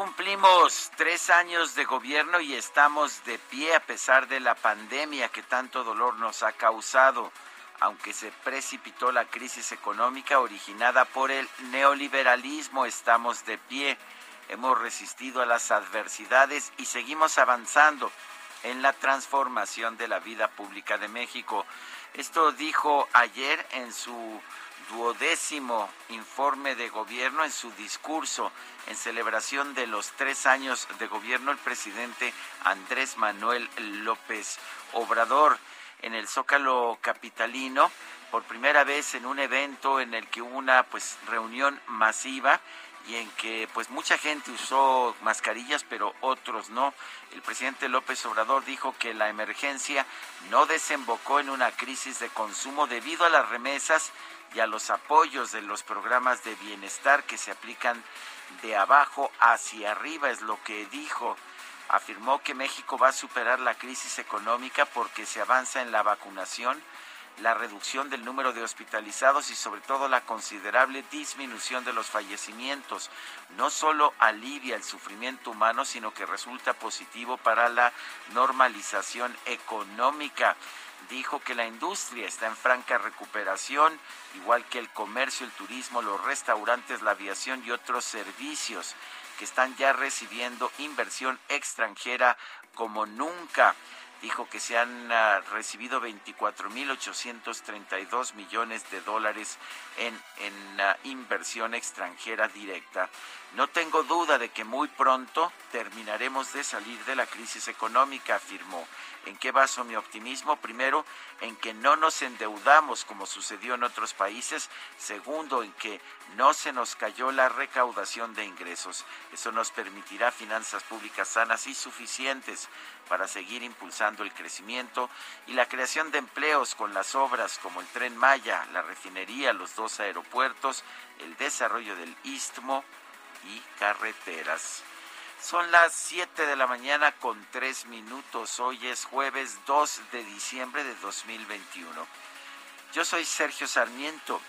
Cumplimos tres años de gobierno y estamos de pie a pesar de la pandemia que tanto dolor nos ha causado, aunque se precipitó la crisis económica originada por el neoliberalismo, estamos de pie. Hemos resistido a las adversidades y seguimos avanzando en la transformación de la vida pública de México. Esto dijo ayer en su duodécimo informe de gobierno en su discurso en celebración de los tres años de gobierno el presidente Andrés Manuel López Obrador en el Zócalo Capitalino por primera vez en un evento en el que hubo una pues reunión masiva y en que pues mucha gente usó mascarillas pero otros no. El presidente López Obrador dijo que la emergencia no desembocó en una crisis de consumo debido a las remesas y a los apoyos de los programas de bienestar que se aplican de abajo hacia arriba, es lo que dijo. Afirmó que México va a superar la crisis económica porque se avanza en la vacunación, la reducción del número de hospitalizados y sobre todo la considerable disminución de los fallecimientos. No solo alivia el sufrimiento humano, sino que resulta positivo para la normalización económica dijo que la industria está en franca recuperación, igual que el comercio, el turismo, los restaurantes, la aviación y otros servicios que están ya recibiendo inversión extranjera como nunca. Dijo que se han uh, recibido 24.832 millones de dólares en, en uh, inversión extranjera directa. No tengo duda de que muy pronto terminaremos de salir de la crisis económica, afirmó. ¿En qué baso mi optimismo? Primero, en que no nos endeudamos como sucedió en otros países. Segundo, en que no se nos cayó la recaudación de ingresos. Eso nos permitirá finanzas públicas sanas y suficientes para seguir impulsando el crecimiento y la creación de empleos con las obras como el tren Maya, la refinería, los dos aeropuertos, el desarrollo del istmo y carreteras. Son las 7 de la mañana con 3 minutos. Hoy es jueves 2 de diciembre de 2021. Yo soy Sergio Sarmiento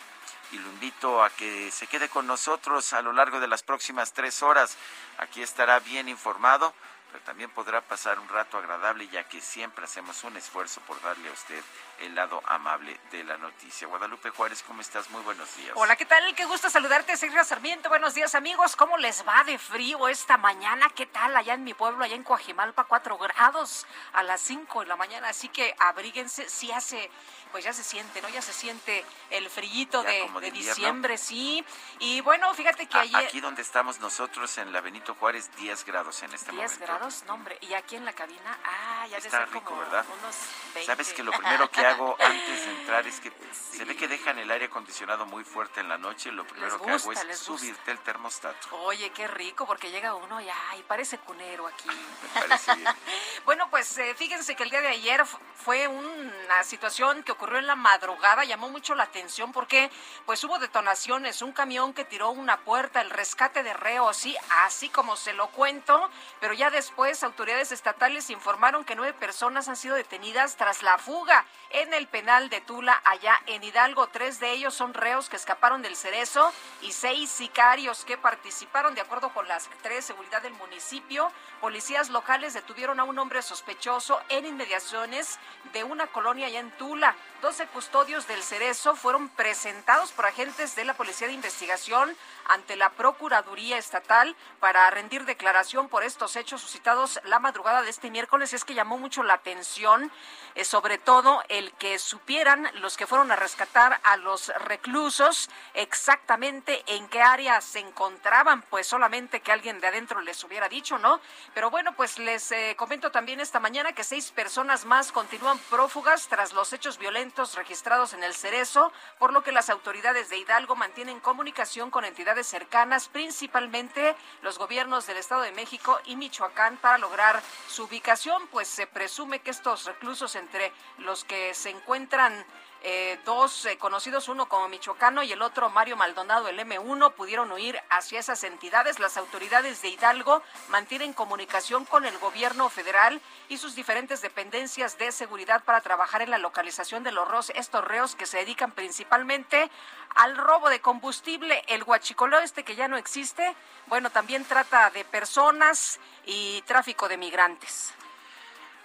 y lo invito a que se quede con nosotros a lo largo de las próximas tres horas. Aquí estará bien informado, pero también podrá pasar un rato agradable ya que siempre hacemos un esfuerzo por darle a usted el lado amable de la noticia. Guadalupe Juárez, ¿cómo estás? Muy buenos días. Hola, ¿qué tal? Qué gusto saludarte, Sergio Sarmiento. Buenos días, amigos. ¿Cómo les va de frío esta mañana? ¿Qué tal allá en mi pueblo, allá en Coajimalpa, 4 grados a las 5 de la mañana? Así que abríguense, si hace, pues ya se siente, ¿no? Ya se siente el frillito de, diciembre, sí. Y bueno, fíjate que ayer... Aquí donde estamos nosotros en la Benito Juárez, 10 grados en este 10 momento. grados, no hombre, y aquí en la cabina, ah, ya Está rico, como ¿verdad? unos 20. Sabes que lo primero que hago antes de entrar es que se ve que dejan el aire acondicionado muy fuerte en la noche lo primero que hago es gusta. subirte el termostato. Oye, qué rico, porque llega uno y ay, parece cunero aquí. Me parece bien. Bueno, pues eh, fíjense que el día de ayer fue una situación que ocurrió en la madrugada, llamó mucho la atención porque pues hubo detonaciones, un camión que tiró una puerta, el rescate de reos, sí, así como se lo cuento, pero ya después, autoridades estatales informaron que nueve personas han sido detenidas tras la fuga en el penal de Tula, allá en Hidalgo. Tres de ellos son reos que escaparon del cerezo y seis sicarios que participaron. De acuerdo con la Secretaría de Seguridad del municipio, policías locales detuvieron a un hombre sospechoso en inmediaciones de una colonia allá en Tula. Doce custodios del cerezo fueron presentados por agentes de la Policía de Investigación ante la Procuraduría Estatal para rendir declaración por estos hechos suscitados la madrugada de este miércoles. Es que llamó mucho la atención, eh, sobre todo el que supieran los que fueron a rescatar a los reclusos exactamente en qué área se encontraban, pues solamente que alguien de adentro les hubiera dicho, ¿no? Pero bueno, pues les eh, comento también esta mañana que seis personas más continúan prófugas tras los hechos violentos registrados en el Cerezo, por lo que las autoridades de Hidalgo mantienen comunicación con entidades cercanas, principalmente los gobiernos del Estado de México y Michoacán, para lograr su ubicación, pues se presume que estos reclusos entre los que se encuentran eh, dos eh, conocidos, uno como Michoacano y el otro Mario Maldonado, el M1, pudieron huir hacia esas entidades. Las autoridades de Hidalgo mantienen comunicación con el gobierno federal y sus diferentes dependencias de seguridad para trabajar en la localización de los estos reos que se dedican principalmente al robo de combustible. El huachicoleo este que ya no existe, bueno, también trata de personas y tráfico de migrantes.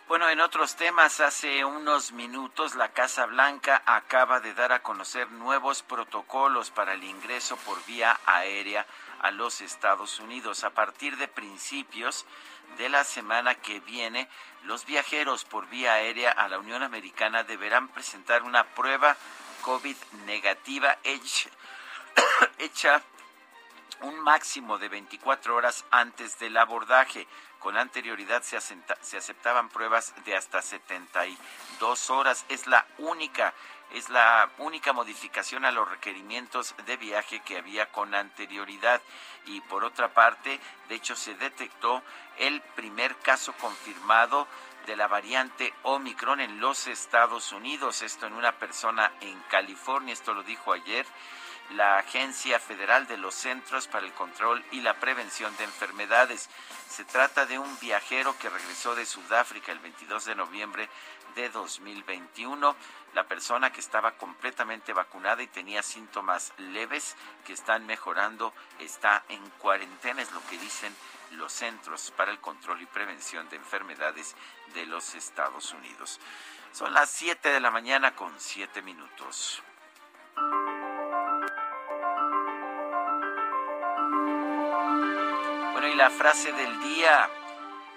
Bueno, en otros temas, hace unos minutos la Casa Blanca acaba de dar a conocer nuevos protocolos para el ingreso por vía aérea a los Estados Unidos. A partir de principios de la semana que viene, los viajeros por vía aérea a la Unión Americana deberán presentar una prueba COVID negativa hecha, un máximo de 24 horas antes del abordaje. Con anterioridad se, aceptaban pruebas de hasta 72 horas. Es la única es la única modificación a los requerimientos de viaje que había con anterioridad. Y por otra parte, de hecho, se detectó el primer caso confirmado de la variante Omicron en los Estados Unidos. Esto en una persona en California. Esto lo dijo ayer la Agencia Federal de los Centros para el Control y la Prevención de Enfermedades. Se trata de un viajero que regresó de Sudáfrica el 22 de noviembre de 2021. La persona que estaba completamente vacunada y tenía síntomas leves que están mejorando está en cuarentena, es lo que dicen los Centros para el Control y Prevención de Enfermedades de los Estados Unidos. Son las 7 de la mañana con 7 minutos. La frase del día,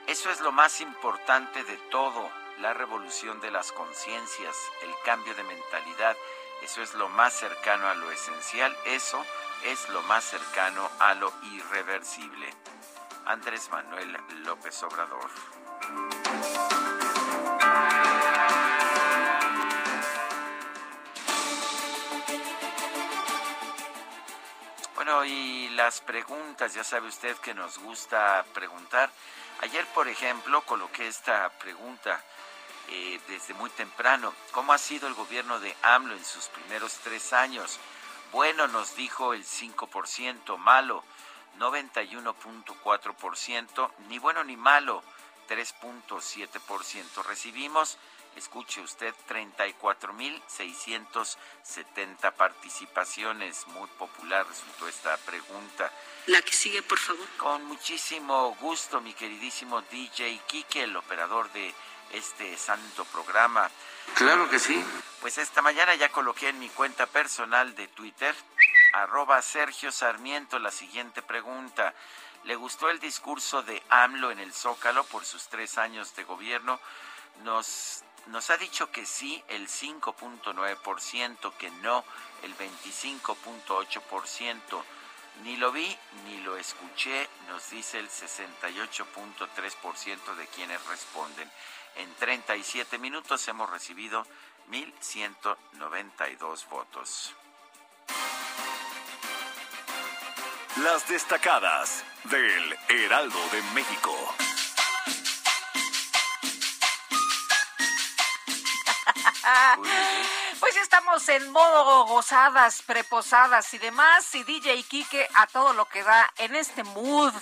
eso es lo más importante de todo, la revolución de las conciencias, el cambio de mentalidad, eso es lo más cercano a lo esencial, eso es lo más cercano a lo irreversible. Andrés Manuel López Obrador. Y las preguntas, ya sabe usted que nos gusta preguntar. Ayer, por ejemplo, coloqué esta pregunta eh, desde muy temprano. ¿Cómo ha sido el gobierno de AMLO en sus primeros tres años? Bueno, nos dijo el 5%, malo 91.4%, ni bueno ni malo 3.7%. Recibimos Escuche usted, 34.670 participaciones. Muy popular resultó esta pregunta. La que sigue, por favor. Con muchísimo gusto, mi queridísimo DJ Kike, el operador de este santo programa. Claro que sí. Pues esta mañana ya coloqué en mi cuenta personal de Twitter, arroba Sergio Sarmiento, la siguiente pregunta. ¿Le gustó el discurso de AMLO en el Zócalo por sus tres años de gobierno? Nos nos ha dicho que sí el 5.9%, que no el 25.8%. Ni lo vi ni lo escuché, nos dice el 68.3% de quienes responden. En 37 minutos hemos recibido 1.192 votos. Las destacadas del Heraldo de México. Pues estamos en modo gozadas, preposadas y demás. Y DJ Kike a todo lo que da en este mood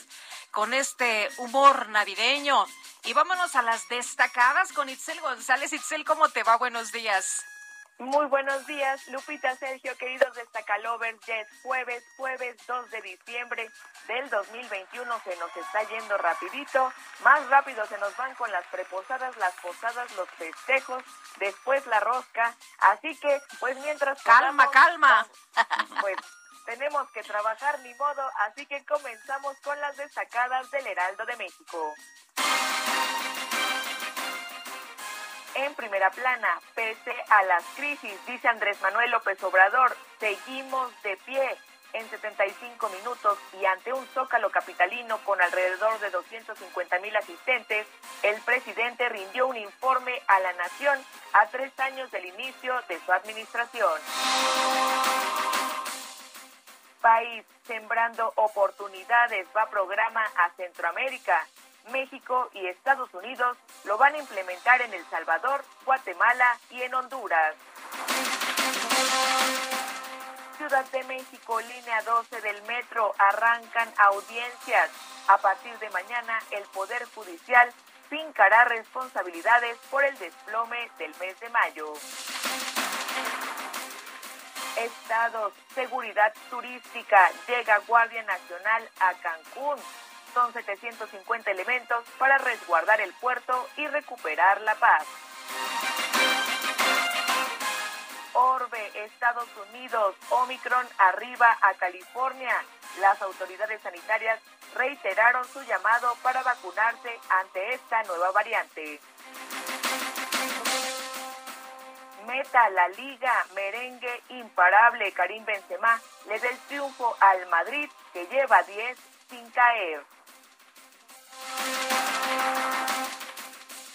con este humor navideño. Y vámonos a las destacadas con Itzel González. Itzel, ¿cómo te va? Buenos días. Muy buenos días, Lupita, Sergio, queridos destacalovers. Ya es jueves, jueves 2 de diciembre del 2021. Se nos está yendo rapidito. Más rápido se nos van con las preposadas, las posadas, los festejos, después la rosca. Así que, pues mientras... Calma, calma. Pues tenemos que trabajar ni modo, así que comenzamos con las destacadas del Heraldo de México. En primera plana. Pese a las crisis, dice Andrés Manuel López Obrador, seguimos de pie. En 75 minutos y ante un zócalo capitalino con alrededor de 250 mil asistentes, el presidente rindió un informe a la nación a tres años del inicio de su administración. País sembrando oportunidades va programa a Centroamérica. México y Estados Unidos lo van a implementar en El Salvador, Guatemala y en Honduras. Ciudad de México, línea 12 del metro, arrancan audiencias. A partir de mañana, el Poder Judicial fincará responsabilidades por el desplome del mes de mayo. Estados, seguridad turística, llega Guardia Nacional a Cancún son 750 elementos para resguardar el puerto y recuperar la paz. Orbe, Estados Unidos, Omicron arriba a California. Las autoridades sanitarias reiteraron su llamado para vacunarse ante esta nueva variante. Meta la liga, merengue imparable, Karim Benzema le da el triunfo al Madrid que lleva 10 sin caer.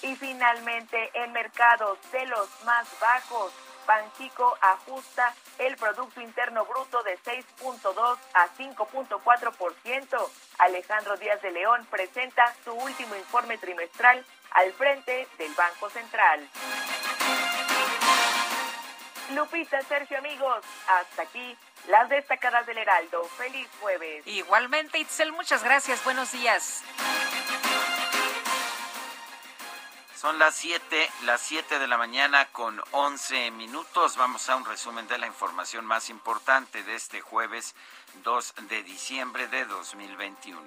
Y finalmente, en mercados de los más bajos, Banxico ajusta el Producto Interno Bruto de 6.2 a 5.4%. Alejandro Díaz de León presenta su último informe trimestral al frente del Banco Central. Lupita, Sergio, amigos, hasta aquí las destacadas del Heraldo. Feliz jueves. Igualmente, Itzel, muchas gracias. Buenos días. Son las 7, las 7 de la mañana con 11 minutos. Vamos a un resumen de la información más importante de este jueves 2 de diciembre de 2021.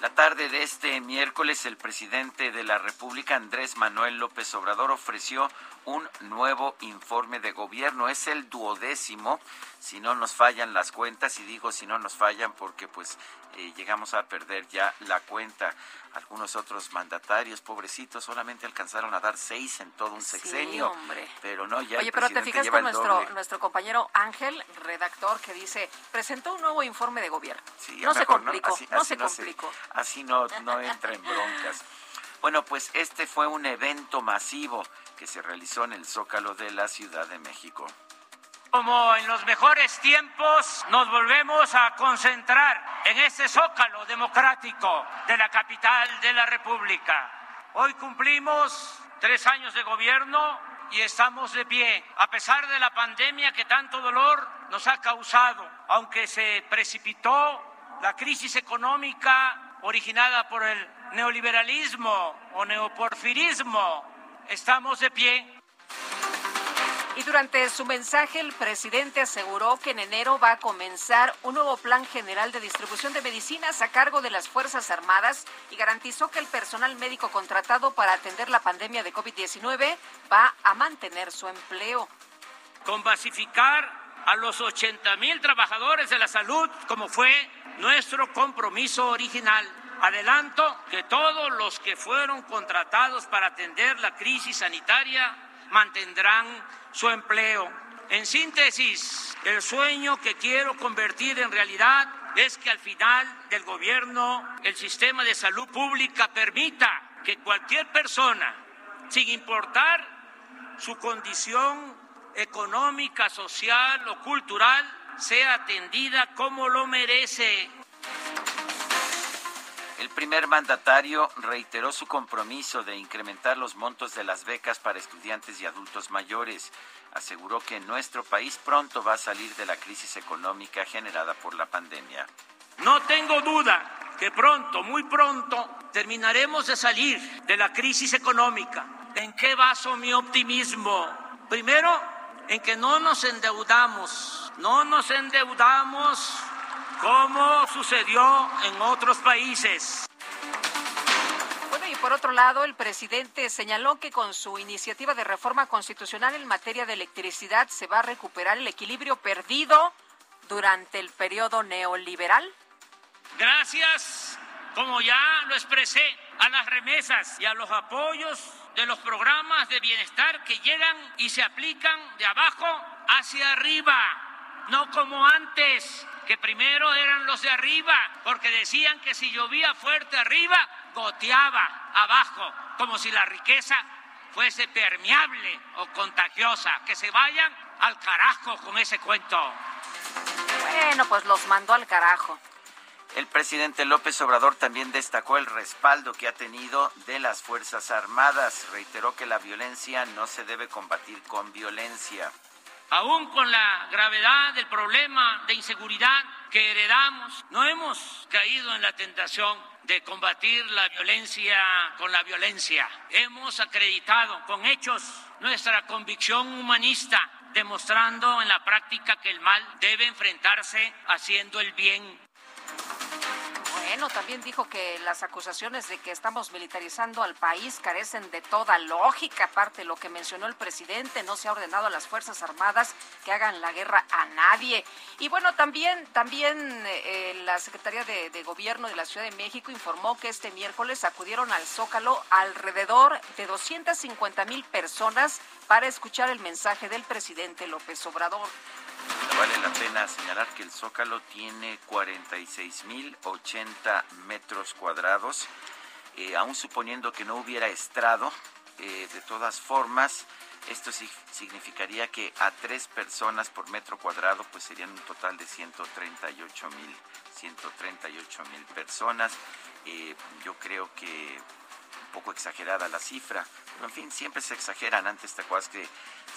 La tarde de este miércoles, el presidente de la República, Andrés Manuel López Obrador, ofreció un nuevo informe de gobierno. Es el duodécimo, si no nos fallan las cuentas, y digo si no nos fallan porque pues eh, llegamos a perder ya la cuenta. Algunos otros mandatarios, pobrecitos, solamente alcanzaron a dar seis en todo un sexenio. hombre. Pero no, ya Oye, pero te fijas con nuestro, nuestro compañero Ángel, redactor, que dice, presentó un nuevo informe de gobierno. no, se complicó, no, se complicó, así no, no entra en broncas. Bueno, pues este fue un evento masivo que se realizó en el Zócalo de la Ciudad de México. Como en los mejores tiempos nos volvemos a concentrar en este zócalo democrático de la capital de la República. Hoy cumplimos tres años de gobierno y estamos de pie, a pesar de la pandemia que tanto dolor nos ha causado, aunque se precipitó la crisis económica originada por el neoliberalismo o neoporfirismo, estamos de pie y durante su mensaje, el presidente aseguró que en enero va a comenzar un nuevo plan general de distribución de medicinas a cargo de las Fuerzas Armadas y garantizó que el personal médico contratado para atender la pandemia de COVID-19 va a mantener su empleo. Con basificar a los 80 mil trabajadores de la salud, como fue nuestro compromiso original. Adelanto que todos los que fueron contratados para atender la crisis sanitaria mantendrán su empleo. En síntesis, el sueño que quiero convertir en realidad es que al final del gobierno el sistema de salud pública permita que cualquier persona, sin importar su condición económica, social o cultural, sea atendida como lo merece El primer mandatario reiteró su compromiso de incrementar los montos de las becas para estudiantes y adultos mayores. Aseguró que nuestro país pronto va a salir de la crisis económica generada por la pandemia. No tengo duda que pronto, muy pronto, terminaremos de salir de la crisis económica. ¿En qué baso mi optimismo? Primero, en que no nos endeudamos, no nos endeudamos como sucedió en otros países. Bueno, y por otro lado, el presidente señaló que con su iniciativa de reforma constitucional en materia de electricidad se va a recuperar el equilibrio perdido durante el periodo neoliberal. Gracias, como ya lo expresé, a las remesas y a los apoyos de los programas de bienestar que llegan y se aplican de abajo hacia arriba, no como antes, que primero eran los de arriba, porque decían que si llovía fuerte arriba, goteaba abajo, como si la riqueza fuese permeable o contagiosa. Que se vayan al carajo con ese cuento. Bueno, pues los mandó al carajo. El presidente López Obrador también destacó el respaldo que ha tenido de las Fuerzas Armadas. Reiteró que la violencia no se debe combatir con violencia. Aún con la gravedad del problema de inseguridad que heredamos, no hemos caído en la tentación de combatir la violencia con la violencia. Hemos acreditado con hechos nuestra convicción humanista, demostrando en la práctica que el mal debe enfrentarse haciendo el bien bueno, también dijo que las acusaciones de que estamos militarizando al país carecen de toda lógica, aparte lo que mencionó el presidente, no se ha ordenado a las Fuerzas Armadas que hagan la guerra a nadie. Y bueno, también, también eh, la Secretaría de Gobierno de la Ciudad de México informó que este miércoles acudieron al Zócalo alrededor de 250 mil personas para escuchar el mensaje del presidente López Obrador. Vale la pena señalar que el Zócalo tiene 46.080 metros cuadrados. Eh, aún suponiendo que no hubiera estrado, eh, de todas formas, esto significaría que a tres personas por metro cuadrado, pues serían un total de 138 mil, 138 mil personas. Eh, yo creo que un poco exagerada la cifra, pero en fin, siempre se exageran. Antes, ¿te acuerdas que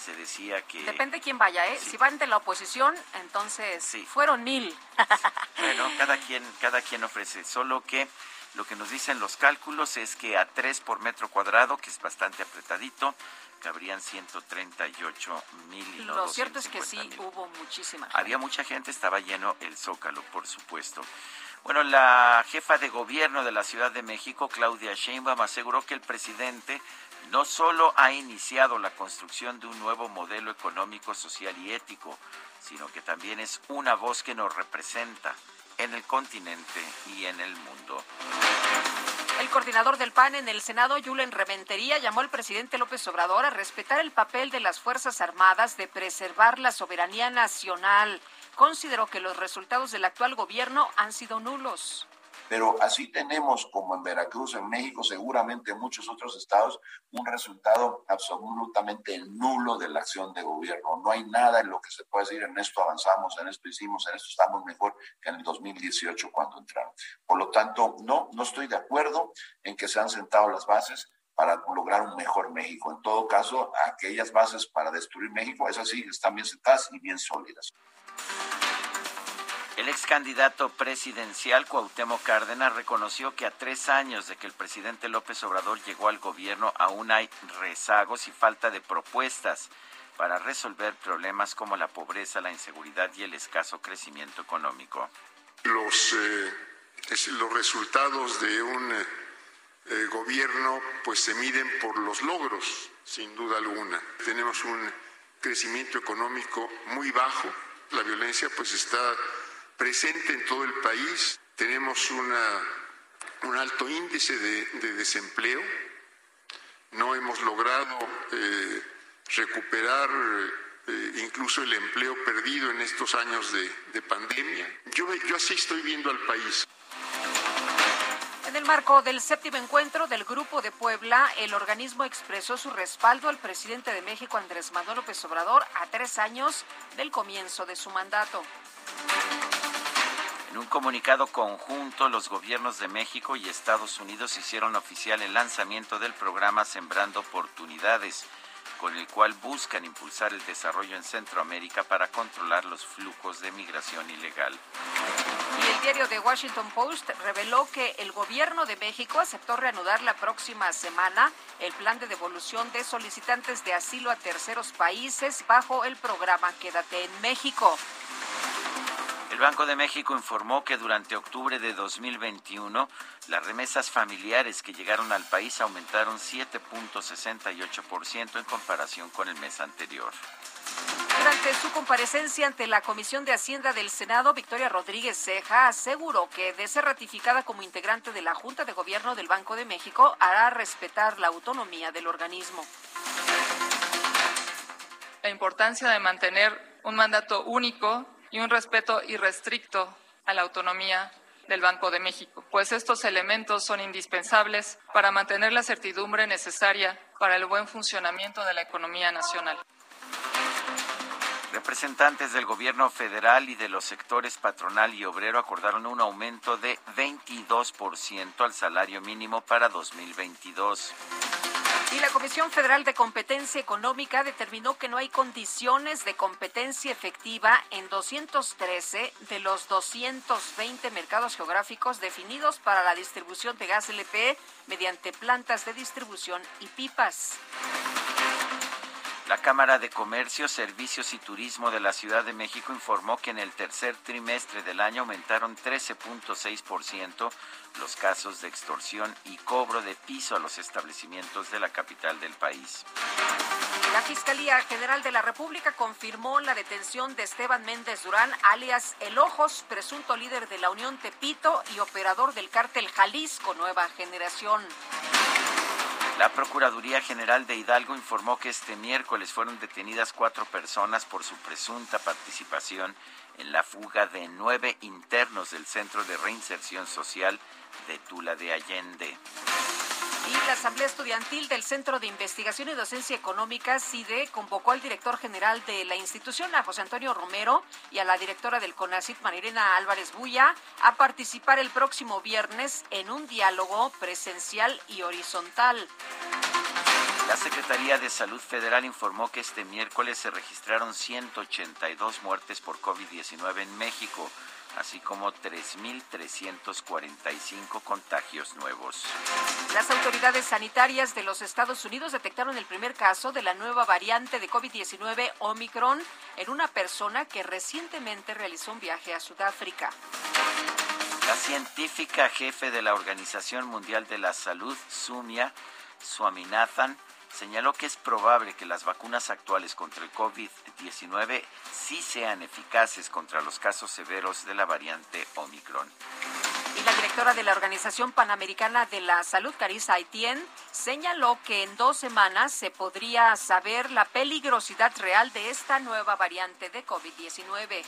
se decía que... Depende de quién vaya, ¿eh? Si van de la oposición, entonces sí. fueron mil. bueno, cada quien, cada quien ofrece, solo que lo que nos dicen los cálculos es que a 3 por metro cuadrado, que es bastante apretadito, cabrían 138 mil. Lo cierto es que sí, hubo muchísima. Había mucha gente, estaba lleno el zócalo, por supuesto. Bueno, la jefa de gobierno de la Ciudad de México, Claudia Sheinbaum, aseguró que el presidente no solo ha iniciado la construcción de un nuevo modelo económico, social y ético, sino que también es una voz que nos representa en el continente y en el mundo. El coordinador del PAN en el Senado, Julen Reventería, llamó al presidente López Obrador a respetar el papel de las Fuerzas Armadas de preservar la soberanía nacional consideró que los resultados del actual gobierno han sido nulos. Pero así tenemos, como en Veracruz, en México, seguramente en muchos otros estados, un resultado absolutamente nulo de la acción de gobierno. No hay nada en lo que se pueda decir, en esto avanzamos, en esto hicimos, en esto estamos mejor que en el 2018 cuando entraron. Por lo tanto, no, no estoy de acuerdo en que se han sentado las bases para lograr un mejor México. En todo caso, aquellas bases para destruir México, esas sí están bien sentadas y bien sólidas. El ex candidato presidencial Cuauhtémoc Cárdenas reconoció que a tres años de que el presidente López Obrador llegó al gobierno aún hay rezagos y falta de propuestas para resolver problemas como la pobreza, la inseguridad y el escaso crecimiento económico. Los, eh, los resultados de un eh, gobierno pues se miden por los logros, sin duda alguna. Tenemos un crecimiento económico muy bajo, la violencia pues está presente en todo el país, tenemos un alto índice de, de desempleo, no hemos logrado eh, recuperar eh, incluso el empleo perdido en estos años de, de pandemia. Yo, yo así estoy viendo al país. En el marco del séptimo encuentro del Grupo de Puebla, el organismo expresó su respaldo al presidente de México, Andrés Manuel López Obrador, a tres años del comienzo de su mandato. En un comunicado conjunto, los gobiernos de México y Estados Unidos hicieron oficial el lanzamiento del programa Sembrando Oportunidades, con el cual buscan impulsar el desarrollo en Centroamérica para controlar los flujos de migración ilegal. Y el diario The Washington Post reveló que el gobierno de México aceptó reanudar la próxima semana el plan de devolución de solicitantes de asilo a terceros países bajo el programa Quédate en México. El Banco de México informó que durante octubre de 2021 las remesas familiares que llegaron al país aumentaron 7.68% en comparación con el mes anterior. Durante su comparecencia ante la Comisión de Hacienda del Senado, Victoria Rodríguez Ceja aseguró que, de ser ratificada como integrante de la Junta de Gobierno del Banco de México, hará respetar la autonomía del organismo. La importancia de mantener un mandato único y un respeto irrestricto a la autonomía del Banco de México, pues estos elementos son indispensables para mantener la certidumbre necesaria para el buen funcionamiento de la economía nacional. Representantes del gobierno federal y de los sectores patronal y obrero acordaron un aumento de 22% al salario mínimo para 2022. Y la Comisión Federal de Competencia Económica determinó que no hay condiciones de competencia efectiva en 213 de los 220 mercados geográficos definidos para la distribución de gas LP mediante plantas de distribución y pipas. La Cámara de Comercio, Servicios y Turismo de la Ciudad de México informó que en el tercer trimestre del año aumentaron 13.6% los casos de extorsión y cobro de piso a los establecimientos de la capital del país. La Fiscalía General de la República confirmó la detención de Esteban Méndez Durán, alias El Ojos, presunto líder de la Unión Tepito y operador del cártel Jalisco Nueva Generación. La Procuraduría General de Hidalgo informó que este miércoles fueron detenidas cuatro personas por su presunta participación en la fuga de nueve internos del Centro de Reinserción Social de Tula de Allende. Y la Asamblea Estudiantil del Centro de Investigación y Docencia Económica, CIDE, convocó al director general de la institución, a José Antonio Romero, y a la directora del CONACIT, Marirena Álvarez Buya, a participar el próximo viernes en un diálogo presencial y horizontal. La Secretaría de Salud Federal informó que este miércoles se registraron 182 muertes por COVID-19 en México así como 3.345 contagios nuevos. Las autoridades sanitarias de los Estados Unidos detectaron el primer caso de la nueva variante de COVID-19 Omicron en una persona que recientemente realizó un viaje a Sudáfrica. La científica jefe de la Organización Mundial de la Salud, Sumia Swaminathan, señaló que es probable que las vacunas actuales contra el COVID-19 sí sean eficaces contra los casos severos de la variante Omicron. Y la directora de la Organización Panamericana de la Salud, Carissa Haitien, señaló que en dos semanas se podría saber la peligrosidad real de esta nueva variante de COVID-19.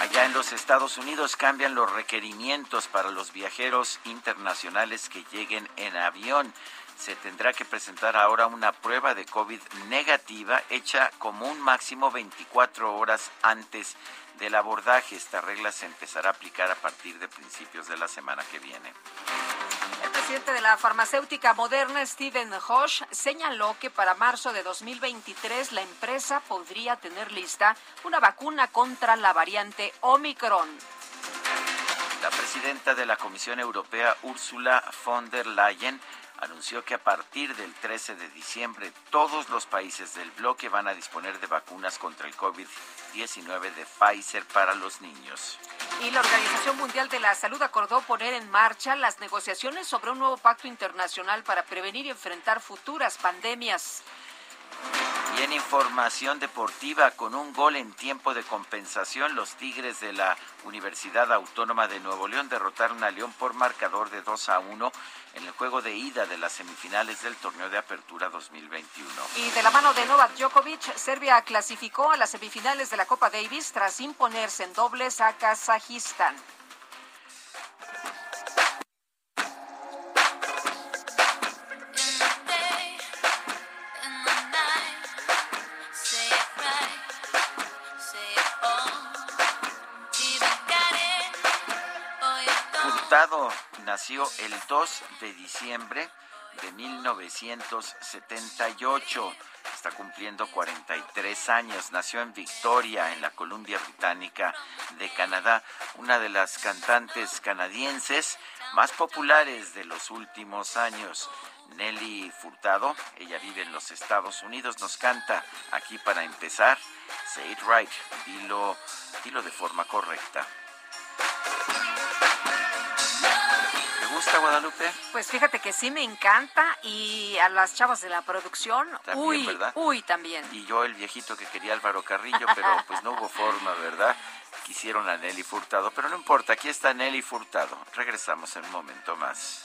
Allá en los Estados Unidos cambian los requerimientos para los viajeros internacionales que lleguen en avión se tendrá que presentar ahora una prueba de COVID negativa hecha como un máximo 24 horas antes del abordaje. Esta regla se empezará a aplicar a partir de principios de la semana que viene. El presidente de la farmacéutica moderna, Steven Hosh, señaló que para marzo de 2023 la empresa podría tener lista una vacuna contra la variante Omicron. La presidenta de la Comisión Europea, Ursula von der Leyen, anunció que a partir del 13 de diciembre todos los países del bloque van a disponer de vacunas contra el COVID-19 de Pfizer para los niños. Y la Organización Mundial de la Salud acordó poner en marcha las negociaciones sobre un nuevo pacto internacional para prevenir y enfrentar futuras pandemias. Y en información deportiva, con un gol en tiempo de compensación, los Tigres de la Universidad Autónoma de Nuevo León derrotaron a León por marcador de 2 a 1 en el juego de ida de las semifinales del torneo de apertura 2021. Y de la mano de Novak Djokovic, Serbia clasificó a las semifinales de la Copa Davis tras imponerse en dobles a Kazajistán. Nació el 2 de diciembre de 1978. Está cumpliendo 43 años. Nació en Victoria, en la Columbia Británica de Canadá. Una de las cantantes canadienses más populares de los últimos años. Nelly Furtado, ella vive en los Estados Unidos, nos canta aquí para empezar. Say it right, dilo, dilo de forma correcta. Gusta Guadalupe? Pues fíjate que sí me encanta y a las chavas de la producción, también, uy, ¿verdad? uy, también. Y yo el viejito que quería Álvaro Carrillo, pero pues no hubo forma, ¿verdad? Quisieron a Nelly Furtado, pero no importa, aquí está Nelly Furtado. Regresamos en un momento más.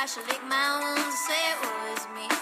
I should lick my wounds, and say it was me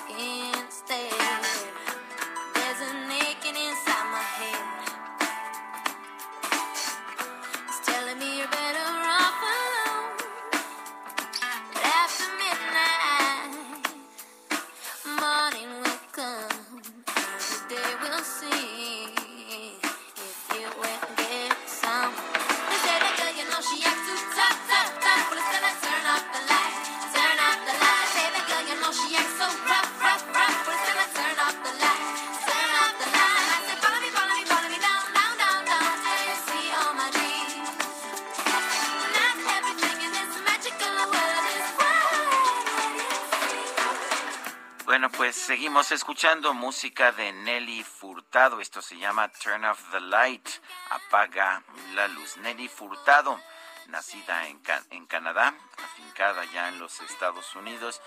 pues seguimos escuchando música de Nelly Furtado. Esto se llama Turn Off the Light. Apaga la luz. Nelly Furtado, nacida en, en Canadá, afincada ya en los Estados Unidos.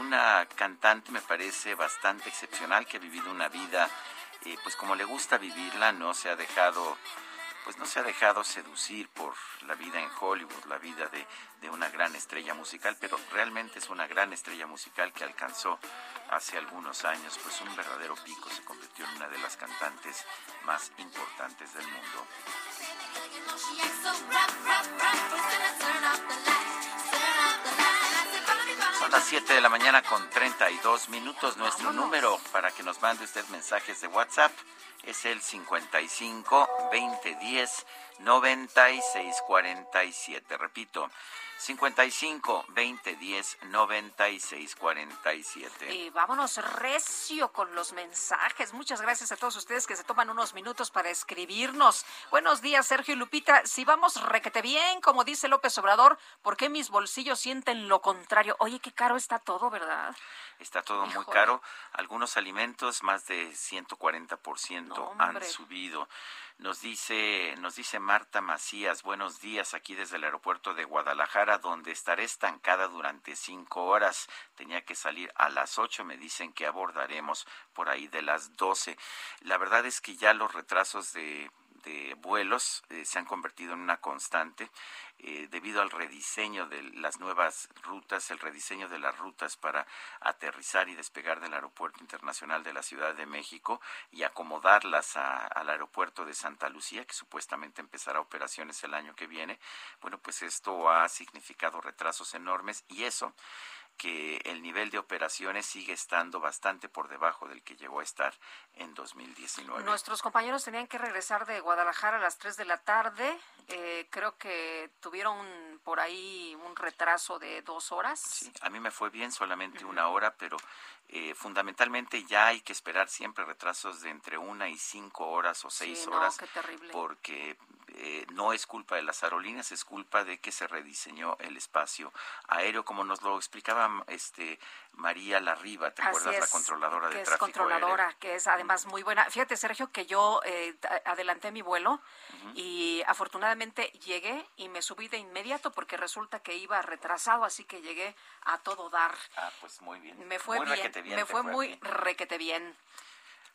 Una cantante, me parece, bastante excepcional que ha vivido una vida, eh, pues como le gusta vivirla, no se ha dejado pues no se ha dejado seducir por la vida en Hollywood, la vida de, de una gran estrella musical, pero realmente es una gran estrella musical que alcanzó hace algunos años pues un verdadero pico, se convirtió en una de las cantantes más importantes del mundo. Son las 7 de la mañana con 32 minutos. Nuestro número para que nos mande usted mensajes de WhatsApp es el 55 2010 9647. Repito, 55 2010 9647. Y vámonos recio con los mensajes. Muchas gracias a todos ustedes que se toman unos minutos para escribirnos. Buenos días, Sergio y Lupita. Si vamos requete bien, como dice López Obrador, ¿por qué mis bolsillos sienten lo contrario? Oye, qué caro está todo, ¿verdad? Está todo muy caro. Algunos alimentos más de 140% No, han subido. Nos dice, nos dice Marta Macías, buenos días aquí desde el aeropuerto de Guadalajara, donde estaré estancada durante cinco horas. Tenía que salir a las ocho, me dicen que abordaremos por ahí de las doce. La verdad es que ya los retrasos de, vuelos eh, se han convertido en una constante eh, debido al rediseño de las nuevas rutas, el rediseño de las rutas para aterrizar y despegar del Aeropuerto Internacional de la Ciudad de México y acomodarlas al aeropuerto de Santa Lucía, que supuestamente empezará operaciones el año que viene. Bueno, pues esto ha significado retrasos enormes y eso que el nivel de operaciones sigue estando bastante por debajo del que llegó a estar en 2019. Nuestros compañeros tenían que regresar de Guadalajara a las 3 de la tarde. Eh, creo que tuvieron por ahí un retraso de dos horas. Sí, a mí me fue bien, solamente una hora, pero eh, fundamentalmente ya hay que esperar siempre retrasos de entre una y cinco horas o seis horas. qué terrible. Porque eh, no es culpa de las aerolíneas, es culpa de que se rediseñó el espacio aéreo, como nos lo explicaba este María Larriba, ¿te acuerdas? la controladora de que tráfico es controladora, que es además muy buena. Fíjate, Sergio, que yo eh, adelanté mi vuelo y afortunadamente llegué y me subí de inmediato porque resulta que iba retrasado, así que llegué a todo dar. Ah, pues muy bien. Me fue bien, me fue muy requete bien.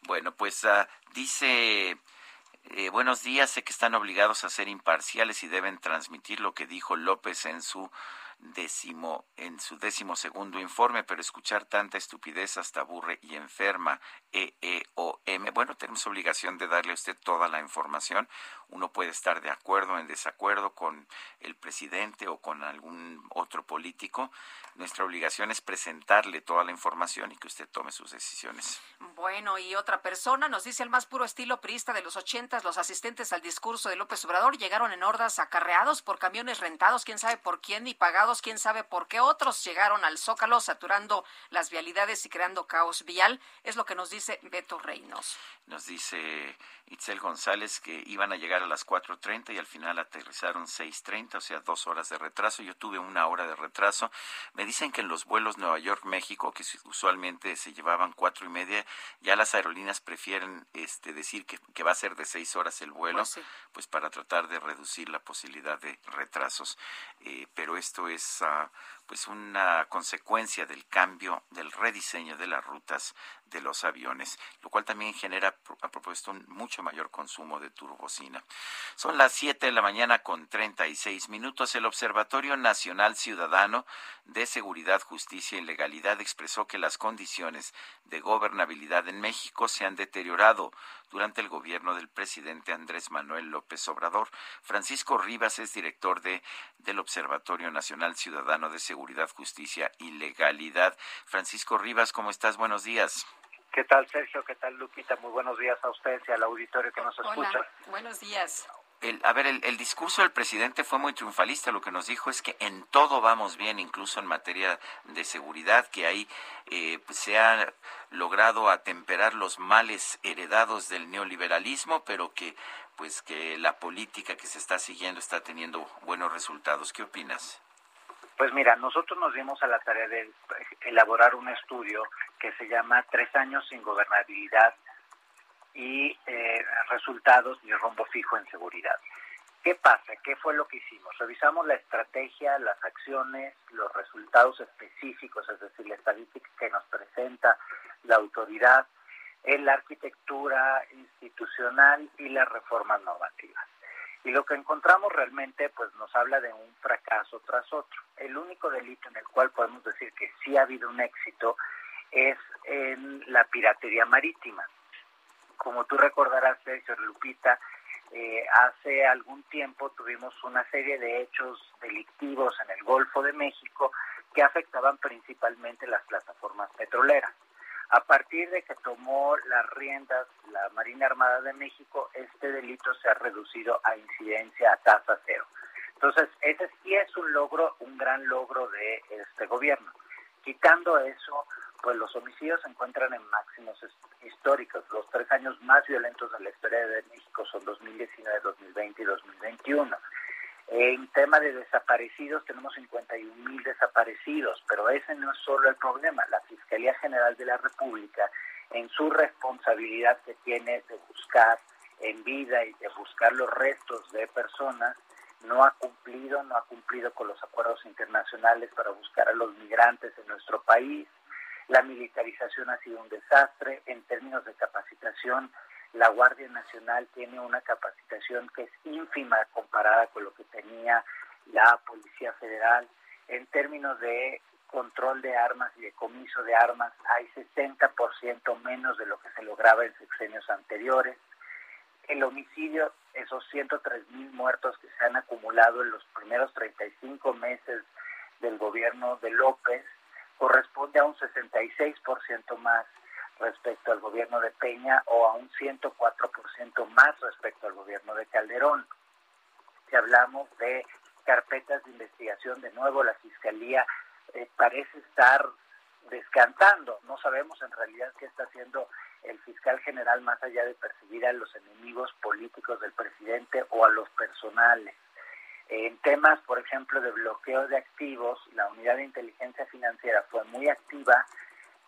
Bueno, pues uh, dice eh, buenos días, sé que están obligados a ser imparciales y deben transmitir lo que dijo López en su décimo, en su décimo segundo informe, pero escuchar tanta estupidez hasta aburre y enferma. EEOM. Bueno, tenemos obligación de darle a usted toda la información. Uno puede estar de acuerdo o en desacuerdo con el presidente o con algún otro político. Nuestra obligación es presentarle toda la información y que usted tome sus decisiones. Bueno, y otra persona nos dice el más puro estilo priista de los ochentas, los asistentes al discurso de López Obrador llegaron en hordas acarreados por camiones rentados, quién sabe por quién, y pagados, quién sabe por qué otros llegaron al Zócalo saturando las vialidades y creando caos vial. Es lo que nos dice Beto Reinos. Nos dice Itzel González que iban a llegar a las 4.30 y al final aterrizaron 6.30, o sea, dos horas de retraso. Yo tuve una hora de retraso. Me dicen que en los vuelos Nueva York-México, que usualmente se llevaban cuatro y media, ya las aerolíneas prefieren este, decir que, va a ser de seis horas el vuelo, pues, pues, para tratar de reducir la posibilidad de retrasos. Eh, pero esto es ah, pues una consecuencia del cambio, del rediseño de las rutas de los aviones, lo cual también genera a propósito un mucho mayor consumo de turbocina. Son las 7 de la mañana con 36 minutos. El Observatorio Nacional Ciudadano de Seguridad, Justicia y Legalidad expresó que las condiciones de gobernabilidad en México se han deteriorado durante el gobierno del presidente Andrés Manuel López Obrador. Francisco Rivas es director de, del Observatorio Nacional Ciudadano de Seguridad, Justicia y Legalidad. Francisco Rivas, ¿cómo estás? Buenos días. ¿Qué tal, Sergio? ¿Qué tal, Lupita? Muy buenos días a ustedes y al auditorio que nos escucha. Buenos días. a ver, el, discurso del presidente fue muy triunfalista. Lo que nos dijo es que en todo vamos bien, incluso en materia de seguridad, que ahí eh, pues, se ha logrado atemperar los males heredados del neoliberalismo, pero que pues que la política que se está siguiendo está teniendo buenos resultados. ¿Qué opinas? Pues mira, nosotros nos dimos a la tarea de elaborar un estudio que se llama Tres años sin gobernabilidad y eh, resultados y rombo fijo en seguridad. ¿Qué pasa? ¿Qué fue lo que hicimos? Revisamos la estrategia, las acciones, los resultados específicos, es decir, la estadística que nos presenta la autoridad, en la arquitectura institucional y las reformas normativas. Y lo que encontramos realmente pues nos habla de un fracaso tras otro. El único delito en el cual podemos decir que sí ha habido un éxito es en la piratería marítima. Como tú recordarás, Sergio Lupita, eh, hace algún tiempo tuvimos una serie de hechos delictivos en el Golfo de México que afectaban principalmente las plataformas petroleras. A partir de que tomó las riendas la Marina Armada de México, este delito se ha reducido a incidencia a tasa cero. Entonces, ese sí es un logro, un gran logro de este gobierno. Quitando eso, pues los homicidios se encuentran en máximos históricos. Los tres años más violentos de la historia de México son 2019, 2020 y 2021. En tema de desaparecidos, tenemos 51 mil desaparecidos, pero ese no es solo el problema. La Fiscalía General de la República, en su responsabilidad que tiene de buscar en vida y de buscar los restos de personas, no ha cumplido, no ha cumplido con los acuerdos internacionales para buscar a los migrantes en nuestro país. La militarización ha sido un desastre. En términos de capacitación, la Guardia Nacional tiene una capacitación que es ínfima comparada con lo que tenía la Policía Federal. En términos de control de armas y decomiso de armas, hay 60% menos de lo que se lograba en sexenios anteriores. El homicidio, esos 103 mil muertos que se han acumulado en los primeros 35 meses del gobierno de López, corresponde a un 66% más respecto al gobierno de Peña o a un 104% más respecto al gobierno de Calderón. Si hablamos de carpetas de investigación, de nuevo la Fiscalía eh, parece estar descantando. No sabemos en realidad qué está haciendo el fiscal general más allá de perseguir a los enemigos políticos del presidente o a los personales. En temas, por ejemplo, de bloqueo de activos, la unidad de inteligencia financiera fue muy activa,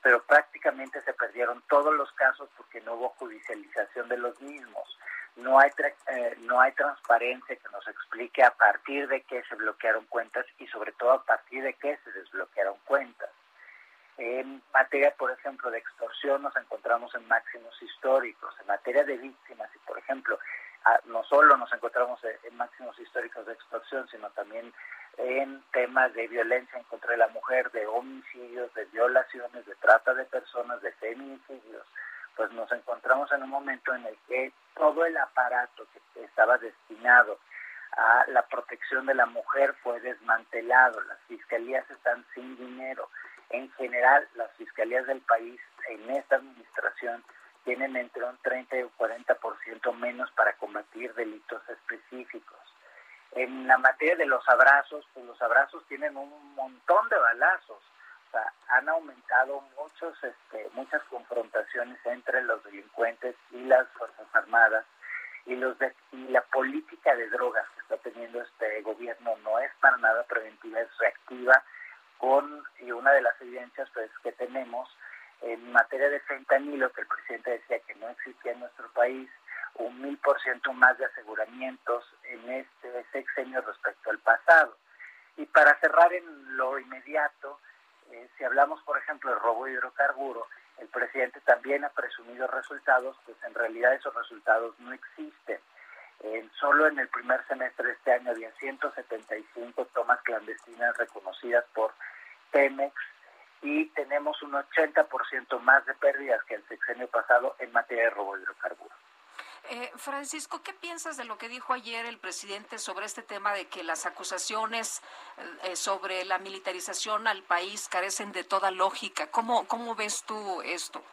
pero prácticamente se perdieron todos los casos porque no hubo judicialización de los mismos. No hay, eh, no hay transparencia que nos explique a partir de qué se bloquearon cuentas y sobre todo a partir de qué se desbloquearon cuentas. En materia, por ejemplo, de extorsión nos encontramos en máximos históricos. En materia de víctimas, y por ejemplo, no solo nos encontramos en máximos históricos de extorsión, sino también en temas de violencia en contra de la mujer, de homicidios, de violaciones, de trata de personas, de feminicidios, pues nos encontramos en un momento en el que todo el aparato que estaba destinado a la protección de la mujer fue desmantelado, las fiscalías están sin dinero. En general, las fiscalías del país en esta administración tienen entre un 30 y un 40% menos para combatir delitos específicos. En la materia de los abrazos, pues los abrazos tienen un montón de balazos. Han aumentado muchos, este, muchas confrontaciones entre los delincuentes y las Fuerzas Armadas. Y, los y la política de drogas que está teniendo este gobierno no es para nada preventiva, es reactiva y una de las evidencias pues, que tenemos en materia de fentanilo, que el presidente decía que no existía en nuestro país, un mil por ciento más de aseguramientos en este sexenio respecto al pasado. Y para cerrar en lo inmediato, eh, si hablamos, por ejemplo, de robo de hidrocarburo, el presidente también ha presumido resultados, pues en realidad esos resultados no existen. solo en el primer semestre de este año había 175 tomas clandestinas reconocidas por Pemex y tenemos un 80% más de pérdidas que el sexenio pasado en materia de robo de hidrocarburos. Eh, Francisco, ¿qué piensas de lo que dijo ayer el presidente sobre este tema de que las acusaciones eh, sobre la militarización al país carecen de toda lógica? ¿Cómo, ¿Cómo ves tú esto?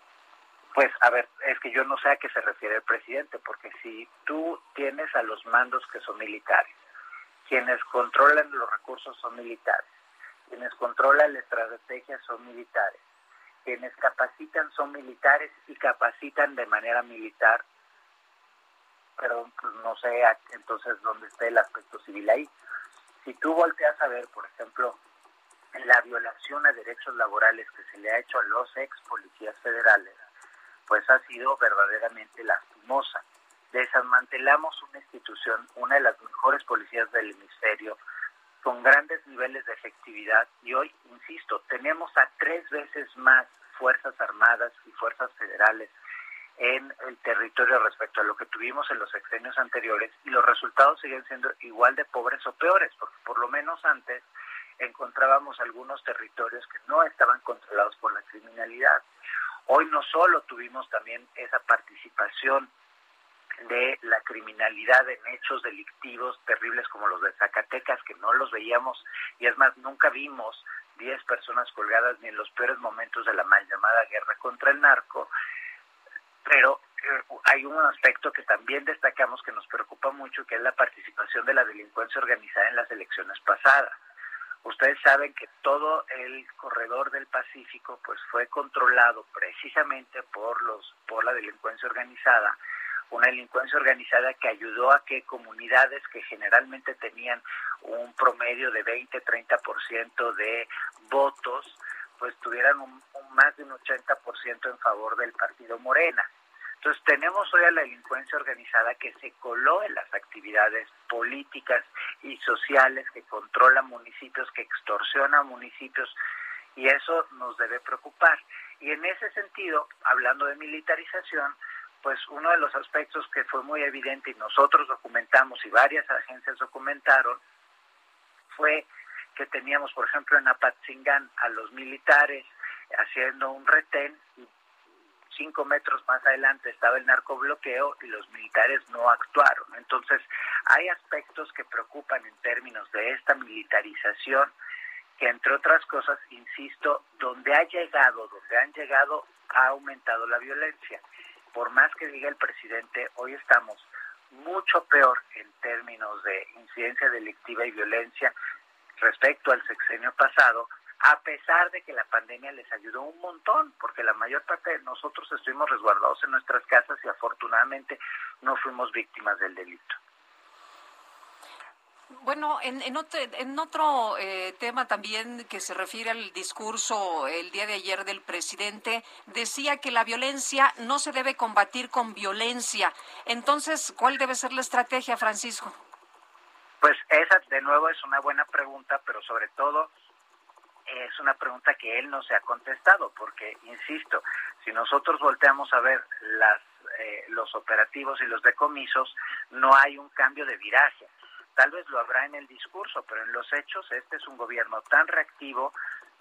Pues, a ver, es que yo no sé a qué se refiere el presidente, porque si tú tienes a los mandos que son militares, quienes controlan los recursos son militares, quienes controlan la estrategia son militares, quienes capacitan son militares y capacitan de manera militar pero pues, no sé entonces dónde está el aspecto civil ahí. Si tú volteas a ver, por ejemplo, la violación a derechos laborales que se le ha hecho a los ex policías federales, pues ha sido verdaderamente lastimosa. Desmantelamos una institución, una de las mejores policías del hemisferio, con grandes niveles de efectividad y hoy, insisto, tenemos a tres veces más Fuerzas Armadas y Fuerzas Federales en el territorio respecto a lo que tuvimos en los sexenios anteriores y los resultados siguen siendo igual de pobres o peores, porque por lo menos antes encontrábamos algunos territorios que no estaban controlados por la criminalidad. Hoy no solo tuvimos también esa participación de la criminalidad en hechos delictivos terribles como los de Zacatecas, que no los veíamos, y es más, nunca vimos 10 personas colgadas ni en los peores momentos de la mal llamada guerra contra el narco, pero eh, hay un aspecto que también destacamos que nos preocupa mucho, que es la participación de la delincuencia organizada en las elecciones pasadas. Ustedes saben que todo el corredor del Pacífico pues fue controlado precisamente por los por la delincuencia organizada, una delincuencia organizada que ayudó a que comunidades que generalmente tenían un promedio de 20-30% de votos pues tuvieran un, más de un 80% en favor del partido Morena. Entonces tenemos hoy a la delincuencia organizada que se coló en las actividades políticas y sociales que controla municipios, que extorsiona municipios y eso nos debe preocupar. Y en ese sentido, hablando de militarización, pues uno de los aspectos que fue muy evidente y nosotros documentamos y varias agencias documentaron fue que teníamos, por ejemplo, en Apatzingán a los militares haciendo un retén y cinco metros más adelante estaba el narcobloqueo y los militares no actuaron. Entonces, hay aspectos que preocupan en términos de esta militarización que, entre otras cosas, insisto, donde ha llegado, donde han llegado, ha aumentado la violencia. Por más que diga el presidente, hoy estamos mucho peor en términos de incidencia delictiva y violencia respecto al sexenio pasado, a pesar de que la pandemia les ayudó un montón, porque la mayor parte de nosotros estuvimos resguardados en nuestras casas y afortunadamente no fuimos víctimas del delito. Bueno, en, en otro, en otro eh, tema también que se refiere al discurso el día de ayer del presidente, decía que la violencia no se debe combatir con violencia. Entonces, ¿cuál debe ser la estrategia, Francisco? Pues esa, de nuevo, es una buena pregunta, pero sobre todo es una pregunta que él no se ha contestado, porque, insisto, si nosotros volteamos a ver las, eh, los operativos y los decomisos, no hay un cambio de viraje. Tal vez lo habrá en el discurso, pero en los hechos este es un gobierno tan reactivo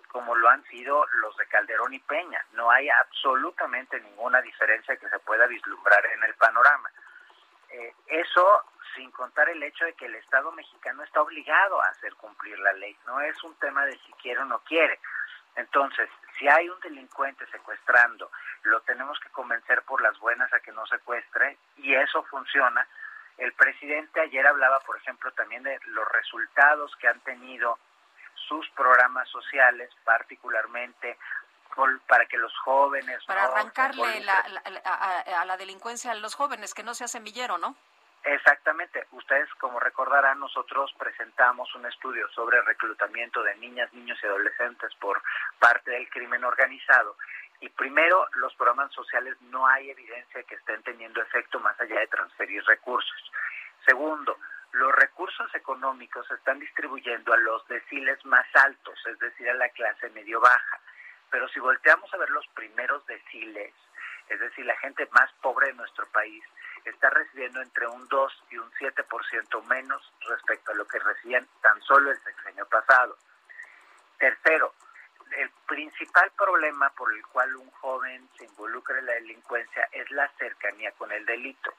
como lo han sido los de Calderón y Peña. No hay absolutamente ninguna diferencia que se pueda vislumbrar en el panorama. Eh, eso sin contar el hecho de que el Estado mexicano está obligado a hacer cumplir la ley. No es un tema de si quiere o no quiere. Entonces, si hay un delincuente secuestrando, lo tenemos que convencer por las buenas a que no secuestre y eso funciona. El presidente ayer hablaba, por ejemplo, también de los resultados que han tenido sus programas sociales, particularmente para que los jóvenes... Para arrancarle la, a, a, la delincuencia a los jóvenes, que no sea semillero, ¿no? Exactamente. Ustedes, como recordarán, nosotros presentamos un estudio sobre reclutamiento de niñas, niños y adolescentes por parte del crimen organizado. Y primero, los programas sociales no hay evidencia que estén teniendo efecto más allá de transferir recursos. Segundo, los recursos económicos se están distribuyendo a los deciles más altos, es decir, a la clase medio-baja. Pero si volteamos a ver los primeros deciles, es decir, la gente más pobre de nuestro país, está recibiendo entre un 2 y un 7% menos respecto a lo que recibían tan solo el sexenio pasado. Tercero, el principal problema por el cual un joven se involucra en la delincuencia es la cercanía con el delito.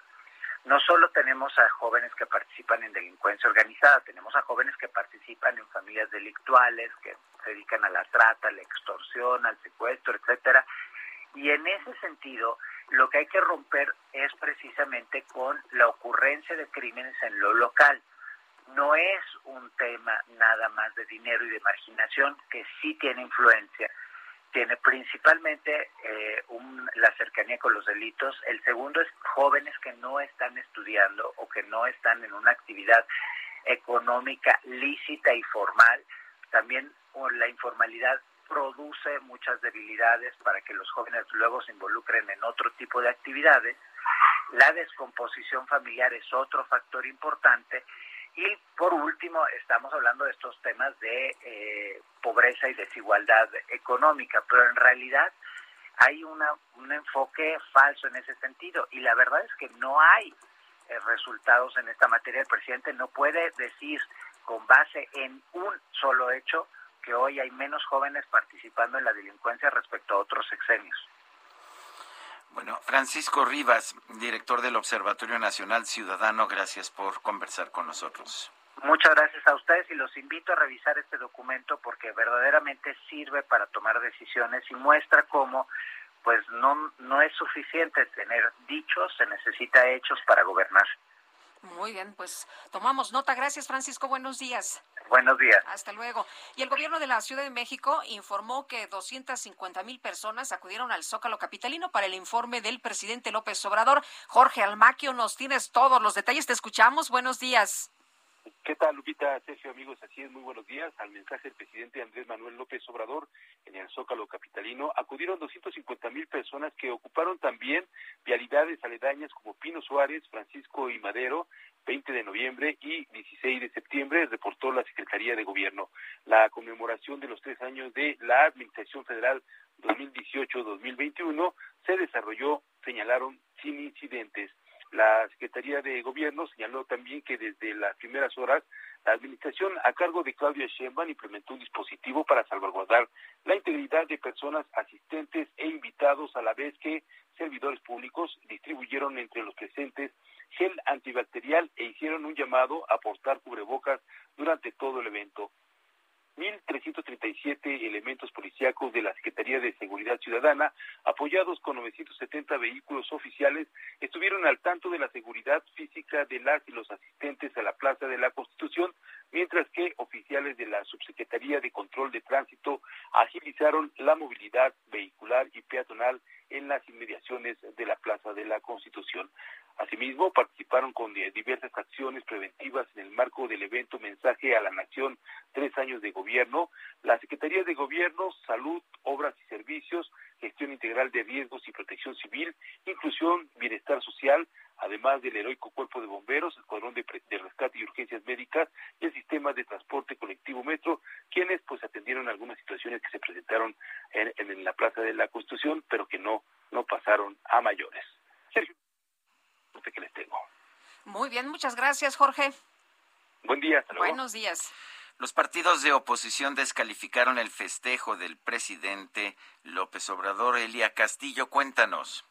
No solo tenemos a jóvenes que participan en delincuencia organizada, tenemos a jóvenes que participan en familias delictuales, que se dedican a la trata, a la extorsión, al secuestro, etcétera. Y en ese sentido, lo que hay que romper es precisamente con la ocurrencia de crímenes en lo local. No es un tema nada más de dinero y de marginación, que sí tiene influencia. Tiene principalmente eh, la cercanía con los delitos. El segundo es jóvenes que no están estudiando o que no están en una actividad económica lícita y formal. También la informalidad produce muchas debilidades para que los jóvenes luego se involucren en otro tipo de actividades. La descomposición familiar es otro factor importante. Y por último, estamos hablando de estos temas de eh, pobreza y desigualdad económica, pero en realidad hay una, un enfoque falso en ese sentido. Y la verdad es que no hay eh, resultados en esta materia. El presidente no puede decir con base en un solo hecho que hoy hay menos jóvenes participando en la delincuencia respecto a otros sexenios. Bueno, Francisco Rivas, director del Observatorio Nacional Ciudadano, gracias por conversar con nosotros. Muchas gracias a ustedes y los invito a revisar este documento porque verdaderamente sirve para tomar decisiones y muestra cómo pues no, no es suficiente tener dichos, se necesita hechos para gobernar. Muy bien, pues tomamos nota. Gracias, Francisco. Buenos días. Buenos días. Hasta luego. Y el gobierno de la Ciudad de México informó que 250 mil personas acudieron al Zócalo Capitalino para el informe del presidente López Obrador. Jorge Almaquio, nos tienes todos los detalles. Te escuchamos. Buenos días. ¿Qué tal, Lupita, Sergio, amigos? Así es, muy buenos días. Al mensaje del presidente Andrés Manuel López Obrador en el Zócalo Capitalino acudieron 250 mil personas que ocuparon también vialidades aledañas como Pino Suárez, Francisco y Madero, 20 de noviembre y 16 de septiembre, reportó la Secretaría de Gobierno. La conmemoración de los tres años de la Administración Federal 2018-2021 se desarrolló, señalaron, sin incidentes. La Secretaría de Gobierno señaló también que desde las primeras horas la administración a cargo de Claudia Sheinbaum implementó un dispositivo para salvaguardar la integridad de personas asistentes e invitados a la vez que servidores públicos distribuyeron entre los presentes gel antibacterial e hicieron un llamado a portar cubrebocas durante todo el evento. 1.337 elementos policíacos de la Secretaría de Seguridad Ciudadana, apoyados con 970 vehículos oficiales, estuvieron al tanto de la seguridad física de las y los asistentes a la Plaza de la Constitución, mientras que oficiales de la Subsecretaría de Control de Tránsito agilizaron la movilidad vehicular y peatonal en las inmediaciones de la Plaza de la Constitución. Asimismo, participaron con diversas acciones preventivas en el marco del evento Mensaje a la Nación, tres años de gobierno, la Secretaría de Gobierno, Salud, Obras y Servicios, Gestión Integral de Riesgos y Protección Civil, Inclusión, Bienestar Social, además del heroico Cuerpo de Bomberos, Escuadrón de, de Rescate y Urgencias Médicas y el Sistema de Transporte Colectivo Metro, quienes pues atendieron algunas situaciones que se presentaron en, en la Plaza de la Constitución, pero que no, no pasaron a mayores. Que les tengo. Muy bien, muchas gracias, Jorge. Buen día. Hasta luego. Buenos días. Los partidos de oposición descalificaron el festejo del presidente López Obrador. Elia Castillo, cuéntanos.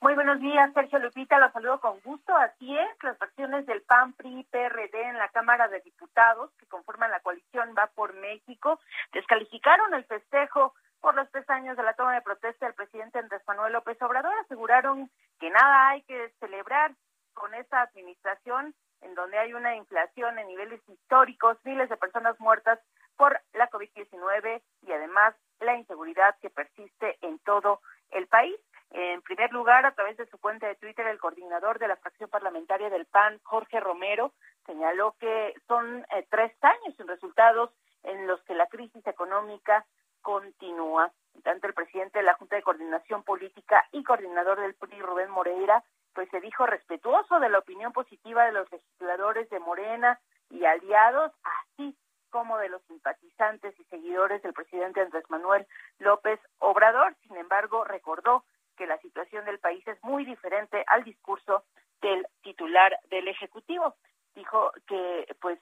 Muy buenos días, Sergio Lupita, los saludo con gusto. Así es, las facciones del PAN, PRI, PRD en la Cámara de Diputados, que conforman la coalición Va por México, descalificaron el festejo por los tres años de la toma de protesta del presidente Andrés Manuel López Obrador. Aseguraron que nada hay que celebrar con esta administración en donde hay una inflación en niveles históricos, miles de personas muertas por la COVID-19 y además la inseguridad que persiste en todo el país. En primer lugar, a través de su cuenta de Twitter, el coordinador de la fracción parlamentaria del PAN, Jorge Romero, señaló que son eh, tres años sin resultados en los que la crisis económica continúa. Tanto el presidente de la Junta de Coordinación Política y coordinador del PRI, Rubén Moreira, pues se dijo respetuoso de la opinión positiva de los legisladores de Morena y aliados, así como de los simpatizantes y seguidores del presidente Andrés Manuel López Obrador. Sin embargo, recordó que la situación del país es muy diferente al discurso del titular del Ejecutivo. Dijo que, pues,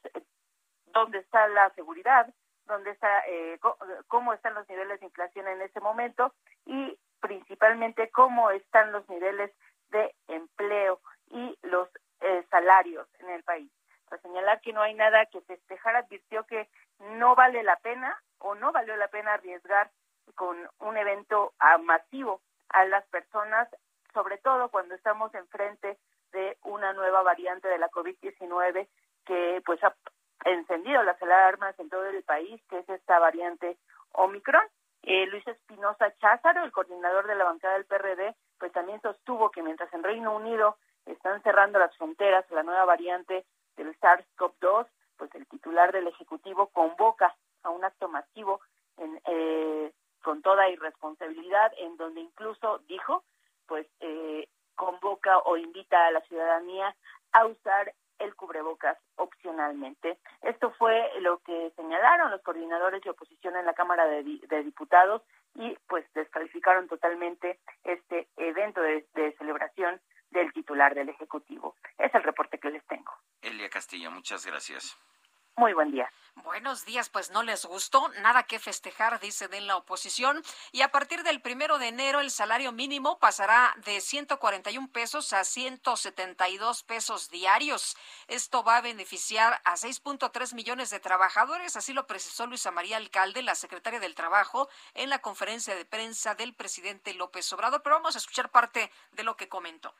¿dónde está la seguridad? Dónde está, eh, cómo están los niveles de inflación en ese momento y principalmente cómo están los niveles de empleo y los eh, salarios en el país. Para señalar que no hay nada que festejar, advirtió que no vale la pena o no valió la pena arriesgar con un evento ah, masivo a las personas, sobre todo cuando estamos enfrente de una nueva variante de la COVID-19 que pues ha encendido las alarmas en todo el país, que es esta variante Omicron. Eh, Luis Espinosa Cházaro, el coordinador de la bancada del PRD, pues también sostuvo que mientras en Reino Unido están cerrando las fronteras la nueva variante del SARS-CoV-2, pues el titular del Ejecutivo convoca a un acto masivo en, eh, con toda irresponsabilidad, en donde incluso dijo, pues eh, convoca o invita a la ciudadanía a usar el cubrebocas opcionalmente. Esto fue lo que señalaron los coordinadores de oposición en la Cámara de, Diputados y pues descalificaron totalmente este evento de, de celebración del titular del Ejecutivo. Es el reporte que les tengo. Elia Castillo, muchas gracias. Muy buen día. Buenos días, pues no les gustó, nada que festejar, dice de la oposición. Y a partir del primero de enero, el salario mínimo pasará de 141 pesos a 172 pesos diarios. Esto va a beneficiar a 6.3 millones de trabajadores, así lo precisó Luisa María Alcalde, la secretaria del Trabajo, en la conferencia de prensa del presidente López Obrador. Pero vamos a escuchar parte de lo que comentó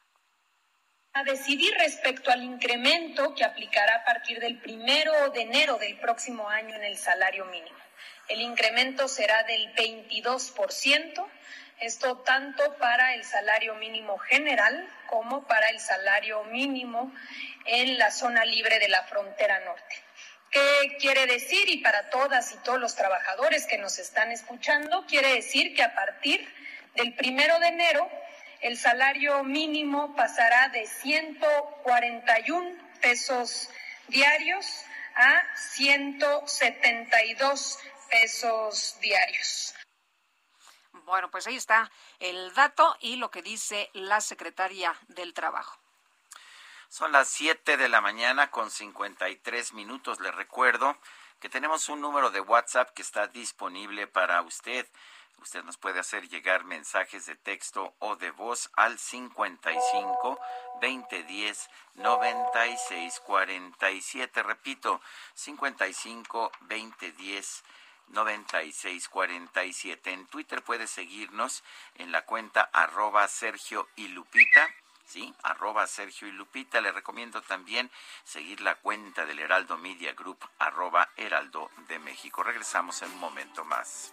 a decidir respecto al incremento que aplicará a partir del primero de enero del próximo año en el salario mínimo. El incremento será del 22%, Esto tanto para el salario mínimo general como para el salario mínimo en la zona libre de la frontera norte. ¿Qué quiere decir? Y para todas y todos los trabajadores que nos están escuchando, quiere decir que a partir del primero de enero el salario mínimo pasará de 141 pesos diarios a 172 pesos diarios. Bueno, pues ahí está el dato y lo que dice la secretaria del Trabajo. Son las 7 de la mañana con 53 minutos. Le recuerdo que tenemos un número de WhatsApp que está disponible para usted. Usted nos puede hacer llegar mensajes de texto o de voz al 55 2010 96 47. Repito, 55 2010 9647. En Twitter puede seguirnos en la cuenta arroba Sergio y Lupita. ¿sí? Arroba Sergio y Lupita. Le recomiendo también seguir la cuenta del Heraldo Media Group, arroba Heraldo de México. Regresamos en un momento más.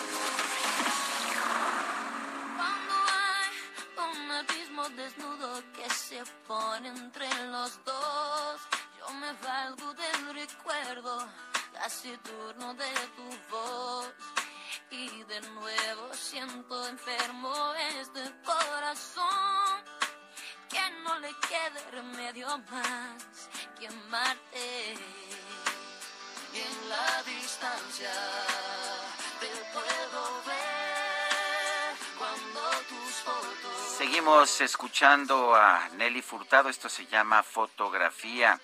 Seguimos escuchando a Nelly Furtado, esto se llama Fotografía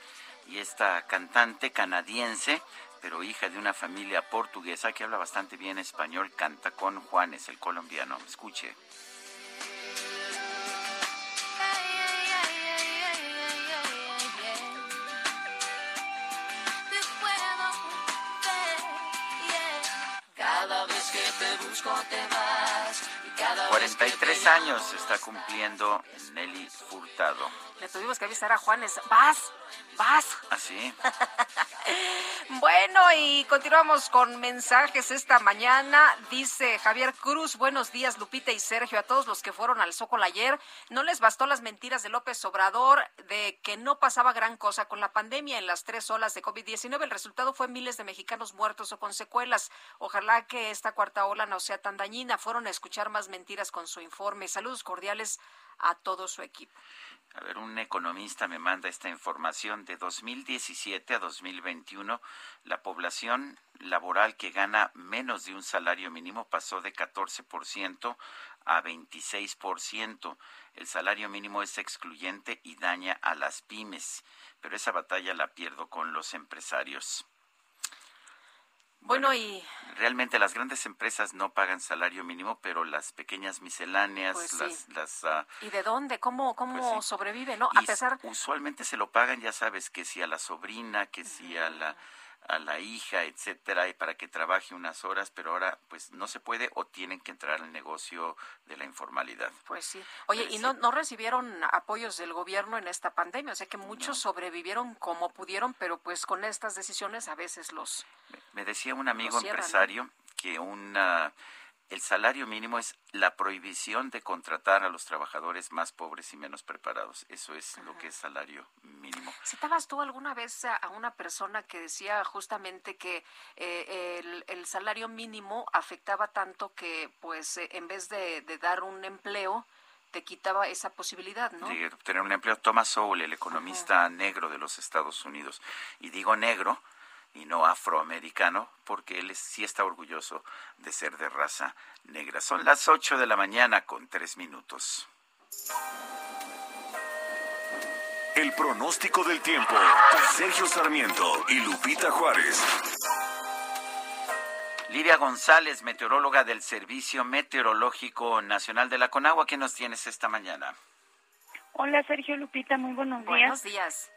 y esta cantante canadiense, pero hija de una familia portuguesa que habla bastante bien español, canta con Juanes, el colombiano. Escuche. Cada vez que te busco te vas. 43 llamo, años está cumpliendo Nelly Furtado. Le tuvimos que avisar a Juanes. Vas, vas. ¿Así? Bueno, y continuamos con mensajes esta mañana. Dice Javier Cruz, buenos días Lupita y Sergio, a todos los que fueron al Zócalo ayer. No les bastó las mentiras de López Obrador de que no pasaba gran cosa con la pandemia en las tres olas de COVID-19. El resultado fue miles de mexicanos muertos o con secuelas. Ojalá que esta cuarta ola no sea tan dañina. Fueron a escuchar más mentiras con su informe. Saludos cordiales a todo su equipo. A ver, un economista me manda esta información. De 2017 a 2021, la población laboral que gana menos de un salario mínimo pasó de 14% a 26%. El salario mínimo es excluyente y daña a las pymes, pero esa batalla la pierdo con los empresarios. Bueno, y Realmente las grandes empresas no pagan salario mínimo, pero las pequeñas misceláneas, Pues sí. las, las ah, ¿y de dónde? ¿Cómo, cómo Pues sí. sobrevive? ¿No? A pesar usualmente se lo pagan, ya sabes, que si a la sobrina, que si a la a la hija, etcétera, y para que trabaje unas horas, pero ahora pues no se puede o tienen que entrar al negocio de la informalidad. Pues sí. Oye, ¿y no, no recibieron apoyos del gobierno en esta pandemia? O sea que muchos sobrevivieron como pudieron, pero pues con estas decisiones a veces los... Me decía un amigo empresario que una el salario mínimo es la prohibición de contratar a los trabajadores más pobres y menos preparados. Eso es lo que es salario mínimo. ¿Citabas tú alguna vez a, una persona que decía justamente que eh, el, el salario mínimo afectaba tanto que, pues, eh, en vez de, de dar un empleo, te quitaba esa posibilidad, ¿no? de obtener un empleo. Thomas Sowell, el economista negro de los Estados Unidos. Y digo negro y no afroamericano porque él es- sí está orgulloso de ser de raza negra. Son las 8 de la mañana con tres minutos. El pronóstico del tiempo. Sergio Sarmiento y Lupita Juárez. Lidia González, meteoróloga del Servicio Meteorológico Nacional de la Conagua, ¿qué nos tienes esta mañana? Hola Sergio Lupita, muy buenos días. Buenos días.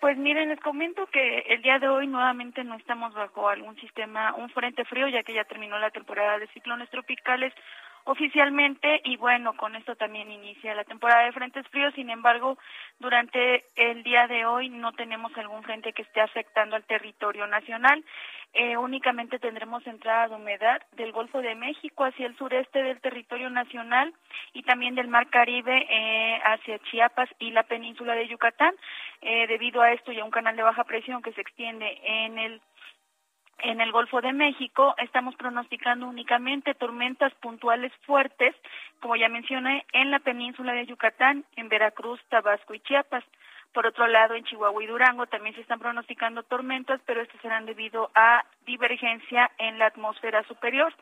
Pues miren, les comento que el día de hoy nuevamente no estamos bajo algún sistema, un frente frío, ya que ya terminó la temporada de ciclones tropicales oficialmente y bueno, con esto también inicia la temporada de frentes fríos. Sin embargo, durante el día de hoy no tenemos algún frente que esté afectando al territorio nacional. Eh, únicamente tendremos entrada de humedad del Golfo de México hacia el sureste del territorio nacional y también del Mar Caribe eh, hacia Chiapas y la península de Yucatán. Eh, debido a esto y a un canal de baja presión que se extiende en el en el Golfo de México estamos pronosticando únicamente tormentas puntuales fuertes, como ya mencioné, en la península de Yucatán, en Veracruz, Tabasco y Chiapas. Por otro lado, en Chihuahua y Durango también se están pronosticando tormentas, pero estas serán debido a divergencia en la atmósfera superior.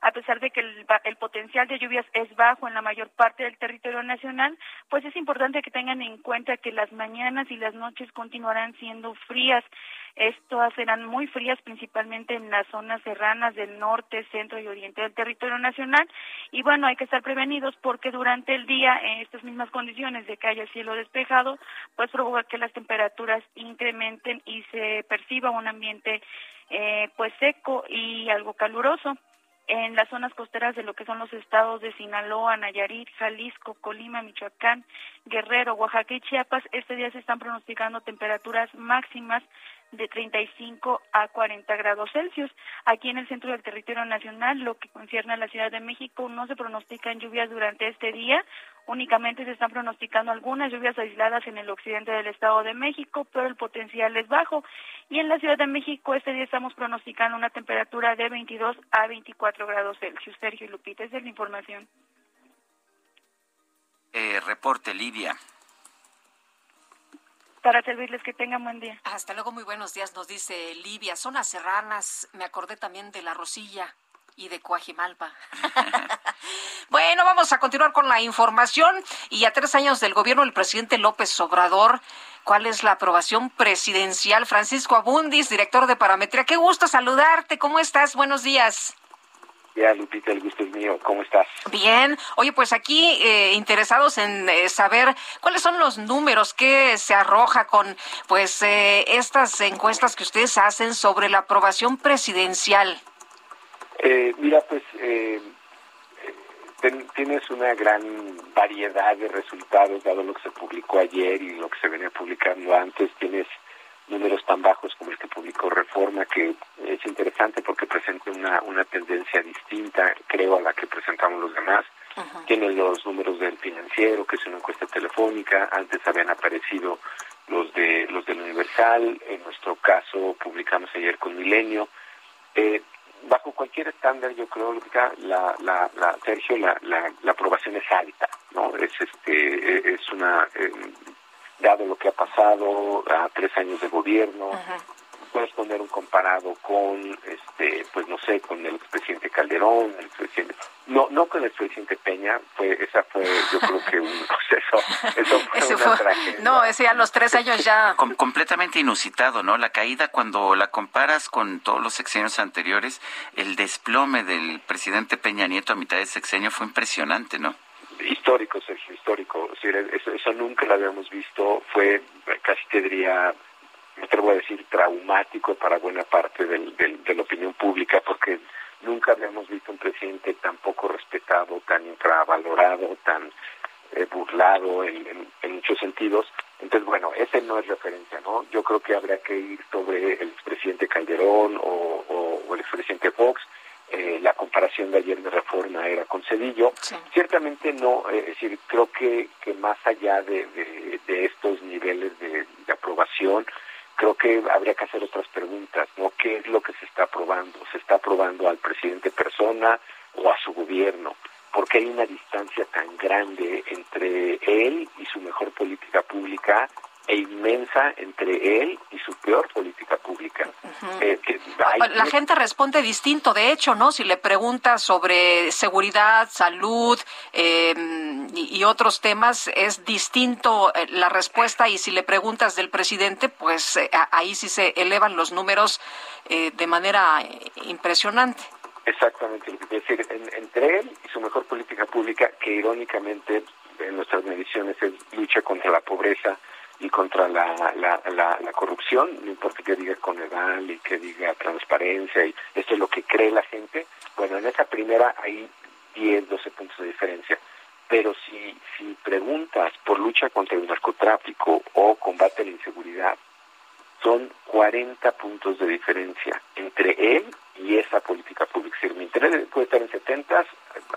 A pesar de que el, el potencial de lluvias es bajo en la mayor parte del territorio nacional, pues es importante que tengan en cuenta que las mañanas y las noches continuarán siendo frías. Estas serán muy frías principalmente en las zonas serranas del norte, centro y oriente del territorio nacional. Y bueno, hay que estar prevenidos porque durante el día, en estas mismas condiciones de que haya cielo despejado, pues provoca que las temperaturas incrementen y se perciba un ambiente eh, pues seco y algo caluroso en las zonas costeras de lo que son los estados de Sinaloa, Nayarit, Jalisco, Colima, Michoacán, Guerrero, Oaxaca y Chiapas, este día se están pronosticando temperaturas máximas de 35 a 40 grados Celsius. Aquí en el centro del territorio nacional, lo que concierne a la Ciudad de México, no se pronostican lluvias durante este día, únicamente se están pronosticando algunas lluvias aisladas en el occidente del Estado de México, pero el potencial es bajo. Y en la Ciudad de México este día estamos pronosticando una temperatura de 22 a 24 grados Celsius. Sergio y Lupita, esa es la información. Eh, reporte, Lidia. Para servirles que tengan buen día. Hasta luego, muy buenos días, nos dice Livia. Zonas serranas, me acordé también de La Rosilla y de Coajimalpa. bueno, vamos a continuar con la información. Y a tres años del gobierno del presidente López Obrador, ¿cuál es la aprobación presidencial? Francisco Abundis, director de Parametría. Qué gusto saludarte. ¿Cómo estás? Buenos días. Lupita, el gusto es mío. ¿Cómo estás? Bien, oye, pues aquí eh, interesados en eh, saber cuáles son los números que se arroja con pues eh, estas encuestas que ustedes hacen sobre la aprobación presidencial. Eh, mira, pues eh, eh, ten- tienes una gran variedad de resultados, dado lo que se publicó ayer y lo que se venía publicando antes. Tienes números tan bajos como el que publicó Reforma, que es interesante porque presenta una, una tendencia distinta, creo, a la que presentamos los demás. Tienen los números del financiero, que es una encuesta telefónica. Antes habían aparecido los de los del Universal. En nuestro caso, publicamos ayer con Milenio. Eh, bajo cualquier estándar, yo creo, la, la, la, Sergio, la, la, la aprobación es alta, ¿no? Es, este, eh, es una, eh, dado lo que ha pasado a tres años de gobierno, puedes poner un comparado con, este, pues no sé, con el expresidente Calderón, el expresidente, no, no con el expresidente Peña, fue, esa fue, yo creo que un proceso, eso fue una fue- tragedia. no, ese a los tres años ya. Com- completamente inusitado, ¿no? La caída, cuando la comparas con todos los sexenios anteriores, el desplome del presidente Peña Nieto a mitad del sexenio fue impresionante, ¿no? histórico, histórico. Eso, eso nunca lo habíamos visto. Fue, casi te diría, me atrevo a decir, traumático para buena parte del, del, de la opinión pública, porque nunca habíamos visto un presidente tan poco respetado, tan infravalorado, tan eh, burlado en, muchos sentidos. Entonces, bueno, ese no es referencia, ¿no? Yo creo que habría que ir sobre el expresidente Calderón o, o el expresidente Fox. Eh, la comparación de ayer de reforma era con Cedillo. Sí. Ciertamente no, eh, es decir, creo que, que más allá de, de, de estos niveles de, de aprobación, creo que habría que hacer otras preguntas, ¿no? ¿Qué es lo que se está aprobando? ¿Se está aprobando al presidente persona o a su gobierno? porque hay una distancia tan grande entre él y su mejor política pública e inmensa entre él y su peor política pública. Uh -huh. eh, que hay... La gente responde distinto, de hecho, ¿no? Si le preguntas sobre seguridad, salud eh, y, y, otros temas, es distinto eh, la respuesta y si le preguntas del presidente, pues eh, ahí sí se elevan los números eh, de manera impresionante. Exactamente, es decir, en, entre él y su mejor política pública, que irónicamente en nuestras mediciones es lucha contra la pobreza y contra la, la, la, corrupción, no importa que diga Coneval y que diga transparencia, y esto es lo que cree la gente, bueno, en esa primera hay 10, 12 puntos de diferencia, pero si, si preguntas por lucha contra el narcotráfico o combate a la inseguridad, son 40 puntos de diferencia entre él y esa política pública. Si mi interés puede estar en 70,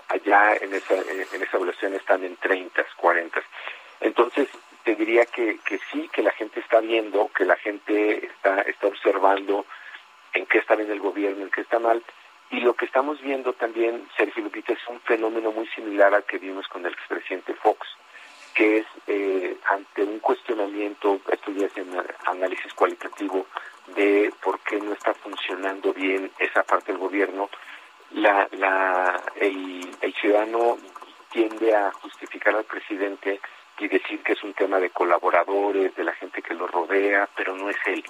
allá en esa, en esa evaluación están en 30, 40. Entonces, te diría que, que sí, que la gente está viendo, que la gente está, está observando en qué está bien el gobierno, en qué está mal. Y lo que estamos viendo también, Sergio Lupita, es un fenómeno muy similar al que vimos con el expresidente Fox, que es eh, ante un cuestionamiento, esto ya es en análisis cualitativo, de por qué no está funcionando bien esa parte del gobierno, la, la, el, el ciudadano tiende a justificar al presidente y decir que es un tema de colaboradores, de la gente que lo rodea, pero no es él.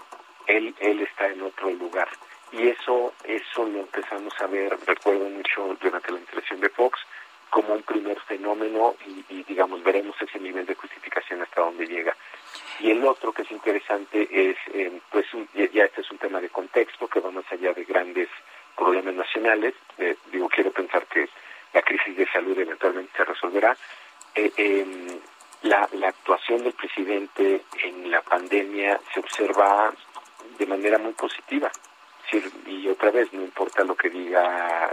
Él, él está en otro lugar. Y eso, eso lo empezamos a ver, recuerdo mucho durante la intervención de Fox, como un primer fenómeno y, digamos veremos ese nivel de justificación hasta dónde llega. Y el otro que es interesante es, eh, pues un, ya este es un tema de contexto que va más allá de grandes problemas nacionales. Eh, digo, quiero pensar que la crisis de salud eventualmente se resolverá. Eh, eh, la, la actuación del presidente en la pandemia se observa de manera muy positiva. Y otra vez, no importa lo que diga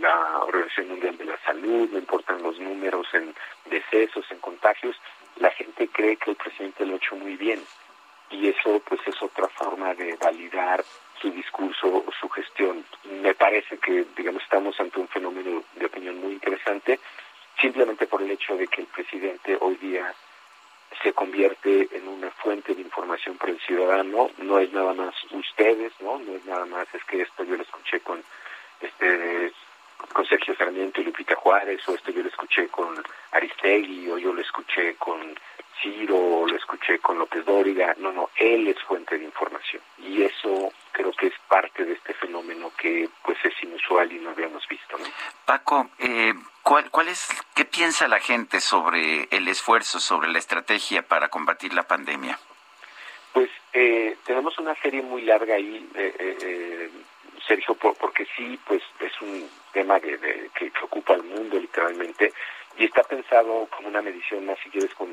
la Organización Mundial de la Salud, no importan los números en decesos, en contagios, la gente cree que el presidente lo ha hecho muy bien. Y eso pues es otra forma de validar su discurso o su gestión. Me parece que, digamos, estamos ante un fenómeno de opinión muy interesante, simplemente por el hecho de que el presidente hoy día se convierte en una fuente de información para el ciudadano, no es nada más ustedes, ¿no? No es nada más, es que esto yo lo escuché con este con Sergio Sarmiento y Lupita Juárez, o esto yo lo escuché con Aristegui, o yo lo escuché con Ciro, o lo escuché con López Dóriga, no, no, él es fuente de información. Y eso creo que es parte de este fenómeno que pues es inusual y no habíamos visto, ¿no? Paco, eh, ¿cuál, ¿cuál es, qué piensa la gente sobre el esfuerzo, sobre la estrategia para combatir la pandemia? Pues eh, tenemos una serie muy larga ahí, eh, eh, Sergio, por, porque sí, pues es un tema de, de, que, que, ocupa al mundo literalmente y está pensado como una medición más, si quieres, con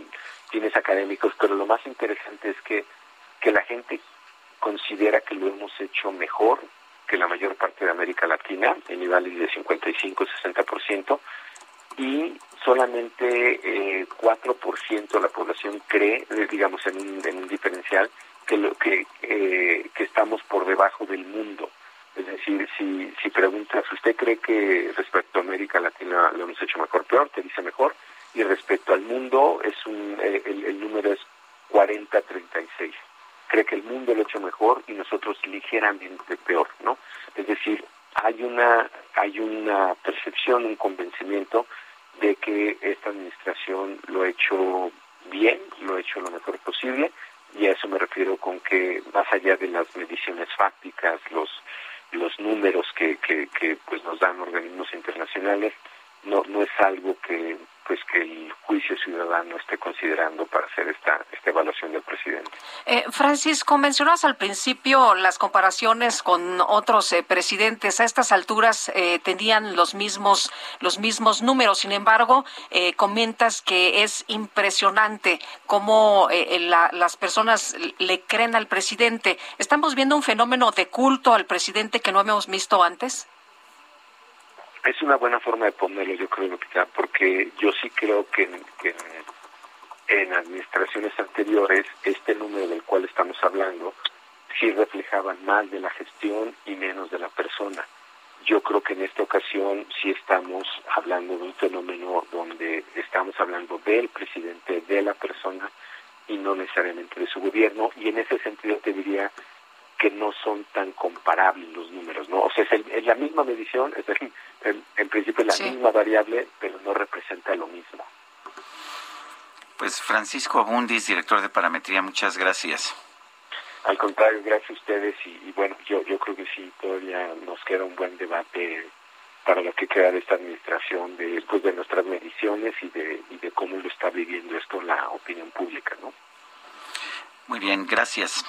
fines académicos, pero lo más interesante es que, que la gente considera que lo hemos hecho mejor que la mayor parte de América Latina, en niveles de 55-60%, y solamente eh, 4% de la población cree, eh, digamos, en un, en un diferencial, que, lo, que, eh, que estamos por debajo del mundo. Es decir, si, si preguntas, ¿usted cree que respecto a América Latina lo hemos hecho mejor, peor? Te dice mejor. Y respecto al mundo, es un, el, el número es 40-36. Cree que el mundo lo ha hecho mejor y nosotros ligeramente peor, ¿no? Es decir, hay una, hay una percepción, un convencimiento de que esta administración lo ha hecho bien, lo ha hecho lo mejor posible, y a eso me refiero con que más allá de las mediciones fácticas, los los números que, que, que pues nos dan organismos internacionales, no no es algo que pues que el juicio ciudadano esté considerando para hacer esta, esta evaluación del presidente. Eh, Francisco, mencionas al principio las comparaciones con otros eh, presidentes. A estas alturas eh, tenían los mismos, los mismos números. Sin embargo, eh, comentas que es impresionante cómo eh, la- las personas le creen al presidente. ¿Estamos viendo un fenómeno de culto al presidente que no habíamos visto antes? Es una buena forma de ponerlo, yo creo, porque yo sí creo que, que en administraciones anteriores este número del cual estamos hablando sí reflejaban más de la gestión y menos de la persona. Yo creo que en esta ocasión sí estamos hablando de un fenómeno donde estamos hablando del presidente, de la persona y no necesariamente de su gobierno. Y en ese sentido te diría que no son tan comparables los números, ¿no? O sea, es, el- es la misma medición, es el- el- en principio la Sí. misma variable, pero no representa lo mismo. Pues Francisco Abundis, director de Parametría, muchas gracias. Al contrario, gracias a ustedes y, y bueno, yo, yo creo que sí, todavía nos queda un buen debate para lo que queda de esta administración, de, pues, de nuestras mediciones y de, y de cómo lo está viviendo esto la opinión pública, ¿no? Muy bien, gracias.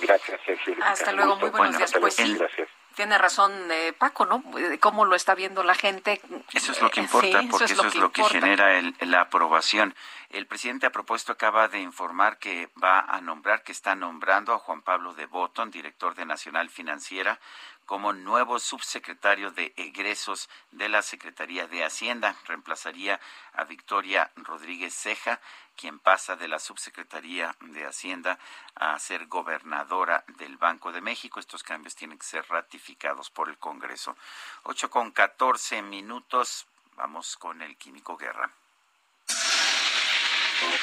Gracias, Sergio. Hasta luego, Gusto. muy buenos Bueno, días. Pues sí. Gracias. Tiene razón eh, Paco, ¿no? Cómo lo está viendo la gente. Eso es lo que Eh, importa, sí, porque eso es lo que, genera el- la aprobación. El presidente a propuesto acaba de informar que va a nombrar, que está nombrando a Juan Pablo de Botton, director de Nacional Financiera, como nuevo subsecretario de egresos de la Secretaría de Hacienda. Reemplazaría a Victoria Rodríguez Ceja, quien pasa de la subsecretaría de Hacienda a ser gobernadora del Banco de México. Estos cambios tienen que ser ratificados por el Congreso. 8 con 14 minutos. Vamos con el Químico Guerra.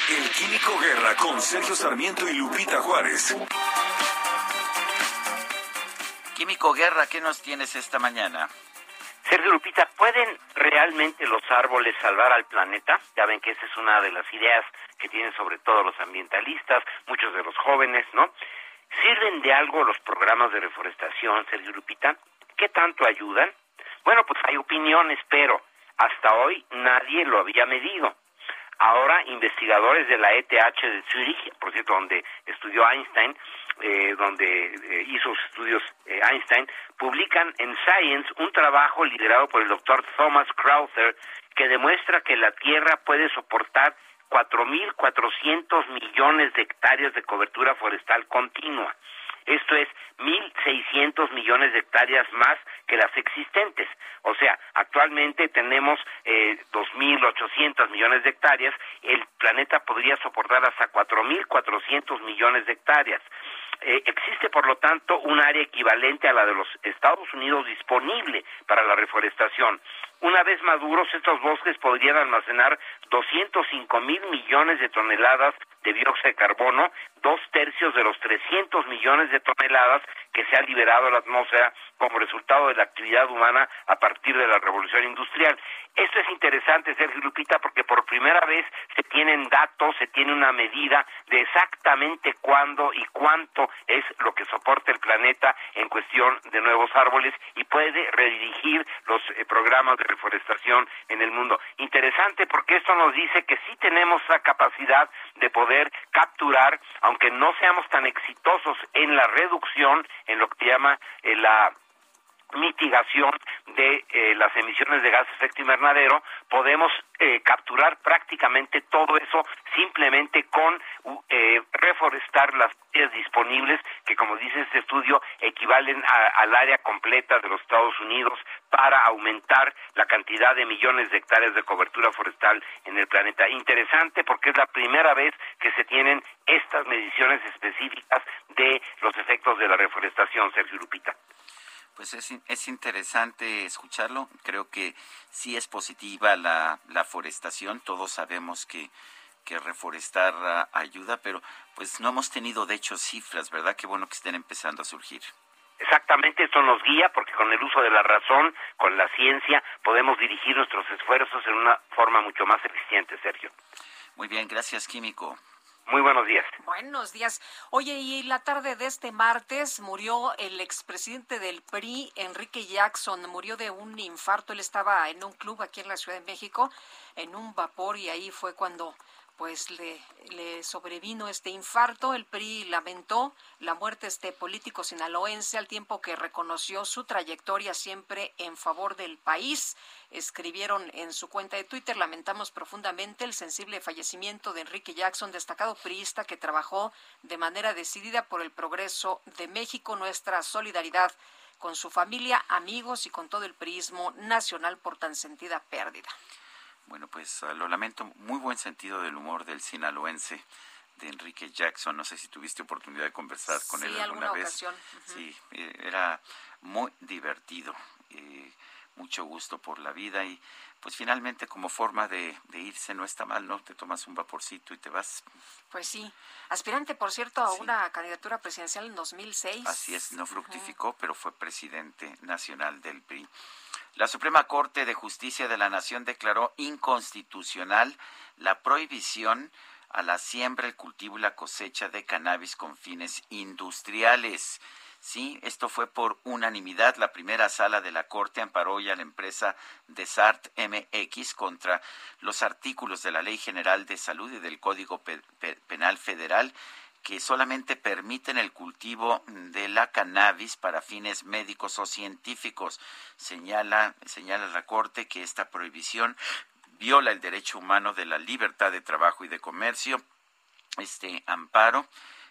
El Químico Guerra con Sergio Sarmiento y Lupita Juárez. Químico Guerra, ¿qué nos tienes esta mañana? Sergio Lupita, ¿pueden realmente los árboles salvar al planeta? Ya ven que esa es una de las ideas que tienen sobre todo los ambientalistas, muchos de los jóvenes, ¿no? ¿Sirven de algo los programas de reforestación, Sergio Lupita? ¿Qué tanto ayudan? Bueno, pues hay opiniones, pero hasta hoy nadie lo había medido. Ahora, investigadores de la ETH de Zurich, por cierto, donde estudió Einstein, eh, donde eh, hizo sus estudios eh, Einstein, publican en Science un trabajo liderado por el doctor Thomas Crowther que demuestra que la Tierra puede soportar 4.400 millones de hectáreas de cobertura forestal continua. Esto es 1.600 millones de hectáreas más que las existentes. O sea, actualmente tenemos eh, 2.800 millones de hectáreas. El planeta podría soportar hasta 4.400 millones de hectáreas. Eh, existe, por lo tanto, un área equivalente a la de los Estados Unidos disponible para la reforestación. Una vez maduros, estos bosques podrían almacenar 205 mil millones de toneladas de dióxido de carbono, dos tercios de los 300 millones de toneladas que se ha liberado a la atmósfera como resultado de la actividad humana a partir de la revolución industrial. Esto es interesante, Sergio Lupita, porque por primera vez se tienen datos, se tiene una medida de exactamente cuándo y cuánto es lo que soporta el planeta en cuestión de nuevos árboles y puede redirigir los eh, programas de reforestación en el mundo. Interesante porque esto nos dice que sí tenemos esa capacidad de poder capturar, no seamos tan exitosos en la reducción, en lo que se llama eh, la mitigación de eh, las emisiones de gas efecto invernadero, podemos eh, capturar prácticamente todo eso simplemente con eh, reforestar las áreas disponibles que, como dice este estudio, equivalen a- al área completa de los Estados Unidos para aumentar la cantidad de millones de hectáreas de cobertura forestal en el planeta. Interesante porque es la primera vez que se tienen estas mediciones específicas de los efectos de la reforestación, Sergio Lupita. Pues es, es interesante escucharlo. Creo que sí es positiva la, la forestación. Todos sabemos que, que reforestar ah, ayuda, pero pues no hemos tenido de hecho cifras, ¿verdad? Qué bueno que estén empezando a surgir. Exactamente, esto nos guía porque con el uso de la razón, con la ciencia, podemos dirigir nuestros esfuerzos en una forma mucho más eficiente, Sergio. Muy bien, gracias, Químico. Muy buenos días. Buenos días. Oye, y la tarde de este martes murió el expresidente del PRI, Enrique Jackson, murió de un infarto. Él estaba en un club aquí en la Ciudad de México, en un vapor, y ahí fue cuando pues le, le sobrevino este infarto. El PRI lamentó la muerte de este político sinaloense al tiempo que reconoció su trayectoria siempre en favor del país. Escribieron en su cuenta de Twitter, lamentamos profundamente el sensible fallecimiento de Enrique Jackson, destacado priista que trabajó de manera decidida por el progreso de México. Nuestra solidaridad con su familia, amigos y con todo el priismo nacional por tan sentida pérdida. Bueno, pues uh, lo lamento, muy buen sentido del humor del sinaloense de Enrique Jackson. No sé si tuviste oportunidad de conversar con Sí, él alguna, alguna vez. Sí, eh, era muy divertido, eh, mucho gusto por la vida y pues finalmente como forma de, de irse no está mal, ¿no? Te tomas un vaporcito y te vas. Pues sí. Aspirante, por cierto, a una candidatura presidencial en 2006. Así es, no fructificó, pero fue presidente nacional del PRI. La Suprema Corte de Justicia de la Nación declaró inconstitucional la prohibición a la siembra, el cultivo y la cosecha de cannabis con fines industriales. Sí, esto fue por unanimidad. La primera sala de la Corte amparó ya a la empresa Desart MX contra los artículos de la Ley General de Salud y del Código Pe- Pe- Penal Federal que solamente permiten el cultivo de la cannabis para fines médicos o científicos. Señala, señala la Corte que esta prohibición viola el derecho humano de la libertad de trabajo y de comercio. Este amparo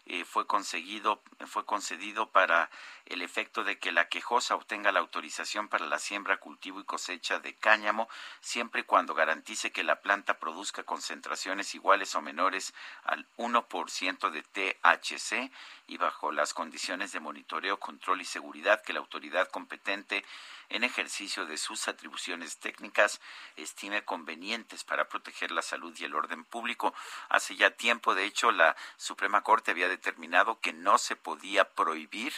eh, fue conseguido, fue concedido para el efecto de que la quejosa obtenga la autorización para la siembra, cultivo y cosecha de cáñamo, siempre y cuando garantice que la planta produzca concentraciones iguales o menores al 1% de THC y bajo las condiciones de monitoreo, control y seguridad que la autoridad competente en ejercicio de sus atribuciones técnicas estime convenientes para proteger la salud y el orden público. Hace ya tiempo, de hecho, la Suprema Corte había determinado que no se podía prohibir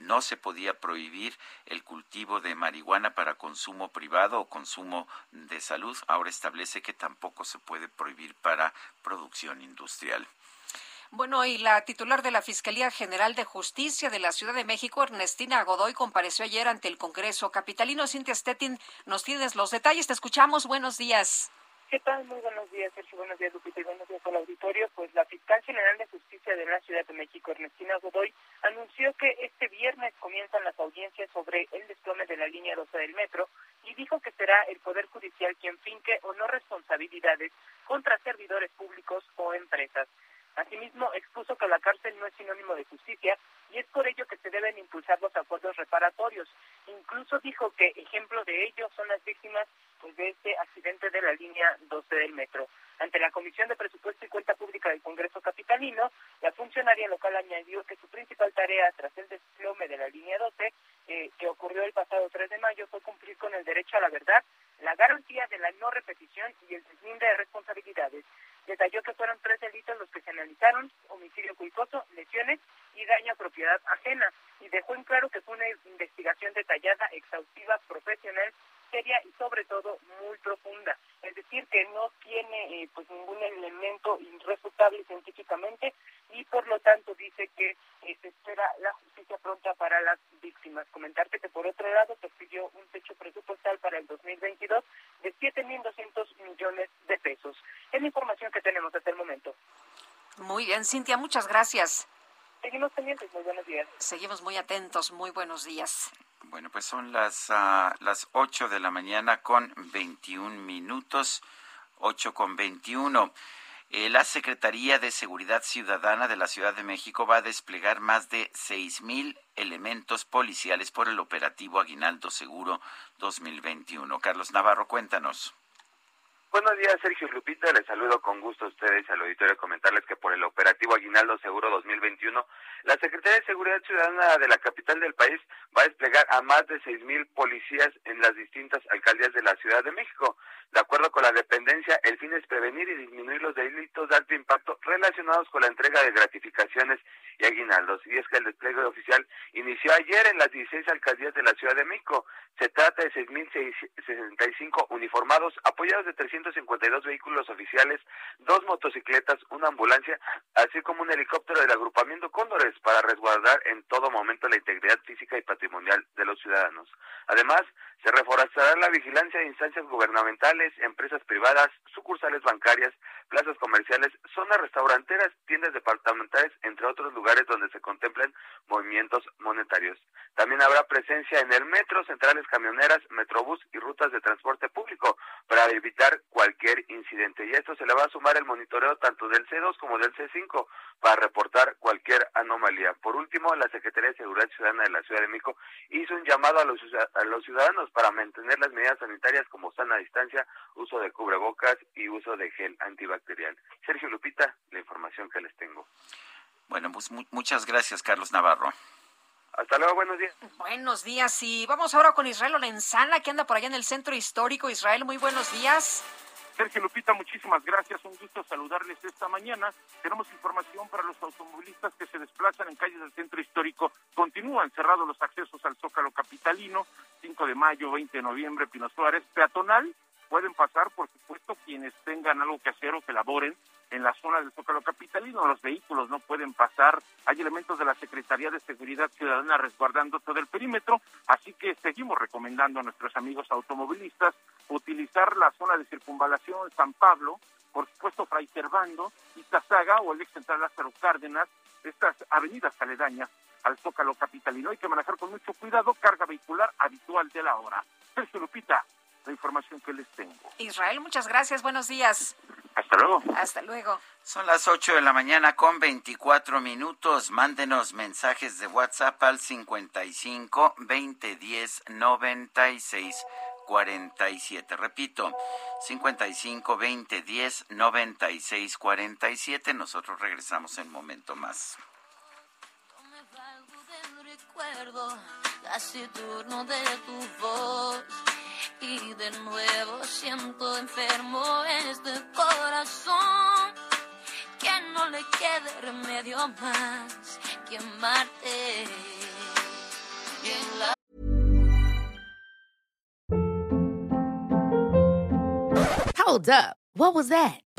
no se podía prohibir el cultivo de marihuana para consumo privado o consumo de salud. Ahora establece que tampoco se puede prohibir para producción industrial. Bueno, y la titular de la Fiscalía General de Justicia de la Ciudad de México, Ernestina Godoy, compareció ayer ante el Congreso Capitalino. Cintia Stettin, nos tienes los detalles. Te escuchamos. Buenos días. ¿Qué tal? Muy buenos días, Sergio. Buenos días, Lupita. Y buenos días al auditorio. Pues la Fiscal General de Justicia de la Ciudad de México, Ernestina Godoy, anunció que este viernes comienzan las audiencias sobre el desplome de la línea 12 del metro y dijo que será el Poder Judicial quien finque o no responsabilidades contra servidores públicos o empresas. Asimismo, expuso que la cárcel no es sinónimo de justicia y es por ello que se deben impulsar los acuerdos reparatorios. Incluso dijo que ejemplo de ello son las víctimas pues, de este accidente de la línea 12 del metro. Ante la Comisión de Presupuesto y Cuenta Pública del Congreso Capitalino, la funcionaria local añadió que su principal tarea tras el desplome de la línea 12, eh, que ocurrió el pasado 3 de mayo, fue cumplir con el derecho a la verdad, la garantía de la no repetición y el deslinde de responsabilidades. Detalló que fueron tres delitos los que se analizaron, homicidio culposo, lesiones y daño a propiedad ajena, y dejó en claro que fue una investigación detallada, exhaustiva, profesional, seria y sobre todo muy profunda. Es decir, que no tiene eh, pues ningún elemento irrefutable científicamente y por lo tanto dice que eh, se espera la justicia pronta para las víctimas. Comentarte que por otro lado se pidió un techo presupuestal para el 2022 de 7.200 millones de pesos. Es la información que tenemos hasta el momento. Muy bien, Cintia, muchas gracias. Seguimos pendientes, muy buenos días. Seguimos muy atentos, muy buenos días. Bueno, pues son las, ah, las 8 de la mañana con 21 minutos, 8 con 21. Eh, la Secretaría de Seguridad Ciudadana de la Ciudad de México va a desplegar más de 6 mil elementos policiales por el operativo Aguinaldo Seguro 2021. Carlos Navarro, cuéntanos. Buenos días, Sergio Lupita. Les saludo con gusto a ustedes al auditorio comentarles que el operativo Aguinaldo Seguro 2021, la Secretaría de Seguridad Ciudadana de la capital del país va a desplegar a más de seis mil policías en las distintas alcaldías de la Ciudad de México. De acuerdo con la dependencia, el fin es prevenir y disminuir los delitos de alto impacto relacionados con la entrega de gratificaciones y aguinaldos. Y es que el despliegue oficial inició ayer en las 16 alcaldías de la Ciudad de México. Se trata de 6.065 uniformados, apoyados de 352 vehículos oficiales, dos motocicletas, una ambulancia, así como un helicóptero del agrupamiento Cóndores para resguardar en todo momento la integridad física y patrimonial de los ciudadanos. Además, se reforzará la vigilancia de instancias gubernamentales, empresas privadas, sucursales bancarias, plazas comerciales, zonas restauranteras, tiendas departamentales, entre otros lugares donde se contemplen movimientos monetarios. También habrá presencia en el metro, centrales camioneras, metrobús y rutas de transporte público para evitar cualquier incidente. Y a esto se le va a sumar el monitoreo tanto del C2 como del C5 para reportar cualquier anomalía. Por último, la Secretaría de Seguridad Ciudadana de la Ciudad de México hizo un llamado a los, a los ciudadanos para mantener las medidas sanitarias como sana distancia, uso de cubrebocas y uso de gel antibacterial. Sergio Lupita, la información que les tengo. Bueno, pues mu muchas gracias, Carlos Navarro. Hasta luego, buenos días. Buenos días y vamos ahora con Israel Lorenzana, que anda por allá en el centro histórico. Israel, muy buenos días. Sergio Lupita, muchísimas gracias. Un gusto saludarles esta mañana. Tenemos información para los automovilistas que se desplazan en calles del centro histórico. Continúan cerrados los accesos al Zócalo Capitalino, 5 de mayo, 20 de noviembre, Pino Suárez, peatonal. Pueden pasar, por supuesto, quienes tengan algo que hacer o que laboren en la zona del Zócalo Capitalino. Los vehículos no pueden pasar. Hay elementos de la Secretaría de Seguridad Ciudadana resguardando todo el perímetro. Así que seguimos recomendando a nuestros amigos automovilistas utilizar la zona de circunvalación San Pablo, por supuesto Fray Servando, Itazaga o el ex central Lázaro Cárdenas, estas avenidas aledañas al Zócalo Capitalino. Hay que manejar con mucho cuidado carga vehicular habitual de la hora. Sergio Lupita, la información que les tengo. Israel, muchas gracias. Buenos días. Hasta luego. Hasta luego. Son las 8 de la mañana con 24 minutos. Mándenos mensajes de WhatsApp al 55 2010 96 47. Repito, 55 2010 96 47. Nosotros regresamos en un momento más. recuerdo casi turno de tu voz y de nuevo siento enfermo este corazón que no le quede remedio más que amarte la Hold up. What was that?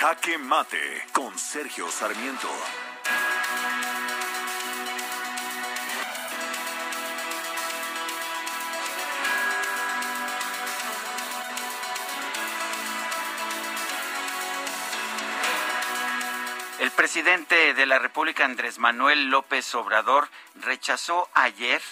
Jaque Mate con Sergio Sarmiento. El presidente de la República, Andrés Manuel López Obrador, rechazó ayer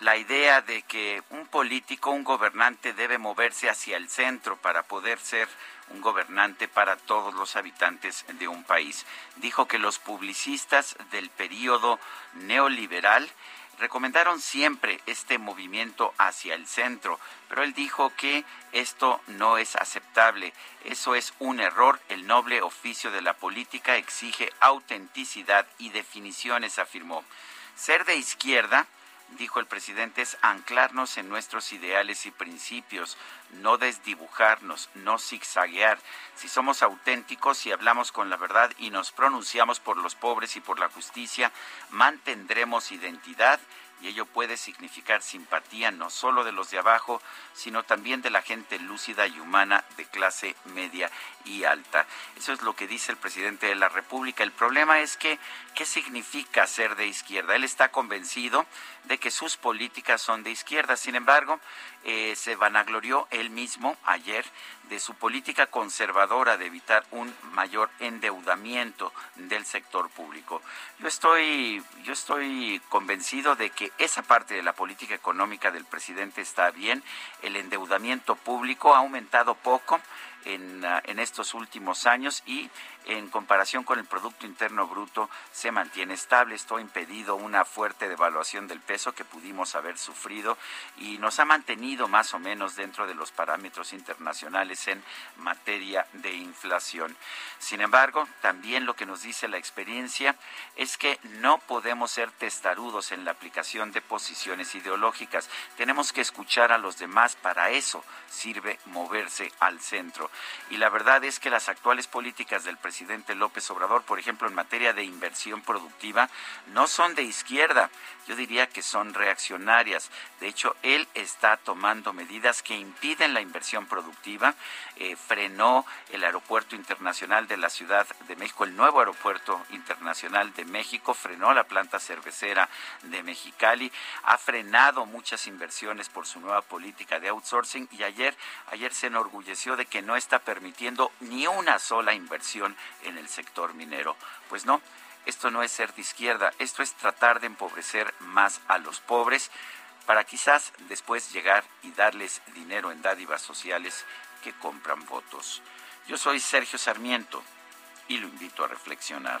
la idea de que un político, un gobernante debe moverse hacia el centro para poder ser un gobernante para todos los habitantes de un país. Dijo que los publicistas del periodo neoliberal recomendaron siempre este movimiento hacia el centro, pero él dijo que esto no es aceptable, eso es un error, el noble oficio de la política exige autenticidad y definiciones, afirmó. Ser de izquierda dijo el presidente, es anclarnos en nuestros ideales y principios, no desdibujarnos, no zigzaguear. Si somos auténticos y hablamos con la verdad y nos pronunciamos por los pobres y por la justicia, mantendremos identidad y ello puede significar simpatía no solo de los de abajo, sino también de la gente lúcida y humana de clase media y alta. Eso es lo que dice el presidente de la República. El problema es que, ¿qué significa ser de izquierda? Él está convencido de que sus políticas son de izquierda. Sin embargo, eh, se vanaglorió él mismo ayer de su política conservadora de evitar un mayor endeudamiento del sector público. Yo estoy, yo estoy convencido de que esa parte de la política económica del presidente está bien. El endeudamiento público ha aumentado poco en, ah, en estos últimos años y en comparación con el Producto Interno Bruto se mantiene estable. Esto ha impedido una fuerte devaluación del peso que pudimos haber sufrido y nos ha mantenido más o menos dentro de los parámetros internacionales en materia de inflación. Sin embargo, también lo que nos dice la experiencia es que no podemos ser testarudos en la aplicación de posiciones ideológicas. Tenemos que escuchar a los demás. Para eso sirve moverse al centro. Y la verdad es que las actuales políticas del presidente López Obrador, por ejemplo, en materia de inversión productiva, no son de izquierda. Yo diría que son reaccionarias. De hecho, él está tomando medidas que impiden la inversión productiva. Eh, frenó el aeropuerto internacional de la Ciudad de México, el nuevo aeropuerto internacional de México, frenó la planta cervecera de Mexicali, ha frenado muchas inversiones por su nueva política de outsourcing y ayer, ayer se enorgulleció de que no está permitiendo ni una sola inversión en el sector minero. Pues no, esto no es ser de izquierda, esto es tratar de empobrecer más a los pobres para quizás después llegar y darles dinero en dádivas sociales que compran votos. Yo soy Sergio Sarmiento y lo invito a reflexionar.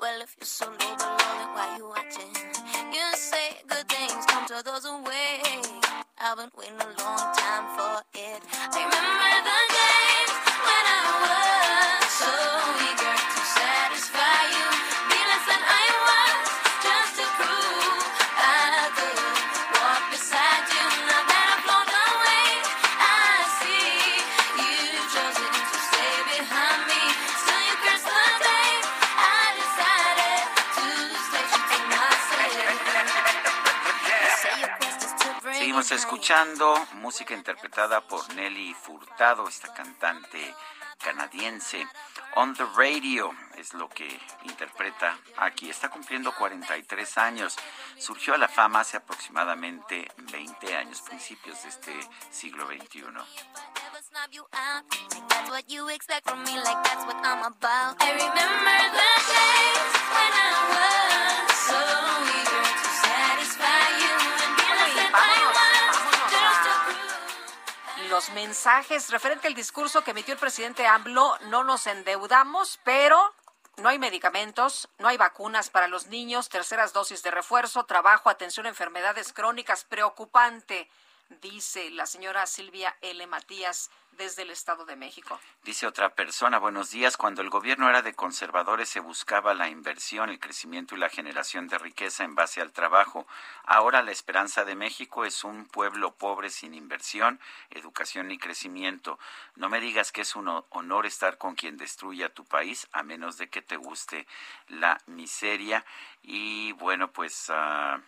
Well, if you're so low below, why you watching? You say good things come to those who wait. I've been waiting a long time for it. I remember the days escuchando música interpretada por Nelly Furtado, esta cantante canadiense. On the Radio es lo que interpreta aquí. Está cumpliendo 43 años. Surgió a la fama hace aproximadamente 20 años, principios de este siglo XXI. Never Los mensajes referente al discurso que emitió el presidente AMLO, no nos endeudamos, pero no hay medicamentos, no hay vacunas para los niños, terceras dosis de refuerzo, trabajo, atención a enfermedades crónicas, preocupante, dice la señora Silvia L. Matías desde el Estado de México. Dice otra persona, buenos días, cuando el gobierno era de conservadores se buscaba la inversión, el crecimiento y la generación de riqueza en base al trabajo. Ahora la esperanza de México es un pueblo pobre sin inversión, educación ni crecimiento. No me digas que es un ho- honor estar con quien destruye a tu país, a menos de que te guste la miseria. Y bueno, pues... ah,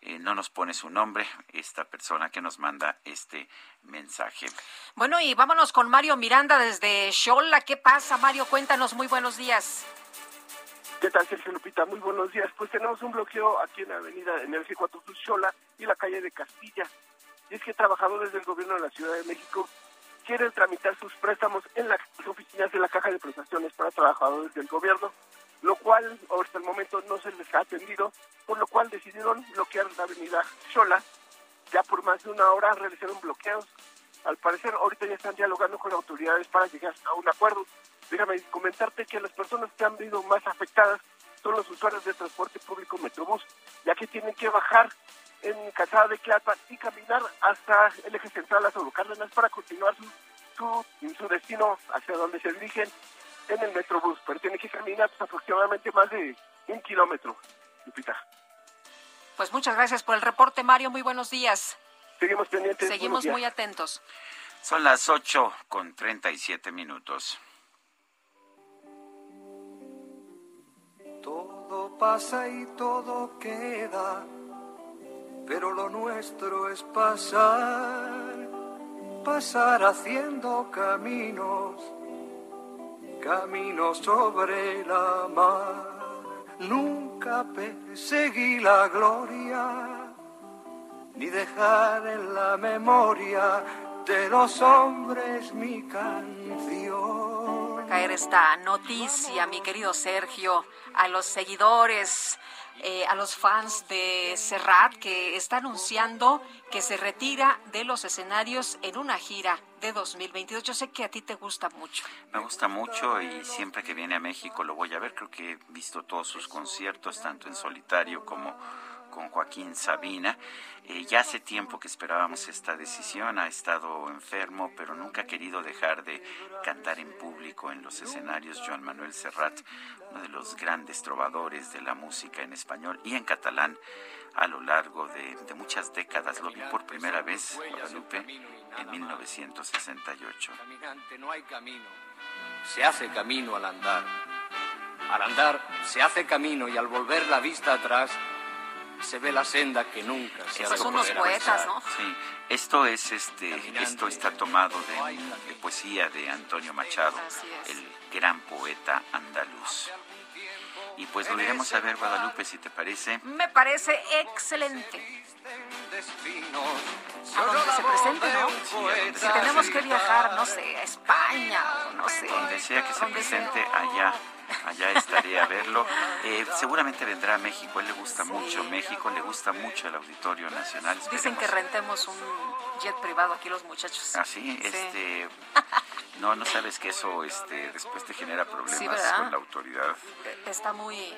eh, no nos pone su nombre esta persona que nos manda este mensaje. Bueno, y vámonos con Mario Miranda desde Xola. ¿Qué pasa, Mario? Cuéntanos, muy buenos días. ¿Qué tal, Sergio Lupita? Muy buenos días. Pues tenemos un bloqueo aquí en la avenida en el G4 Sur Xola y la calle de Castilla. Y es que trabajadores del gobierno de la Ciudad de México quieren tramitar sus préstamos en las oficinas de la Caja de Prestaciones para Trabajadores del Gobierno, lo cual hasta el momento no se les ha atendido, por lo cual decidieron bloquear la avenida Xola. Ya por más de una hora realizaron bloqueos. Al parecer ahorita ya están dialogando con autoridades para llegar a un acuerdo. Déjame comentarte que las personas que han sido más afectadas son los usuarios de transporte público Metrobús, ya que tienen que bajar en Calzada de Tlalpan y caminar hasta el eje central a Cárdenas para continuar su, su, su destino hacia donde se dirigen en el Metrobús, pero tienen que caminar pues, aproximadamente más de un kilómetro, Lupita. Pues muchas gracias por el reporte, Mario. Muy buenos días. Seguimos pendientes. Seguimos muy atentos. Son las 8 con 37 minutos. Todo pasa y todo queda, pero lo nuestro es pasar, pasar haciendo caminos, caminos sobre la mar. Nunca perseguí la gloria, ni dejar en la memoria de los hombres mi canción. caer esta noticia, mi querido Sergio, a los seguidores, eh, a los fans de Serrat, que está anunciando que se retira de los escenarios en una gira de 2022. Yo sé que a ti te gusta mucho. Me gusta mucho y siempre que viene a México lo voy a ver. Creo que he visto todos sus conciertos, tanto en solitario como con Joaquín Sabina. Eh, ya hace tiempo que esperábamos esta decisión, ha estado enfermo, pero nunca ha querido dejar de cantar en público en los escenarios. Joan Manuel Serrat, uno de los grandes trovadores de la música en español y en catalán a lo largo de, muchas décadas. Lo vi por primera vez, Guadalupe, en 1968. Caminante, no hay camino. Se hace camino al andar. Al andar se hace camino y al volver la vista atrás se ve la senda que nunca se ha Son a poetas. ¿no? Sí, esto es este, esto está tomado de, de poesía de Antonio Machado, el gran poeta andaluz. Y pues lo iremos a ver, Guadalupe, si te parece. Me parece excelente. A donde se presente, ¿no? Si tenemos que viajar, no sé, a España o no sé. Donde sea que se presente allá, allá estaré a verlo. Eh, seguramente vendrá a México, a él le gusta mucho México, le gusta mucho el Auditorio Nacional. Dicen que rentemos un jet privado aquí los muchachos. Así, este, no, no sabes que eso, este, después te genera problemas Sí, con la autoridad. Está muy,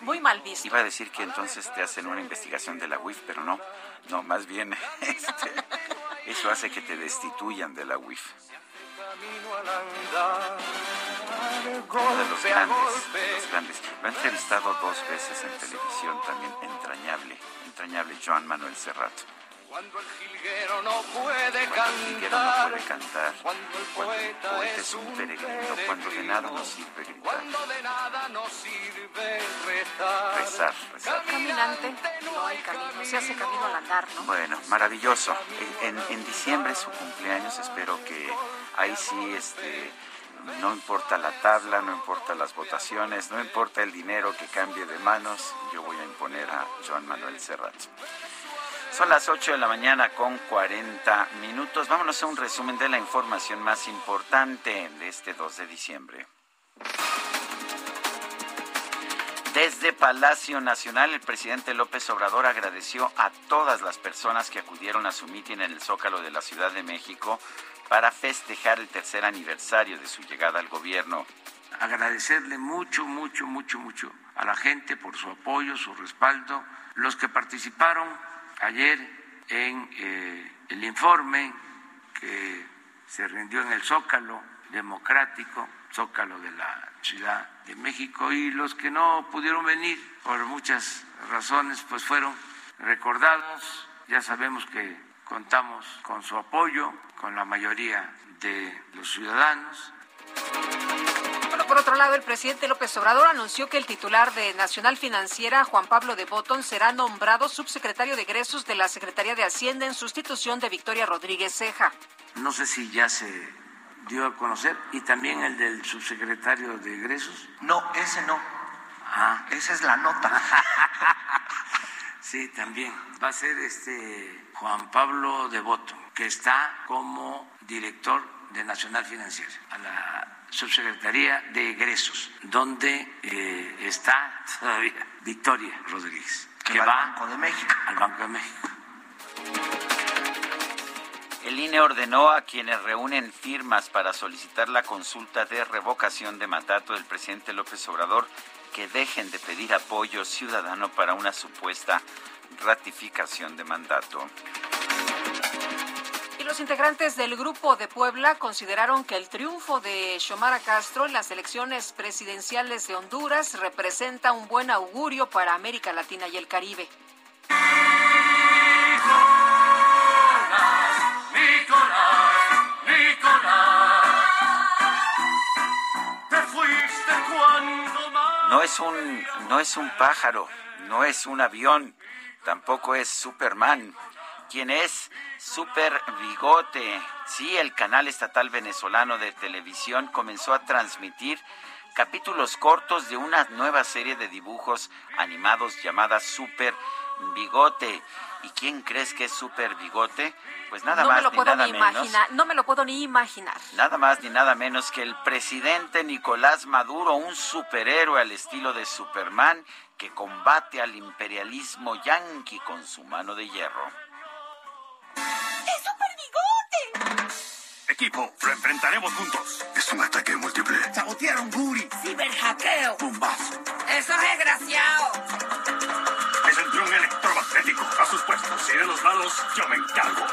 muy mal visto. Iba a decir que entonces te hacen una investigación de la UIF, pero no, no, más bien, este, eso hace que te destituyan de la UIF. Uno de los grandes, de los grandes. Lo he entrevistado dos veces en televisión también, entrañable, entrañable Joan Manuel Serrat. Cuando el jilguero no puede Cuando el jilguero no cantar, puede cantar, cuando el cuando el poeta es es un peregrino, cuando de nada nos sirve gritar. cuando de nada nos sirve rezar. Rezar, rezar. Caminante, no hay camino. Se hace camino al andar, ¿no? Bueno, maravilloso. En, en diciembre es su cumpleaños, espero que ahí sí, este, no importa la tabla, no importa las votaciones, no importa el dinero que cambie de manos, yo voy a imponer a Joan Manuel Serrat. Son las 8 de la mañana con 40 minutos. Vámonos a un resumen de la información más importante de este 2 de diciembre. Desde Palacio Nacional, el presidente López Obrador agradeció a todas las personas que acudieron a su mitin en el Zócalo de la Ciudad de México para festejar el tercer aniversario de su llegada al gobierno. agradecerle mucho, mucho, mucho, mucho a la gente por su apoyo, su respaldo, los que participaron ayer en eh, el informe que se rindió en el Zócalo Democrático, Zócalo de la Ciudad de México, y los que no pudieron venir por muchas razones, pues fueron recordados. Ya sabemos que contamos con su apoyo, con la mayoría de los ciudadanos. Bueno, por otro lado, el presidente López Obrador anunció que el titular de Nacional Financiera, Juan Pablo de Botón, será nombrado subsecretario de egresos de la Secretaría de Hacienda en sustitución de Victoria Rodríguez Ceja. no sé si ya se dio a conocer, y también el del subsecretario de egresos. No, ese no. Ah, Esa es la nota. sí, también. Va a ser este Juan Pablo Devoto, que está como director de Nacional Financiera, a la Subsecretaría de Egresos, donde eh, está todavía Victoria Rodríguez, que, va al Banco de México. Al Banco de México. El INE ordenó a quienes reúnen firmas para solicitar la consulta de revocación de mandato del presidente López Obrador que dejen de pedir apoyo ciudadano para una supuesta ratificación de mandato. Los integrantes del Grupo de Puebla consideraron que el triunfo de Xiomara Castro en las elecciones presidenciales de Honduras representa un buen augurio para América Latina y el Caribe. No es un no es un pájaro, no es un avión, tampoco es Superman. ¿Quién es? Super Bigote. Sí, el canal estatal venezolano de televisión comenzó a transmitir capítulos cortos de una nueva serie de dibujos animados llamada Super Bigote. ¿Y quién crees que es Super Bigote? Pues nada no más me lo ni puedo nada ni menos. imaginar, no me lo puedo ni imaginar. Nada más ni nada menos que el presidente Nicolás Maduro, un superhéroe al estilo de Superman que combate al imperialismo yanqui con su mano de hierro. ¡Es Super Bigote! Equipo, lo enfrentaremos juntos. Es un ataque múltiple. Sabotearon Guri. Ciberhackeo. Bombazo. Esos desgraciados. Es entre un electromagnético. A sus puestos. Si de los malos, yo me encargo.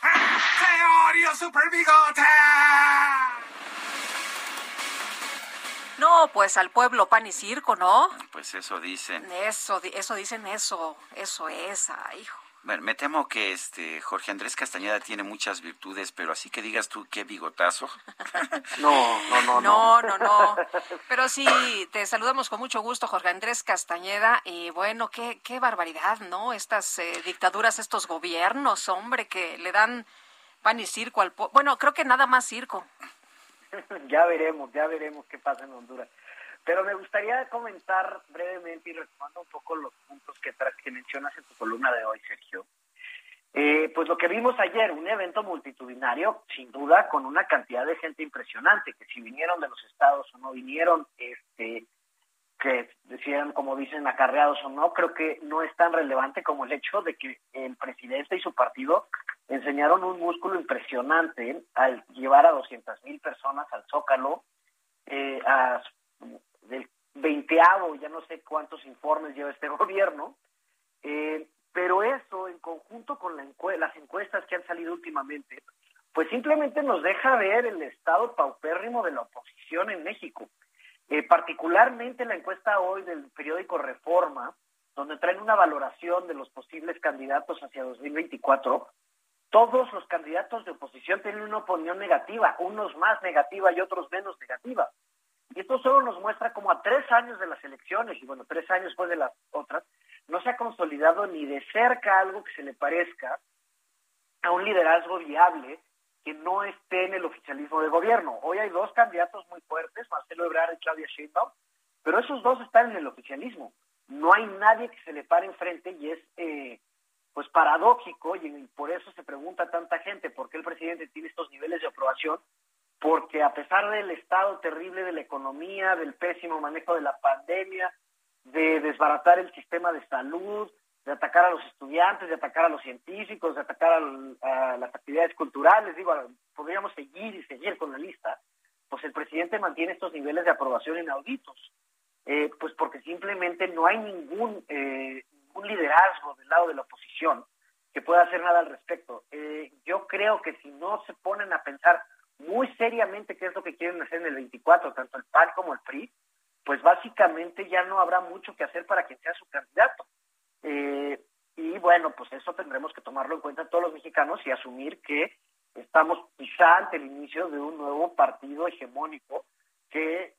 ¡Te odio, Super Bigote! No, pues al pueblo pan y circo, ¿no? Pues eso dicen. Eso, eso dicen eso, eso es, hijo. Bueno, me temo que este Jorge Andrés Castañeda tiene muchas virtudes, pero así que digas tú qué bigotazo. No, no, no, No, no, no. Pero sí, te saludamos con mucho gusto, Jorge Andrés Castañeda. Y bueno, qué, qué barbaridad, ¿no? Estas eh, dictaduras, estos gobiernos, hombre, que le dan pan y circo al pueblo. Bueno, creo que nada más circo. ya veremos, ya veremos qué pasa en Honduras. Pero me gustaría comentar brevemente y retomando un poco los puntos que, que mencionas en tu columna de hoy, Sergio. Eh, pues lo que vimos ayer, un evento multitudinario, sin duda, con una cantidad de gente impresionante, que si vinieron de los estados o no vinieron, este, que decían, como dicen, acarreados o no, creo que no es tan relevante como el hecho de que el presidente y su partido enseñaron un músculo impresionante al llevar a 200 mil personas al Zócalo, eh, del veinteavo, ya no sé cuántos informes lleva este gobierno, eh, pero eso en conjunto con la las encuestas que han salido últimamente, pues simplemente nos deja ver el estado paupérrimo de la oposición en México. Eh, particularmente la encuesta hoy del periódico Reforma, donde traen una valoración de los posibles candidatos hacia 2024, todos los candidatos de oposición tienen una opinión negativa, unos más negativa y otros menos negativa. Y esto solo nos muestra como a tres años de las elecciones, y bueno, tres años después de las otras, no se ha consolidado ni de cerca algo que se le parezca a un liderazgo viable que no esté en el oficialismo de gobierno. Hoy hay dos candidatos muy fuertes, Marcelo Ebrard y Claudia Sheinbaum, pero esos dos están en el oficialismo. No hay nadie que se le pare enfrente y es eh, pues paradójico y por eso se pregunta tanta gente por qué el presidente tiene estos niveles de aprobación, porque a pesar del estado terrible de la economía, del pésimo manejo de la pandemia, de desbaratar el sistema de salud, de atacar a los estudiantes, de atacar a los científicos, de atacar a, las actividades culturales, digo, podríamos seguir y seguir con la lista, pues el presidente mantiene estos niveles de aprobación inauditos, eh, pues porque simplemente no hay ningún, eh, ningún liderazgo del lado de la oposición que pueda hacer nada al respecto. Eh, yo creo que si no se ponen a pensar muy seriamente qué es lo que quieren hacer en el 24, tanto el PAN como el PRI, pues básicamente ya no habrá mucho que hacer para quien sea su candidato. Eh, y bueno, pues eso tendremos que tomarlo en cuenta todos los mexicanos y asumir que estamos quizá ante el inicio de un nuevo partido hegemónico que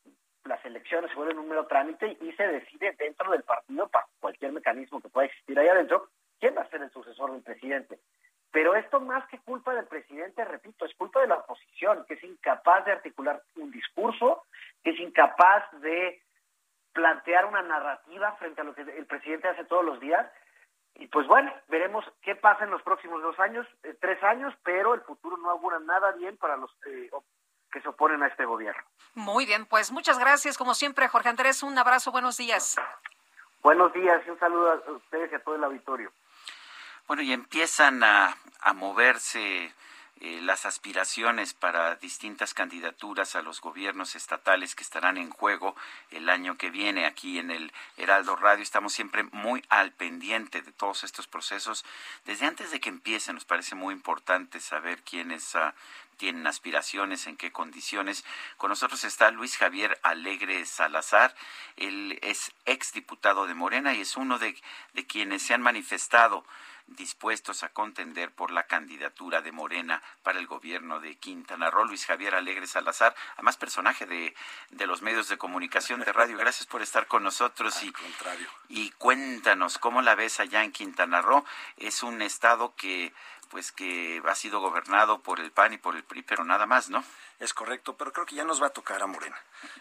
las elecciones se vuelven un mero trámite y se decide dentro del partido, para cualquier mecanismo que pueda existir ahí adentro, quién va a ser el sucesor del presidente. Pero esto más que culpa del presidente, repito, es culpa de la oposición, que es incapaz de articular un discurso, que es incapaz de plantear una narrativa frente a lo que el presidente hace todos los días. Y pues bueno, veremos qué pasa en los próximos dos años, eh, tres años, pero el futuro no augura nada bien para los eh, que se oponen a este gobierno. Muy bien, pues muchas gracias, como siempre, Jorge Andrés. Un abrazo, buenos días. Buenos días y un saludo a ustedes y a todo el auditorio. Bueno, y empiezan a, a moverse eh, las aspiraciones para distintas candidaturas a los gobiernos estatales que estarán en juego el año que viene aquí en el Heraldo Radio. Estamos siempre muy al pendiente de todos estos procesos. Desde antes de que empiecen, nos parece muy importante saber quiénes ah, tienen aspiraciones, en qué condiciones. Con nosotros está Luis Javier Alegre Salazar. Él es exdiputado de Morena y es uno de, de quienes se han manifestado dispuestos a contender por la candidatura de Morena para el gobierno de Quintana Roo. Luis Javier Alegre Salazar, además personaje de, de los medios de comunicación de radio. Gracias por estar con nosotros. y, contrario. y cuéntanos, ¿cómo la ves allá en Quintana Roo? Es un estado que pues que ha sido gobernado por el PAN y por el PRI, pero nada más, ¿no? Es correcto, pero creo que ya nos va a tocar a Morena.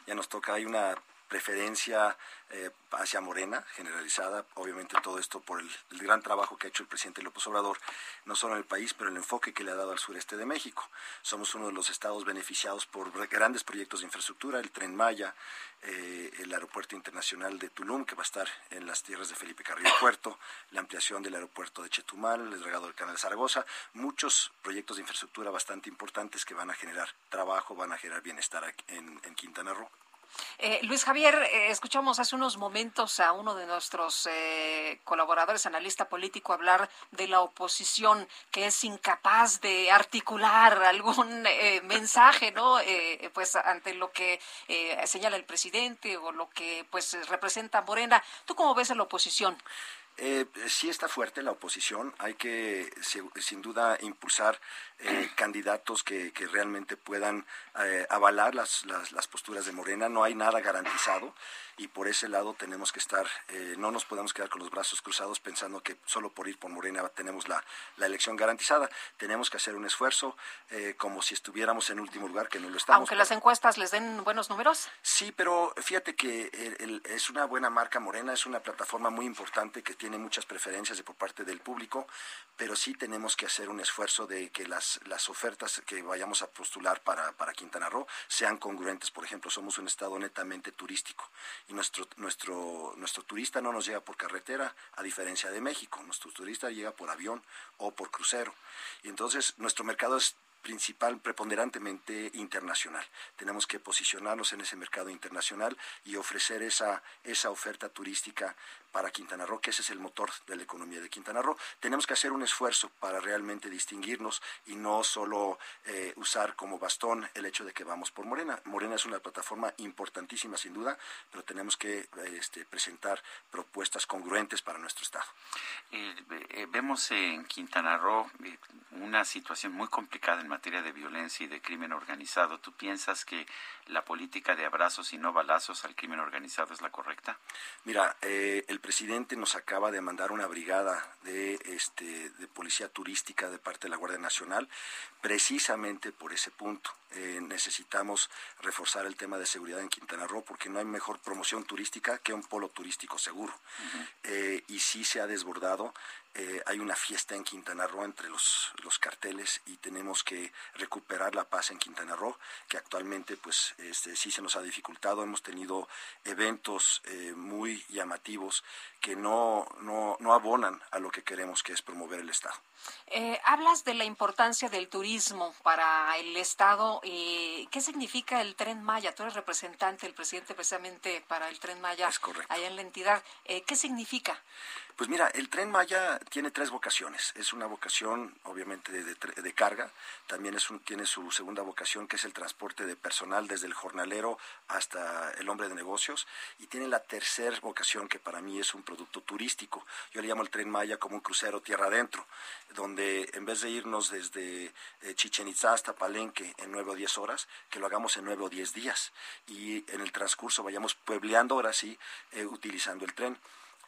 Ya nos toca, hay una preferencia eh, hacia Morena generalizada, obviamente todo esto por el, gran trabajo que ha hecho el presidente López Obrador, no solo en el país, pero el enfoque que le ha dado al sureste de México. Somos uno de los estados beneficiados por grandes proyectos de infraestructura, el tren Maya, eh, el aeropuerto internacional de Tulum, que va a estar en las tierras de Felipe Carrillo Puerto, la ampliación del aeropuerto de Chetumal, el dragado del canal de Zaragoza, muchos proyectos de infraestructura bastante importantes que van a generar trabajo, van a generar bienestar en, en Quintana Roo. Eh, Luis Javier, eh, escuchamos hace unos momentos a uno de nuestros eh, colaboradores, analista político, hablar de la oposición que es incapaz de articular algún eh, mensaje, ¿no? Eh, pues ante lo que señala el presidente o lo que pues representa Morena. ¿Tú cómo ves a la oposición? Eh, sí está fuerte la oposición. Hay que, sin duda, impulsar eh, candidatos que, que, realmente puedan eh, avalar las, las, las, posturas de Morena. No hay nada garantizado y por ese lado tenemos que estar, eh, no nos podemos quedar con los brazos cruzados pensando que solo por ir por Morena tenemos la, la elección garantizada. Tenemos que hacer un esfuerzo eh, como si estuviéramos en último lugar, que no lo estamos. Aunque las encuestas les den buenos números. Sí, pero fíjate que el, el, es una buena marca Morena, es una plataforma muy importante que tiene muchas preferencias de por parte del público, pero sí tenemos que hacer un esfuerzo de que las, las ofertas que vayamos a postular para, para Quintana Roo sean congruentes. Por ejemplo, somos un estado netamente turístico y nuestro, nuestro, nuestro turista no nos llega por carretera, a diferencia de México. Nuestro turista llega por avión o por crucero. Y entonces nuestro mercado es principal, preponderantemente internacional. Tenemos que posicionarnos en ese mercado internacional y ofrecer esa, esa oferta turística para Quintana Roo, que ese es el motor de la economía de Quintana Roo. Tenemos que hacer un esfuerzo para realmente distinguirnos y no solo eh, usar como bastón el hecho de que vamos por Morena. Morena es una plataforma importantísima, sin duda, pero tenemos que este, presentar propuestas congruentes para nuestro Estado. Eh, eh, vemos en Quintana Roo una situación muy complicada en materia de violencia y de crimen organizado. ¿Tú piensas que la política de abrazos y no balazos al crimen organizado es la correcta? Mira, eh, el presidente nos acaba de mandar una brigada de, este, de policía turística de parte de la Guardia Nacional, precisamente por ese punto. Eh, necesitamos reforzar el tema de seguridad en Quintana Roo porque no hay mejor promoción turística que un polo turístico seguro. Uh -huh. eh, y sí se ha desbordado. Eh, hay una fiesta en Quintana Roo entre los, los carteles y tenemos que recuperar la paz en Quintana Roo, que actualmente pues este, sí se nos ha dificultado. Hemos tenido eventos eh, muy llamativos que no, no, no abonan a lo que queremos, que es promover el Estado. Eh, hablas de la importancia del turismo para el Estado. Eh, ¿Qué significa el Tren Maya? Tú eres representante, el presidente precisamente para el Tren Maya es correcto. allá en la entidad. Eh, ¿Qué significa? Pues mira, el Tren Maya tiene tres vocaciones. Es una vocación, obviamente, de, de, de carga. También es un, tiene su segunda vocación, que es el transporte de personal desde el jornalero hasta el hombre de negocios. Y tiene la tercera vocación, que para mí es un producto turístico. Yo le llamo el Tren Maya como un crucero tierra adentro donde en vez de irnos desde eh, Chichen Itza hasta Palenque en nueve o diez horas, que lo hagamos en nueve o diez días y en el transcurso vayamos puebleando ahora sí eh, utilizando el tren.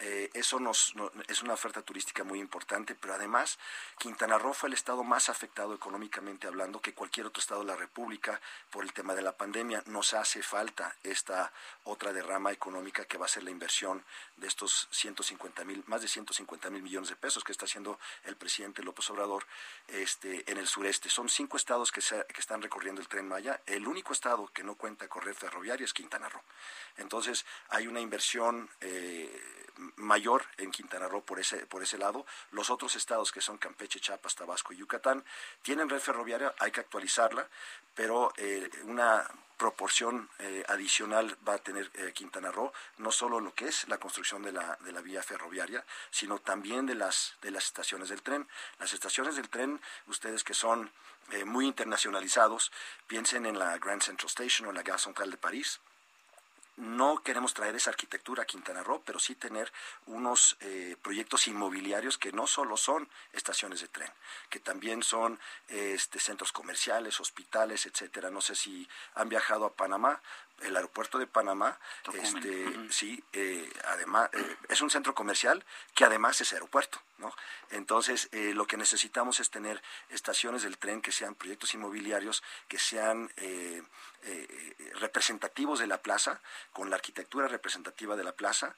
Eh, eso nos, no- es una oferta turística muy importante, pero además Quintana Roo fue el estado más afectado económicamente hablando que cualquier otro estado de la República por el tema de la pandemia. Nos hace falta esta otra derrama económica que va a ser la inversión de estos 150 mil, más de 150 mil millones de pesos que está haciendo el presidente López Obrador este, en el sureste. Son cinco estados que, se- que están recorriendo el tren Maya. El único estado que no cuenta con red ferroviaria es Quintana Roo. Entonces hay una inversión eh, mayor en Quintana Roo por ese, por ese lado. Los otros estados que son Campeche, Chiapas, Tabasco y Yucatán tienen red ferroviaria, hay que actualizarla, pero eh, una proporción eh, adicional va a tener eh, Quintana Roo, no solo lo que es la construcción de la, de la vía ferroviaria, sino también de las, de las estaciones del tren. Las estaciones del tren, ustedes que son eh, muy internacionalizados, piensen en la Grand Central Station o la Gare Centrale de París, no queremos traer esa arquitectura a Quintana Roo, pero sí tener unos eh, proyectos inmobiliarios que no solo son estaciones de tren, que también son este, centros comerciales, hospitales, etcétera. No sé si han viajado a Panamá. El aeropuerto de Panamá, este, sí, eh, además eh, es un centro comercial que además es aeropuerto, ¿no? Entonces, eh, lo que necesitamos es tener estaciones del tren que sean proyectos inmobiliarios, que sean eh, eh, representativos de la plaza, con la arquitectura representativa de la plaza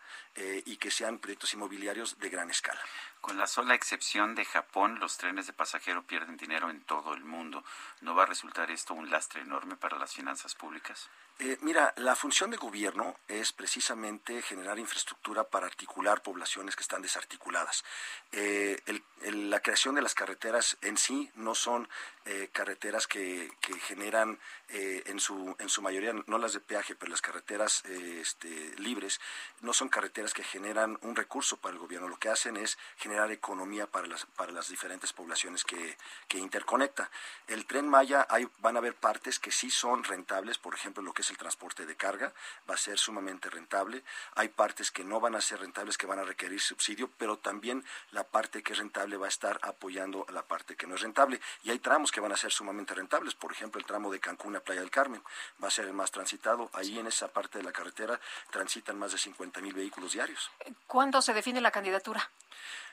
y que sean proyectos inmobiliarios de gran escala. Con la sola excepción de Japón, los trenes de pasajero pierden dinero en todo el mundo. ¿No va a resultar esto un lastre enorme para las finanzas públicas? Eh, mira, la función de gobierno es precisamente generar infraestructura para articular poblaciones que están desarticuladas. Eh, la creación de las carreteras en sí no son eh, carreteras que, generan en, su, en su mayoría, no las de peaje, pero las carreteras este, libres, no son carreteras que generan un recurso para el gobierno. Lo que hacen es generar economía para las, para las diferentes poblaciones que, que interconecta. El tren Maya, van a haber partes que sí son rentables, por ejemplo, lo que es el transporte de carga, va a ser sumamente rentable. Hay partes que no van a ser rentables, que van a requerir subsidio, pero también la parte que es rentable va a estar apoyando a la parte que no es rentable. Y hay tramos que van a ser sumamente rentables, por ejemplo, el tramo de Cancún a Playa del Carmen va a ser el más transitado. Ahí en esa parte de la carretera transitan más de 50 mil vehículos diarios. ¿Cuándo se define la candidatura?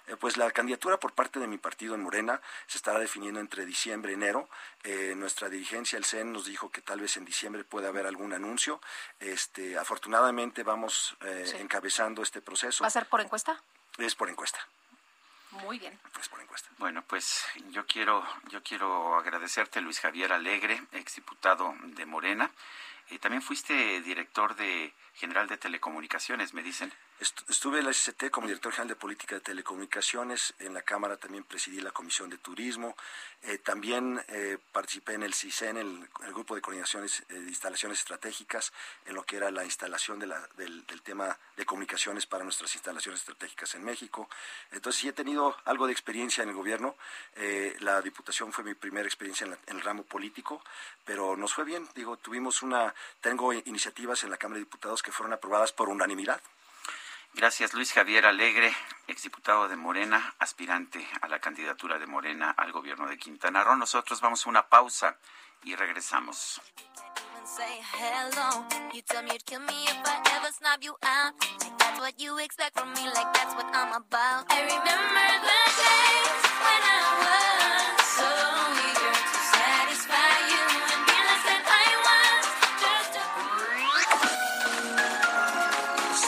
Eh, Pues la candidatura por parte de mi partido en Morena se estará definiendo entre diciembre y enero. Eh, nuestra dirigencia, el CEN, nos dijo que tal vez en diciembre puede haber algún anuncio. Este, afortunadamente vamos eh, Sí. encabezando este proceso. ¿Va a ser por encuesta? Es por encuesta. Muy bien. Es por encuesta. Bueno, pues yo quiero, yo quiero agradecerte, Luis Javier Alegre, exdiputado de Morena. Y también fuiste director de general de telecomunicaciones, me dicen. Est- Estuve en la SCT como director general de política de telecomunicaciones. En la Cámara también presidí la Comisión de Turismo. Eh, también eh, participé en el CISEN, el, el Grupo de Coordinaciones eh, de Instalaciones Estratégicas, en lo que era la instalación de la- del, del tema de comunicaciones para nuestras instalaciones estratégicas en México. Entonces sí he tenido algo de experiencia en el gobierno. Eh, la diputación fue mi primera experiencia en, la- en el ramo político, pero nos fue bien. Digo, tuvimos una, tengo iniciativas en la Cámara de Diputados que fueron aprobadas por unanimidad. Gracias, Luis Javier Alegre, exdiputado de Morena, aspirante a la candidatura de Morena al gobierno de Quintana Roo. Nosotros vamos a una pausa y regresamos.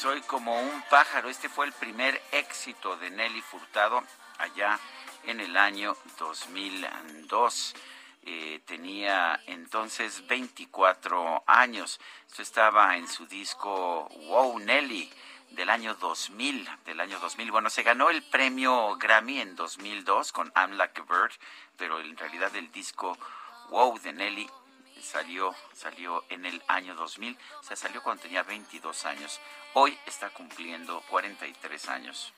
soy como un pájaro. Este fue el primer éxito de Nelly Furtado allá en el año 2002. Eh, tenía entonces 24 años. Esto estaba en su disco Wow Nelly del año 2000, del año 2000. Bueno, se ganó el premio Grammy en 2002 con I'm Like a Bird, pero en realidad el disco Wow de Nelly salió salió en el año 2000, o sea, salió cuando tenía 22 años. Hoy está cumpliendo 43 años.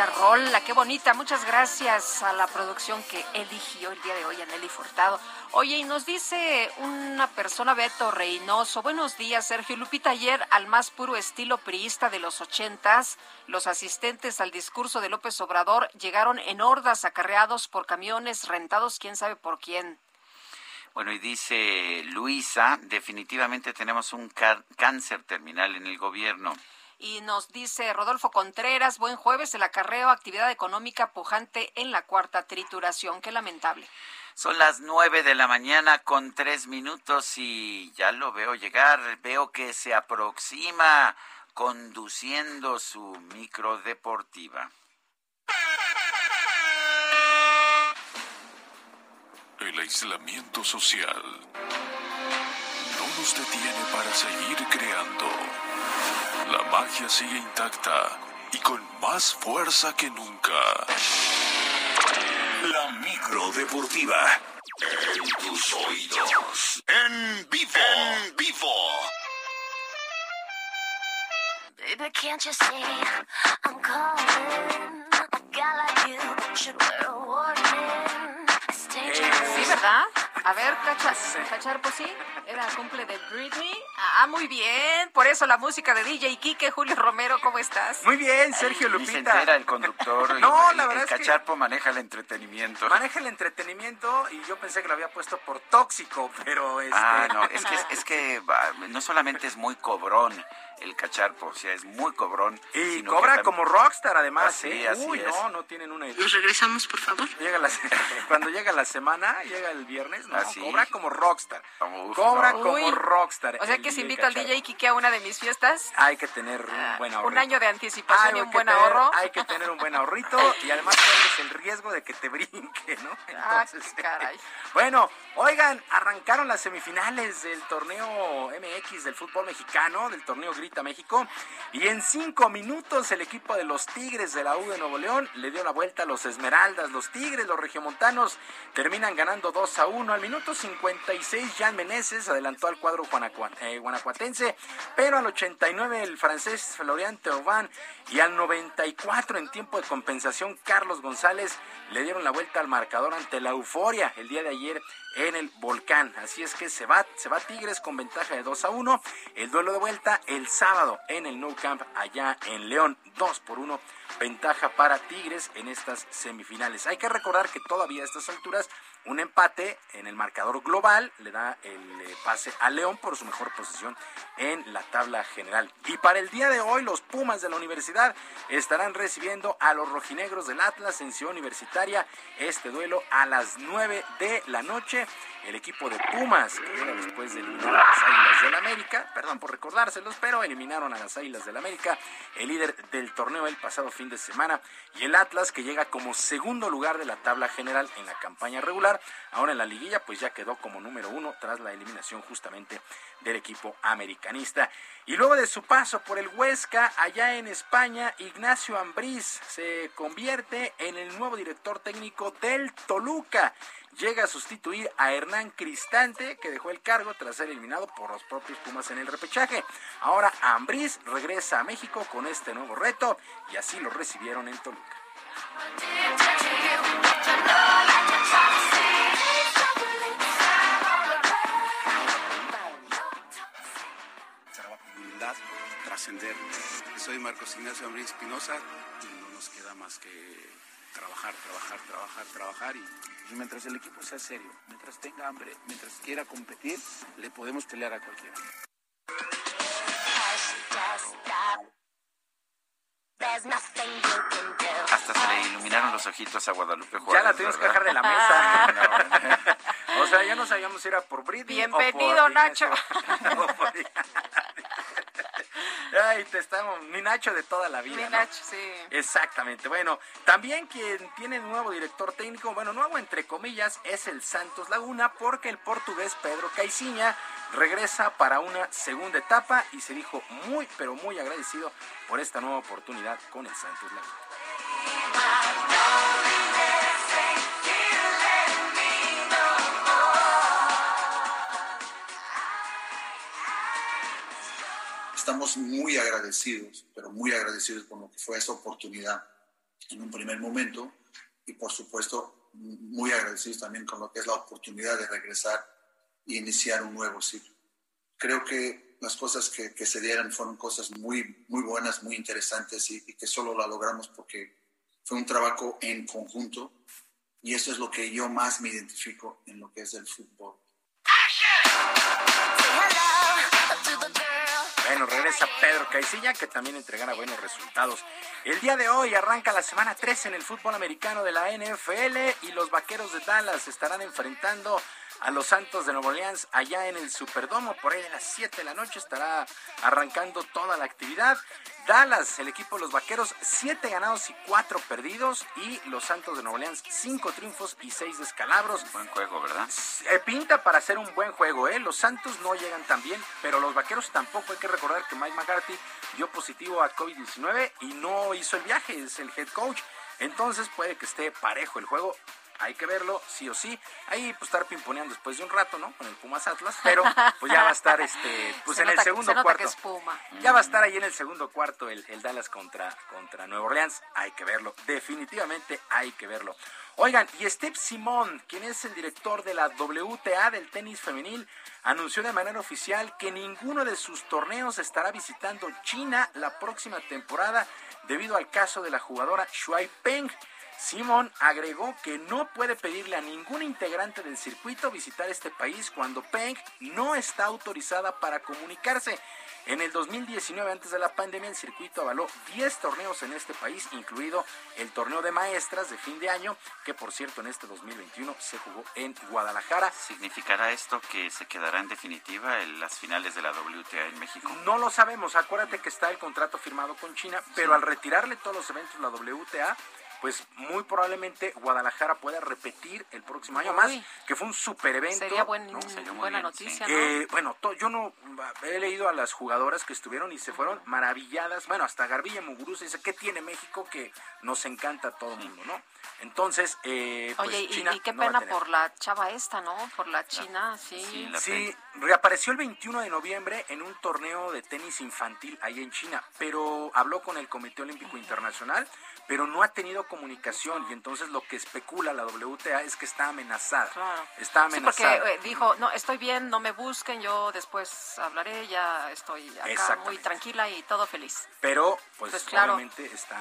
Bonita rola, qué bonita. Muchas gracias a la producción que eligió el día de hoy a Nelly Furtado. Oye, y nos dice una persona, Beto Reynoso. Buenos días, Sergio Lupita. Ayer, al más puro estilo priista de los ochentas, los asistentes al discurso de López Obrador llegaron en hordas acarreados por camiones rentados, quién sabe por quién. Bueno, y dice Luisa, definitivamente tenemos un cáncer terminal en el gobierno. Y nos dice Rodolfo Contreras, buen jueves, el acarreo, actividad económica pujante en la cuarta trituración. Qué lamentable. Son las nueve de la mañana con tres minutos y ya lo veo llegar. Veo que se aproxima conduciendo su micro deportiva. El aislamiento social no nos detiene para seguir creando. La magia sigue intacta y con más fuerza que nunca. La micro deportiva. En tus oídos. En vivo. En vivo. Baby, can't you see I'm calling? A guy like you should wear a warning. Stay Sí, ¿verdad? A ver, Cacha, Cachar, pues sí, era cumple de Britney. Ah, muy bien. Por eso la música de DJ Kike, Julio Romero, ¿cómo estás? Muy bien, Sergio se Lupita. entera el conductor. y No, el- la el verdad es que- cacharpo maneja el entretenimiento. Maneja el entretenimiento y yo pensé que lo había puesto por tóxico, pero este... Ah, no, es que, es que no solamente es muy cobrón el cacharpo, o sea, es muy cobrón. Y cobra como rockstar además, Así, ¿eh? así Uy, es. no, no tienen una idea. ¿Nos regresamos, por favor? Llega la cuando llega la semana, llega el viernes, no, Así. cobra como rockstar. Uf, cobra no. como Uy, rockstar. O sea que si invito al. DJ Kike a una de mis fiestas, Hay que tener un buen ahorro. un año de anticipación Hay y un buen tener- ahorro. Hay que tener un buen ahorrito y además corres el riesgo de que te brinque, ¿no? Ah, Entonces, caray. Bueno, oigan, arrancaron las semifinales del torneo MX del fútbol mexicano, del torneo México, y en cinco minutos el equipo de los Tigres de la U de Nuevo León le dio la vuelta a los Esmeraldas. Los Tigres, los regiomontanos, terminan ganando 2 a 1. Al minuto 56, Jan Meneses adelantó al cuadro guanacua- eh, guanajuatense, pero al 89 el francés Florian Thauvin y al 94 en tiempo de compensación Carlos González le dieron la vuelta al marcador ante la euforia el día de ayer en el volcán. Así es que se va, se va Tigres con ventaja de 2 a 1. El duelo de vuelta el sábado en el Nou Camp allá en León, 2 por 1. Ventaja para Tigres en estas semifinales. Hay que recordar que todavía a estas alturas Un empate en el marcador global le da el eh, pase a León por su mejor posición en la tabla general. Y para el día de hoy, los Pumas de la universidad estarán recibiendo a los rojinegros del Atlas en Ciudad Universitaria. Este duelo a las 9 de la noche. El equipo de Pumas, que llega después de eliminar a las Águilas del América, perdón por recordárselos, pero eliminaron a las Águilas del América, el líder del torneo el pasado fin de semana, y el Atlas, que llega como segundo lugar de la tabla general en la campaña regular. Ahora en la liguilla, pues ya quedó como número uno tras la eliminación justamente del equipo americanista. Y luego de su paso por el Huesca, allá en España, Ignacio Ambriz se convierte en el nuevo director técnico del Toluca. Llega a sustituir a Hernán Cristante, que dejó el cargo tras ser eliminado por los propios Pumas en el repechaje. Ahora Ambriz regresa a México con este nuevo reto y así lo recibieron en Toluca. trascender. Soy Marcos Ignacio Abril Espinosa y no nos queda más que trabajar, trabajar, trabajar, trabajar y, y mientras el equipo sea serio, mientras tenga hambre, mientras quiera competir, le podemos pelear a cualquiera. Hasta se le iluminaron los ojitos a Guadalupe Juárez. Ya la tuvimos que bajar de la mesa. o sea, ya no sabíamos si era por Britney Bienvenido, o por Nacho. o por- Ay, te estamos, mi Nacho de toda la vida. Mi ¿no? Nacho, sí. Exactamente. Bueno, también quien tiene nuevo director técnico, bueno, nuevo entre comillas, es el Santos Laguna, porque el portugués Pedro Caiciña regresa para una segunda etapa y se dijo muy, pero muy agradecido por esta nueva oportunidad con el Santos Laguna. Estamos muy agradecidos, pero muy agradecidos con lo que fue esa oportunidad en un primer momento y por supuesto muy agradecidos también con lo que es la oportunidad de regresar e iniciar un nuevo ciclo. Creo que las cosas que, que se dieron fueron cosas muy, muy buenas, muy interesantes y, y que solo la logramos porque fue un trabajo en conjunto y eso es lo que yo más me identifico en lo que es el fútbol. Bueno, regresa Pedro Caicilla, que también entregará buenos resultados. El día de hoy arranca la semana 3 en el fútbol americano de la NFL y los vaqueros de Dallas estarán enfrentando a los Santos de Nueva Orleans allá en el Superdomo. Por ahí a las 7 de la noche estará arrancando toda la actividad. Dallas, el equipo de los vaqueros, 7 ganados y 4 perdidos. Y los Santos de Nueva Orleans, 5 triunfos y 6 descalabros. Buen juego, ¿verdad? Eh, pinta para hacer un buen juego, ¿eh? Los Santos no llegan tan bien, pero los vaqueros tampoco. Hay que recordar que Mike McCarthy dio positivo a COVID-19 y no hizo el viaje, es el head coach. Entonces puede que esté parejo el juego. Hay que verlo, sí o sí. Ahí pues estar pimponeando después de un rato, ¿no? Con el Pumas Atlas, pero pues ya va a estar este, pues Se en nota- el segundo se cuarto. Ya va a estar ahí en el segundo cuarto el, el Dallas contra, contra Nueva Orleans. Hay que verlo. Definitivamente hay que verlo. Oigan, y Steve Simón, quien es el director de la WTA del tenis femenil, anunció de manera oficial que ninguno de sus torneos estará visitando China la próxima temporada debido al caso de la jugadora Shuai Peng. Simón agregó que no puede pedirle a ningún integrante del circuito visitar este país cuando Peng no está autorizada para comunicarse. En el 2019, antes de la pandemia, el circuito avaló 10 torneos en este país, incluido el torneo de maestras de fin de año, que por cierto en este 2021 se jugó en Guadalajara. ¿Significará esto que se quedará en definitiva en las finales de la WTA en México? No lo sabemos, acuérdate que está el contrato firmado con China, pero al retirarle todos los eventos la WTA, pues muy probablemente Guadalajara pueda repetir el próximo año Uy. más, que fue un super evento. Sería buen- buena noticia, ¿no? Eh, bueno, to- yo no he leído a las jugadoras que estuvieron y se fueron maravilladas. Bueno, hasta Garbilla Muguruza dice, ¿qué tiene México que nos encanta a todo el mundo, no? Entonces, eh, pues Oye, y- China y, qué no pena por la chava esta, ¿no? Por la china, sí. Sí, reapareció el 21 de noviembre en un torneo de tenis infantil ahí en China, pero habló con el Comité Olímpico Internacional, pero no ha tenido comunicación y entonces lo que especula la WTA es que está amenazada. Está Sí, porque amenazada. eh, dijo, no, estoy bien, no me busquen, yo después hablaré, ya estoy acá muy tranquila y todo feliz. Pero pues, Pues, claro. obviamente está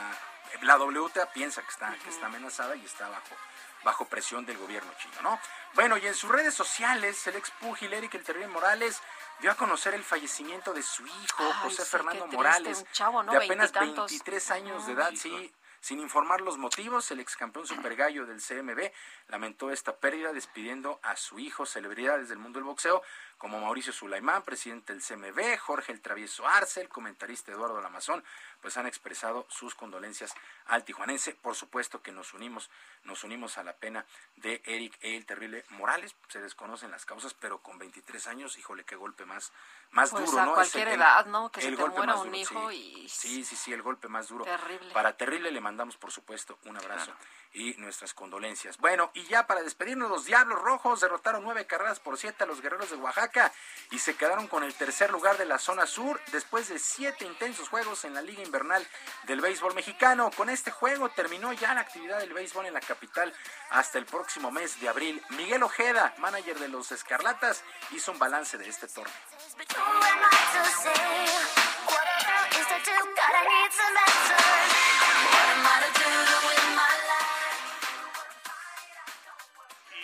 la WTA piensa que está, que está amenazada y está bajo, bajo presión del gobierno chino, ¿no? Bueno, y en sus redes sociales, el ex pugil Eric El Terrible Morales dio a conocer el fallecimiento de su hijo, Ay, José sí, Fernando triste, Morales, un chavo, ¿no? de apenas Veintitantos. 23 años de edad, sí. Sin informar los motivos, el ex campeón super gallo del CMB lamentó esta pérdida despidiendo a su hijo, celebridades del mundo del boxeo, como Mauricio Sulaimán, presidente del CMB, Jorge el Travieso Arce, el comentarista Eduardo Lamazón, pues han expresado sus condolencias al tijuanense. Por supuesto que nos unimos, nos unimos a la pena de Eric el Terrible Morales. Se desconocen las causas, pero con 23 años, híjole, qué golpe más, más Pues duro, a ¿no? Cualquier el- edad, ¿no? Que se el te golpe muera más un duro, hijo sí. y... Sí, sí, sí, el golpe más duro. Terrible. Para Terrible le mandamos, por supuesto, un abrazo y nuestras condolencias. Bueno, y ya para despedirnos, los Diablos Rojos derrotaron nueve carreras por siete a los Guerreros de Oaxaca y se quedaron con el tercer lugar de la zona sur después de siete intensos juegos en la Liga Invernal del Béisbol Mexicano. Con este juego terminó ya la actividad del béisbol en la capital hasta el próximo mes de abril. Miguel Ojeda, manager de los Escarlatas, hizo un balance de este torneo.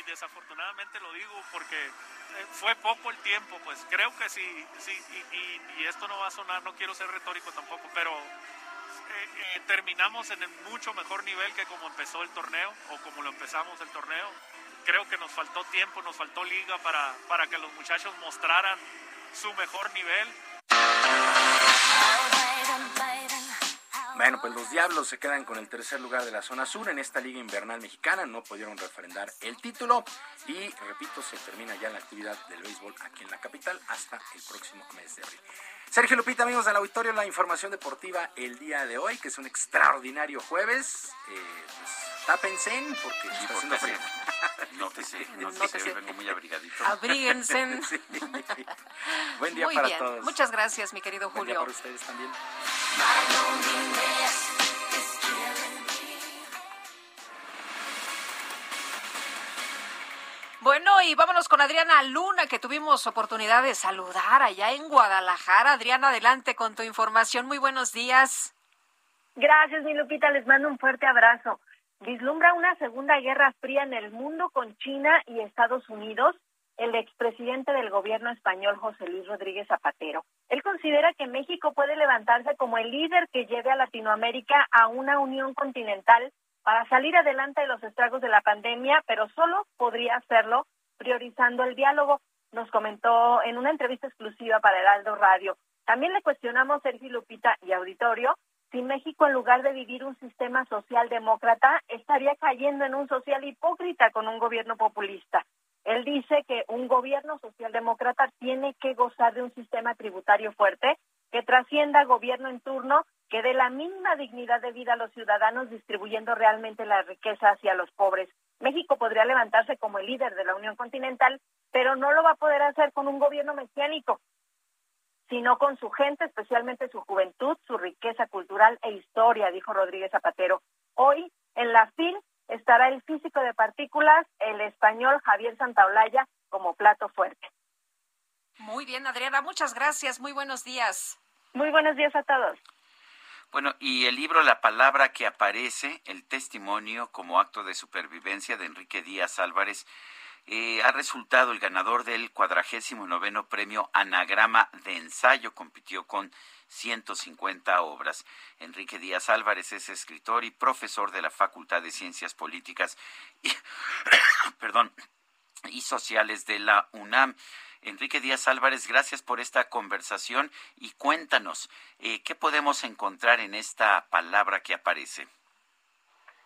Desafortunadamente lo digo porque eh, fue poco el tiempo, pues creo que sí, y esto no va a sonar, no quiero ser retórico tampoco, pero eh, eh, terminamos en el mucho mejor nivel que como empezó el torneo o como lo empezamos el torneo. Creo que nos faltó tiempo, nos faltó liga para, para que los muchachos mostraran su mejor nivel. Bueno, pues los Diablos se quedan con el tercer lugar de la zona sur en esta liga invernal mexicana. No pudieron refrendar el título y, repito, se termina ya la actividad del béisbol aquí en la capital hasta el próximo mes de abril. Sergio Lupita, amigos del auditorio, la información deportiva el día de hoy, que es un extraordinario jueves. Eh, pues, tápense porque está haciendo frío. Nótese, nótese, hoy vengo muy abrigadito. Abríguense. Sí. Buen día Muy para bien. todos. Muchas gracias, mi querido Buen día Julio. para ustedes también. Bueno, y vámonos con Adriana Luna, que tuvimos oportunidad de saludar allá en Guadalajara. Adriana, adelante con tu información. Muy buenos días. Gracias, mi Lupita. Les mando un fuerte abrazo. Vislumbra una segunda guerra fría en el mundo con China y Estados Unidos. El expresidente del gobierno español, José Luis Rodríguez Zapatero. Él considera que México puede levantarse como el líder que lleve a Latinoamérica a una unión continental para salir adelante de los estragos de la pandemia, pero solo podría hacerlo priorizando el diálogo, nos comentó en una entrevista exclusiva para Heraldo Radio. También le cuestionamos, Sergio Lupita y Auditorio, si México, en lugar de vivir un sistema socialdemócrata, estaría cayendo en un social hipócrita con un gobierno populista. Él dice que un gobierno socialdemócrata tiene que gozar de un sistema tributario fuerte que trascienda gobierno en turno, que dé la mínima dignidad de vida a los ciudadanos distribuyendo realmente la riqueza hacia los pobres. México podría levantarse como el líder de la Unión Continental, pero no lo va a poder hacer con un gobierno mesiánico, sino con su gente, especialmente su juventud, su riqueza cultural e historia, dijo Rodríguez Zapatero. Hoy, en la FIL, estará el físico de partículas, el español Javier Santaolalla, como plato fuerte. Muy bien, Adriana, muchas gracias. Muy buenos días. Muy buenos días a todos. Bueno, y el libro La palabra que aparece, el testimonio como acto de supervivencia de Enrique Díaz Álvarez, eh, ha resultado el ganador del cuadragésimo noveno premio Anagrama de Ensayo. Compitió con 150 obras. Enrique Díaz Álvarez es escritor y profesor de la Facultad de Ciencias Políticas y, Sociales de la UNAM. Enrique Díaz Álvarez, gracias por esta conversación y cuéntanos, eh, ¿qué podemos encontrar en esta palabra que aparece?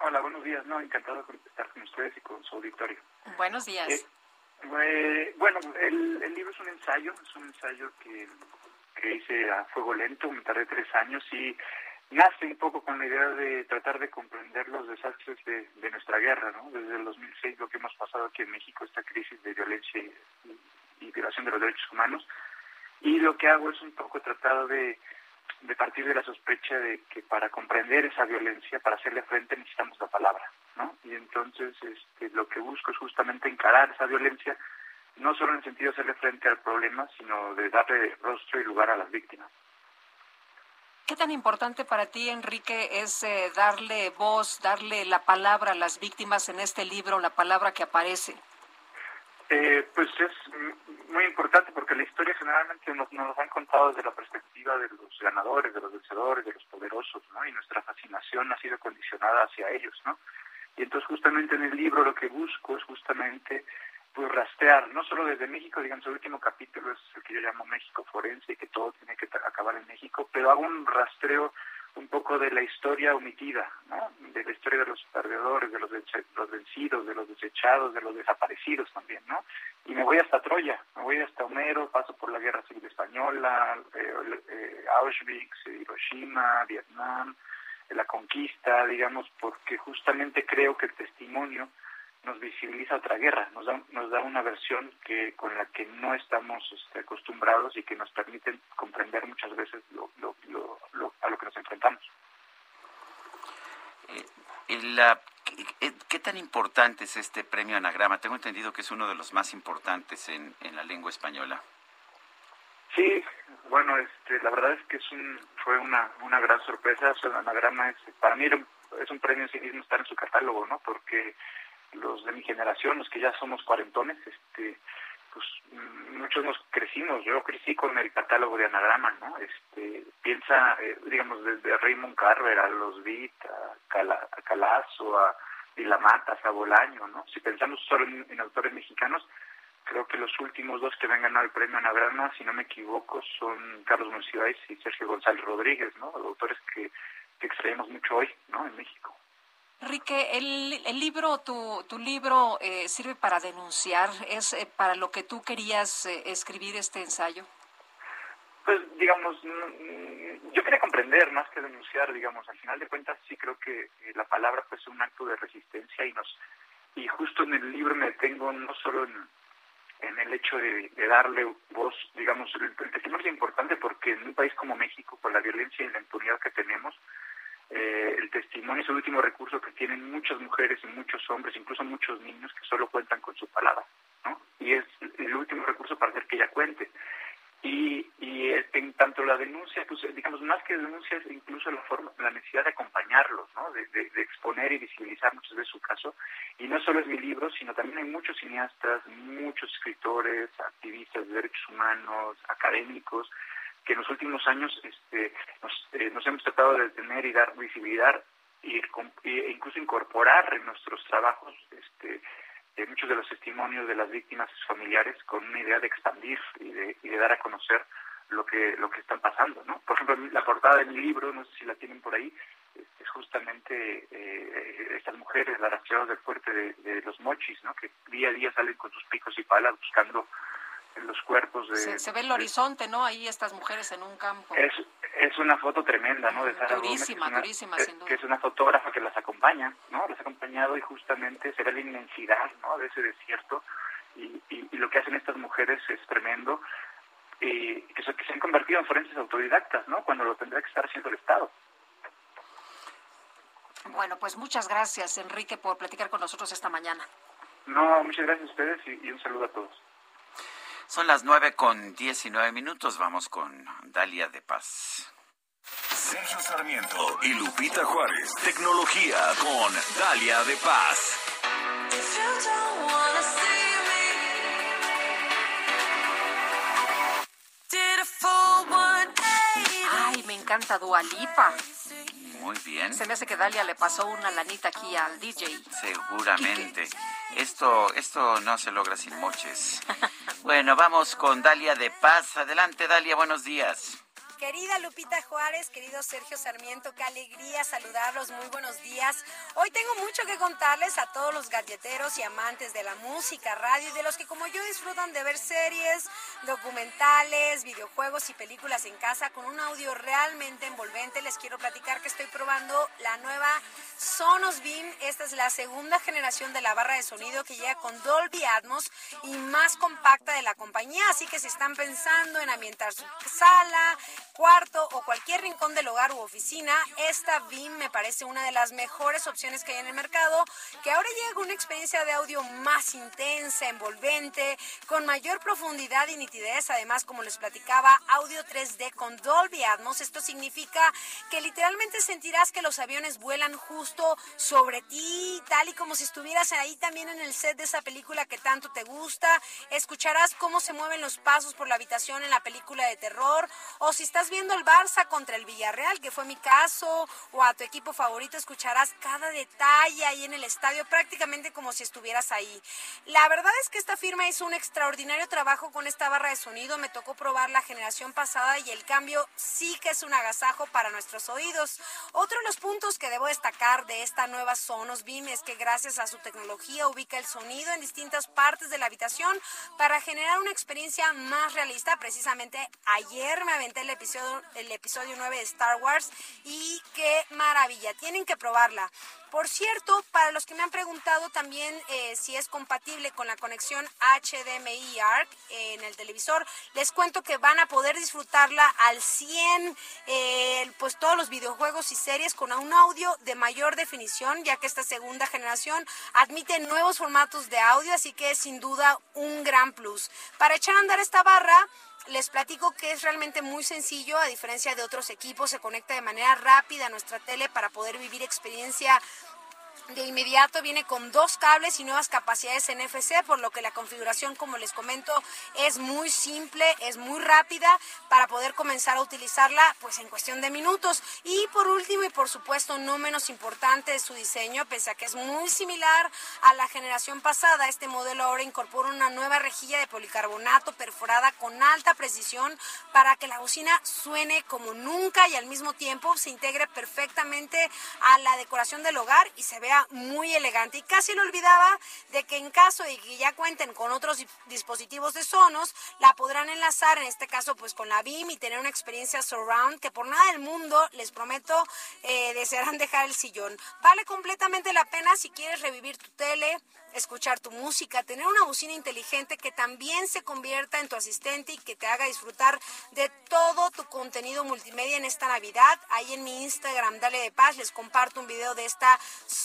Hola, buenos días. No, encantado de estar con ustedes y con su auditorio. Buenos días. Eh, eh, bueno, el, el libro es un ensayo, es un ensayo que, que hice a fuego lento, me tardé tres años y nace un poco con la idea de tratar de comprender los desastres de, de nuestra guerra, ¿no? Desde el 2006 lo que hemos pasado aquí en México, esta crisis de violencia y, y violación de los derechos humanos. Y lo que hago es un poco tratar de, de partir de la sospecha de que para comprender esa violencia, para hacerle frente, necesitamos la palabra, ¿no? Y entonces este, lo que busco es justamente encarar esa violencia, no solo en el sentido de hacerle frente al problema, sino de darle rostro y lugar a las víctimas. ¿Qué tan importante para ti, Enrique, es eh, darle voz, darle la palabra a las víctimas en este libro, la palabra que aparece? Eh, pues es muy importante porque la historia generalmente nos, nos han contado desde la perspectiva de los ganadores, de los vencedores, de los poderosos, ¿no? Y nuestra fascinación ha sido condicionada hacia ellos, ¿no? Y entonces justamente en el libro lo que busco es justamente pues rastrear, no solo desde México, digamos, el último capítulo es el que yo llamo México Forense, que todo tiene que acabar en México, pero hago un rastreo un poco de la historia omitida, ¿no? de la historia de los perdedores, de los, los vencidos, de los desechados, de los desaparecidos también, ¿no? Y me voy hasta Troya, me voy hasta Homero, paso por la Guerra Civil Española, eh, eh, Auschwitz, Hiroshima, Vietnam, la conquista, digamos, porque justamente creo que el testimonio nos visibiliza otra guerra, nos da, nos da una versión que con la que no estamos este, acostumbrados y que nos permite comprender muchas veces lo, lo, lo, a lo que nos enfrentamos. Eh, la, ¿qué, ¿Qué tan importante es este premio Anagrama? Tengo entendido que es uno de los más importantes en, en la lengua española. Sí, bueno, este, la verdad es que es un, fue una, una gran sorpresa. el anagrama es, para mí es un premio en sí mismo estar en su catálogo, ¿no? Porque los de mi generación, los que ya somos cuarentones, este, pues muchos nos crecimos, yo crecí con el catálogo de anagrama, ¿no? Este, piensa, eh, digamos, desde Raymond Carver a los Beat, a, Cala, a Calazo, a Vilamatas, a Bolaño, ¿no? Si pensamos solo en, autores mexicanos, creo que los últimos dos que han ganado el premio Anagrama, si no me equivoco, son Carlos Monsiváis y Sergio González Rodríguez, ¿no? Autores que, que extraemos mucho hoy, ¿no? En México. Enrique, el, el libro, tu, tu libro eh, sirve para denunciar, es eh, para lo que tú querías eh, escribir este ensayo. Pues, digamos, mm, yo quería comprender más que denunciar, digamos, al final de cuentas sí creo que la palabra pues es un acto de resistencia y nos y justo en el libro me detengo no solo en, en el hecho de, darle voz, digamos, el, el es importante porque en un país como México, con la violencia y la impunidad que tenemos, eh, el testimonio es el último recurso que tienen muchas mujeres y muchos hombres, incluso muchos niños que solo cuentan con su palabra, ¿no? Y es el último recurso para hacer que ella cuente. Y, y en tanto la denuncia, pues digamos, más que denuncias, incluso la, forma, la necesidad de acompañarlos, ¿no? De, de, de, exponer y visibilizar muchas veces su caso. Y no solo es mi libro, sino también hay muchos cineastas, muchos escritores, activistas de derechos humanos, académicos, que en los últimos años este, nos, eh, nos hemos tratado de detener y dar visibilidad y, e incluso incorporar en nuestros trabajos este, muchos de los testimonios de las víctimas familiares con una idea de expandir y de, y de dar a conocer lo que lo que están pasando, ¿no? Por ejemplo, la portada de mi libro, no sé si la tienen por ahí, es justamente eh, estas mujeres, las rastreadoras del fuerte de, de, los mochis, ¿no? Que día a día salen con sus picos y palas buscando los cuerpos de... Se, se ve el horizonte, ¿no? Ahí estas mujeres en un campo. Es, es una foto tremenda, ¿no? De Sara durísima, Gómez, durísima, sin duda. que es una fotógrafa que las acompaña, ¿no? Las ha acompañado y justamente se ve la inmensidad, ¿no? De ese desierto y, y, y lo que hacen estas mujeres es tremendo y que se, que se han convertido en forenses autodidactas, ¿no? Cuando lo tendría que estar haciendo el Estado. Bueno, pues muchas gracias, Enrique, por platicar con nosotros esta mañana. No, muchas gracias a ustedes y, y un saludo a todos. Son las nueve con diecinueve minutos. Vamos con Dalia de Paz. Sergio Sarmiento y Lupita Juárez. Tecnología con Dalia de Paz. Ay, me encanta Dualipa. Muy bien. Se me hace que Dalia le pasó una lanita aquí al DJ. Seguramente. Esto, esto no se logra sin moches. bueno, vamos con Dalia de Paz. Adelante, Dalia, buenos días. Querida Lupita Juárez, querido Sergio Sarmiento, qué alegría saludarlos, muy buenos días. Hoy tengo mucho que contarles a todos los galleteros y amantes de la música, radio y de los que como yo disfrutan de ver series, documentales, videojuegos y películas en casa con un audio realmente envolvente. Les quiero platicar que estoy probando la nueva Sonos Beam. Esta es la segunda generación de la barra de sonido que llega con Dolby Atmos y más compacta de la compañía. Así que si están pensando en ambientar su sala, cuarto o cualquier rincón del hogar u oficina, esta Beam me parece una de las mejores opciones que hay en el mercado, que ahora llega una experiencia de audio más intensa, envolvente, con mayor profundidad y nitidez. Además, como les platicaba, audio 3D con Dolby Atmos. Esto significa que literalmente sentirás que los aviones vuelan justo sobre ti, tal y como si estuvieras ahí también en el set de esa película que tanto te gusta. Escucharás cómo se mueven los pasos por la habitación en la película de terror, o si estás viendo el Barça contra el Villarreal, que fue mi caso, o a tu equipo favorito, escucharás cada detalle ahí en el estadio, prácticamente como si estuvieras ahí. La verdad es que esta firma hizo un extraordinario trabajo con esta barra de sonido. Me tocó probar la generación pasada y el cambio sí que es un agasajo para nuestros oídos. Otro de los puntos que debo destacar de esta nueva Sonos Beam es que gracias a su tecnología ubica el sonido en distintas partes de la habitación para generar una experiencia más realista. Precisamente ayer me aventé el episodio, el episodio 9 de Star Wars y qué maravilla. Tienen que probarla. Por cierto, para los que me han preguntado también eh, si es compatible con la conexión HDMI ARC en el televisor, les cuento que van a poder disfrutarla al 100, eh, pues todos los videojuegos y series con un audio de mayor definición, ya que esta segunda generación admite nuevos formatos de audio, así que es sin duda un gran plus. Para echar a andar esta barra, les platico que es realmente muy sencillo, a diferencia de otros equipos, se conecta de manera rápida a nuestra tele para poder vivir experiencia de inmediato viene con dos cables y nuevas capacidades NFC, por lo que la configuración, como les comento, es muy simple, es muy rápida para poder comenzar a utilizarla pues en cuestión de minutos. Y por último y por supuesto no menos importante es su diseño, pese a que es muy similar a la generación pasada, este modelo ahora incorpora una nueva rejilla de policarbonato perforada con alta precisión para que la bocina suene como nunca y al mismo tiempo se integre perfectamente a la decoración del hogar y se vea muy elegante. Y casi lo olvidaba de que en caso de que ya cuenten con otros dispositivos de Sonos, la podrán enlazar, en este caso pues con la BIM y tener una experiencia surround que por nada del mundo, les prometo, eh, desearán dejar el sillón. Vale completamente la pena si quieres revivir tu tele, escuchar tu música, tener una bocina inteligente que también se convierta en tu asistente y que te haga disfrutar de todo tu contenido multimedia en esta Navidad. Ahí en mi Instagram, Dale de Paz, les comparto un video de esta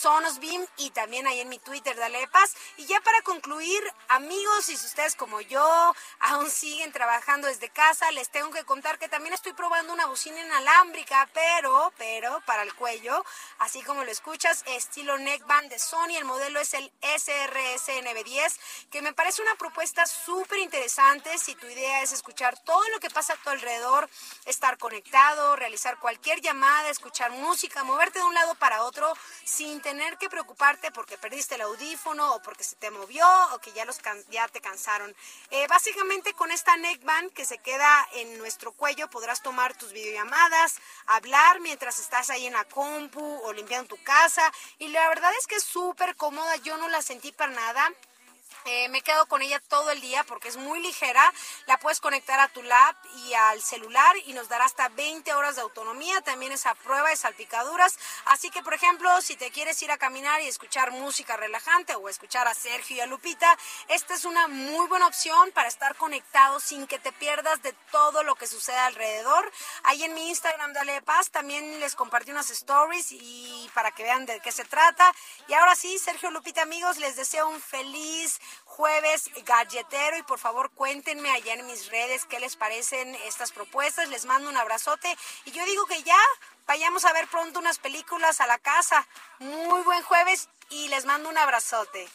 Sonos Beam y también ahí en mi Twitter, Dale Paz. Y ya para concluir, amigos, si ustedes como yo aún siguen trabajando desde casa, les tengo que contar que también estoy probando una bocina inalámbrica, pero, pero, para el cuello, así como lo escuchas, estilo neckband de Sony, el modelo es el S RSNB10, que me parece una propuesta súper interesante si tu idea es escuchar todo lo que pasa a tu alrededor, estar conectado, realizar cualquier llamada, escuchar música, moverte de un lado para otro sin tener que preocuparte porque perdiste el audífono o porque se te movió o que ya, los ya te cansaron. Eh, básicamente con esta neckband que se queda en nuestro cuello podrás tomar tus videollamadas, hablar mientras estás ahí en la compu o limpiando tu casa y la verdad es que es súper cómoda, yo no la sentí para nada. Eh, me quedo con ella todo el día porque es muy ligera. La puedes conectar a tu lap y al celular y nos dará hasta 20 horas de autonomía. También es a prueba de salpicaduras. Así que, por ejemplo, si te quieres ir a caminar y escuchar música relajante o escuchar a Sergio y a Lupita, esta es una muy buena opción para estar conectado sin que te pierdas de todo lo que sucede alrededor. Ahí en mi Instagram, Dale Paz, también les compartí unas stories y para que vean de qué se trata. Y ahora sí, Sergio Lupita, amigos, les deseo un feliz jueves galletero y por favor cuéntenme allá en mis redes qué les parecen estas propuestas. Les mando un abrazote y yo digo que ya vayamos a ver pronto unas películas a la casa. Muy buen jueves y les mando un abrazote.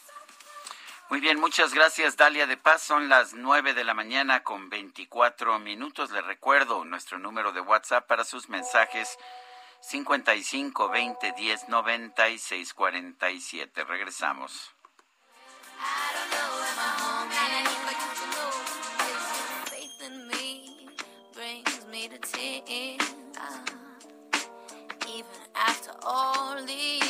Muy bien, muchas gracias Dalia de Paz. Son las 9 de la mañana con 24 minutos. Les recuerdo nuestro número de WhatsApp para sus mensajes 55 20 10 96 47. Regresamos. Even after all these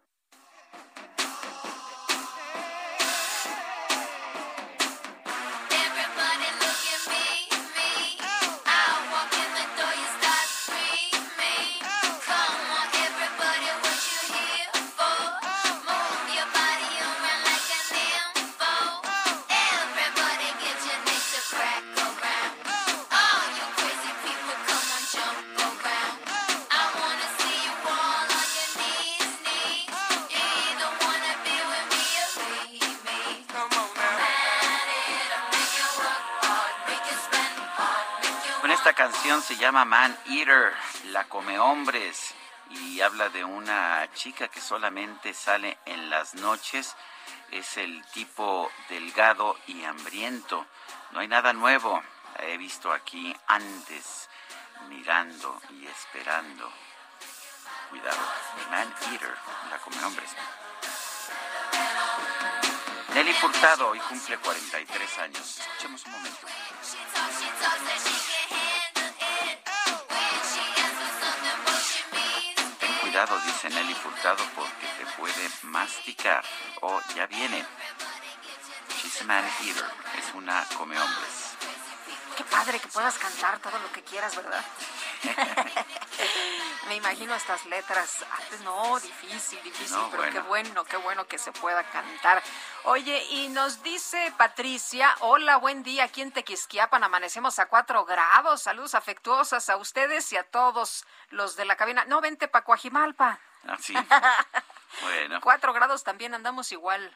llama Man Eater, la come hombres, y habla de una chica que solamente sale en las noches. Es el tipo delgado y hambriento. No hay nada nuevo. He visto aquí antes, mirando y esperando. Cuidado, Man Eater, la come hombres. Nelly Furtado hoy cumple 43 años. Escuchemos un momento. Cuidado, dice Nelly Furtado, porque te puede masticar. Oh, ya viene. She's a man eater. Es una come hombres. Qué padre que puedas cantar todo lo que quieras, ¿verdad? Me imagino estas letras. Antes no, difícil, difícil, No, pero qué bueno, qué bueno que se pueda cantar. Oye, y nos dice Patricia, hola, buen día, aquí en Tequisquiapan amanecemos a cuatro grados. Saludos afectuosas a ustedes y a todos los de la cabina. No, vente pa' Coajimalpa. Así. Bueno. Cuatro grados también andamos igual.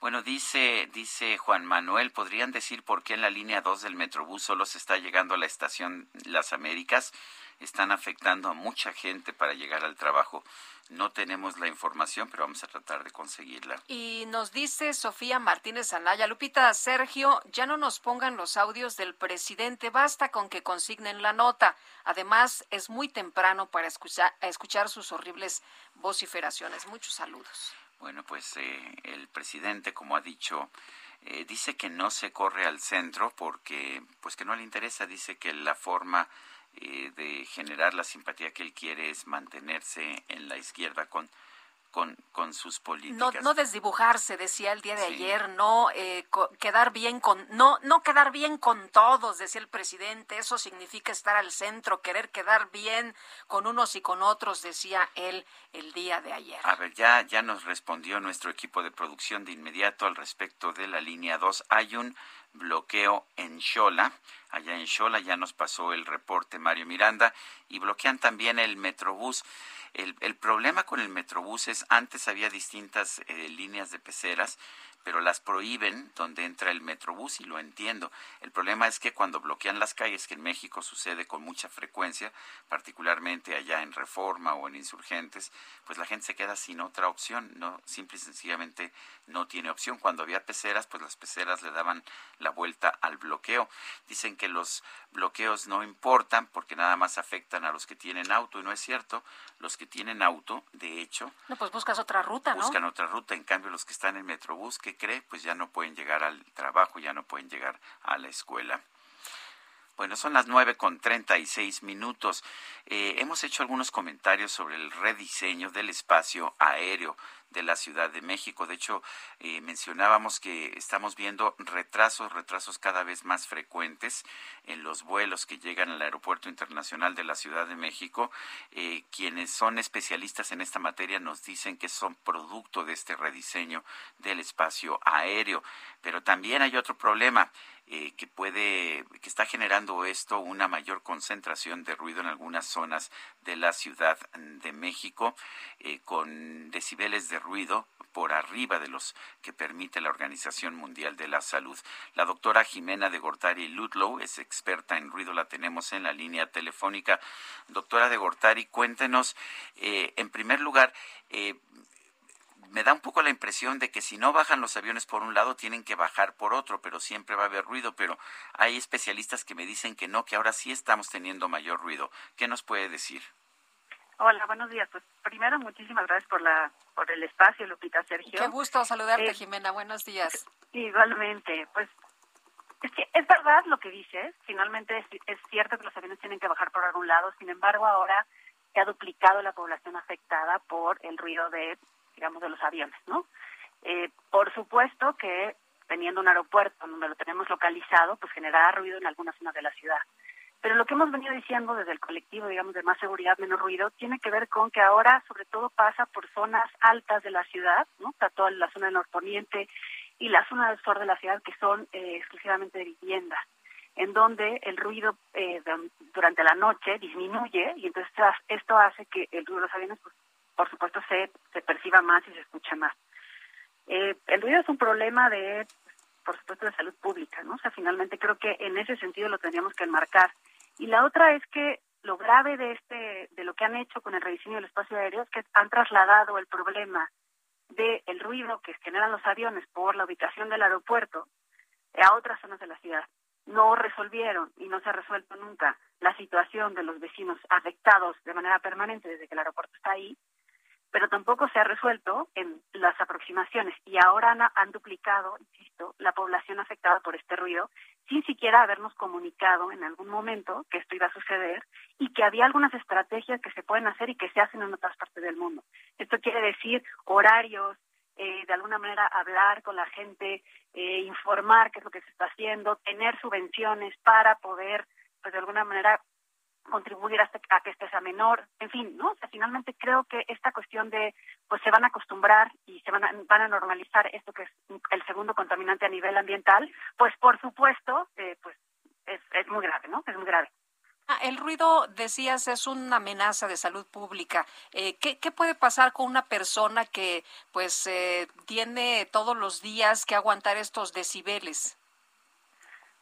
Bueno, dice, dice Juan Manuel, ¿podrían decir por qué en la línea 2 del Metrobús solo se está llegando a la estación Las Américas? Están afectando a mucha gente para llegar al trabajo. No tenemos la información, pero vamos a tratar de conseguirla. Y nos dice Sofía Martínez Anaya, Lupita, Sergio, ya no nos pongan los audios del presidente, basta con que consignen la nota. Además, es muy temprano para escuchar, escuchar sus horribles vociferaciones. Muchos saludos. Bueno, pues eh, el presidente, como ha dicho, eh, dice que no se corre al centro porque, pues que no le interesa. Dice que la forma eh, de generar la simpatía que él quiere es mantenerse en la izquierda con con, con sus No, políticas. no desdibujarse, decía el día de Sí. ayer, no eh, co- quedar bien con, no, no quedar bien con todos, decía el presidente. Eso significa estar al centro, querer quedar bien con unos y con otros, decía él el día de ayer. A ver, ya, ya nos respondió nuestro equipo de producción de inmediato al respecto de la línea 2. Hay un bloqueo en Xola. Allá en Xola ya nos pasó el reporte Mario Miranda y bloquean también el Metrobús. El, el problema con el Metrobús es antes había distintas eh, líneas de peceras, pero las prohíben donde entra el Metrobús y lo entiendo. El problema es que cuando bloquean las calles, que en México sucede con mucha frecuencia, particularmente allá en Reforma o en Insurgentes, pues la gente se queda sin otra opción, no simple y sencillamente no tiene opción. Cuando había peceras, pues las peceras le daban la vuelta al bloqueo. Dicen que los bloqueos no importan porque nada más afectan a los que tienen auto y no es cierto. Los que tienen auto, de hecho, No, pues buscas otra ruta, ¿no? buscan otra ruta. En cambio, los que están en Metrobús, ¿qué cree? Pues ya no pueden llegar al trabajo, ya no pueden llegar a la escuela. Bueno, son las nueve con treinta y seis minutos. Eh, hemos hecho algunos comentarios sobre el rediseño del espacio aéreo de la Ciudad de México. De hecho, eh, mencionábamos que estamos viendo retrasos, retrasos cada vez más frecuentes en los vuelos que llegan al Aeropuerto Internacional de la Ciudad de México. Eh, quienes son especialistas en esta materia nos dicen que son producto de este rediseño del espacio aéreo. Pero también hay otro problema. Eh, que puede, que está generando esto una mayor concentración de ruido en algunas zonas de la Ciudad de México, eh, con decibeles de ruido por arriba de los que permite la Organización Mundial de la Salud. La doctora Jimena de Gortari Ludlow es experta en ruido, la tenemos en la línea telefónica. Doctora de Gortari, cuéntenos, eh, en primer lugar, me da un poco la impresión de que si no bajan los aviones por un lado, tienen que bajar por otro, pero siempre va a haber ruido. Pero hay especialistas que me dicen que no, que ahora sí estamos teniendo mayor ruido. ¿Qué nos puede decir? Hola, buenos días. Pues primero, muchísimas gracias por la por el espacio, Lupita, Sergio. Qué gusto saludarte, eh, Jimena. Buenos días. Igualmente, pues es que es verdad lo que dices. Finalmente es, es cierto que los aviones tienen que bajar por algún lado. Sin embargo, ahora se ha duplicado la población afectada por el ruido de digamos, de los aviones, ¿no? Eh, por supuesto que teniendo un aeropuerto donde lo tenemos localizado, pues generará ruido en algunas zonas de la ciudad. Pero lo que hemos venido diciendo desde el colectivo, digamos, de más seguridad, menos ruido, tiene que ver con que ahora sobre todo pasa por zonas altas de la ciudad, ¿no? Está toda la zona del norponiente y la zona del sur de la ciudad que son eh, exclusivamente de vivienda, en donde el ruido eh, durante la noche disminuye y entonces esto hace que el ruido de los aviones pues, por supuesto se, se perciba más y se escucha más. Eh, el ruido es un problema de, por supuesto, de salud pública, ¿no? O sea, finalmente creo que en ese sentido lo tendríamos que enmarcar. Y la otra es que lo grave de este, de lo que han hecho con el rediseño del espacio aéreo es que han trasladado el problema del el ruido que generan los aviones por la ubicación del aeropuerto a otras zonas de la ciudad. No resolvieron y no se ha resuelto nunca la situación de los vecinos afectados de manera permanente desde que el aeropuerto está ahí pero tampoco se ha resuelto en las aproximaciones y ahora han, duplicado, insisto, la población afectada por este ruido sin siquiera habernos comunicado en algún momento que esto iba a suceder y que había algunas estrategias que se pueden hacer y que se hacen en otras partes del mundo. Esto quiere decir horarios, eh, de alguna manera hablar con la gente, eh, informar qué es lo que se está haciendo, tener subvenciones para poder, pues de alguna manera, contribuir a, que este sea menor, en fin, ¿no? O sea, finalmente creo que esta cuestión de, pues se van a acostumbrar y se van a, van a normalizar esto que es el segundo contaminante a nivel ambiental, pues por supuesto, eh, pues es, es muy grave, ¿no? Es muy grave. Ah, el ruido, decías, es una amenaza de salud pública. Eh, ¿qué, ¿qué, puede pasar con una persona que pues eh, tiene todos los días que aguantar estos decibeles?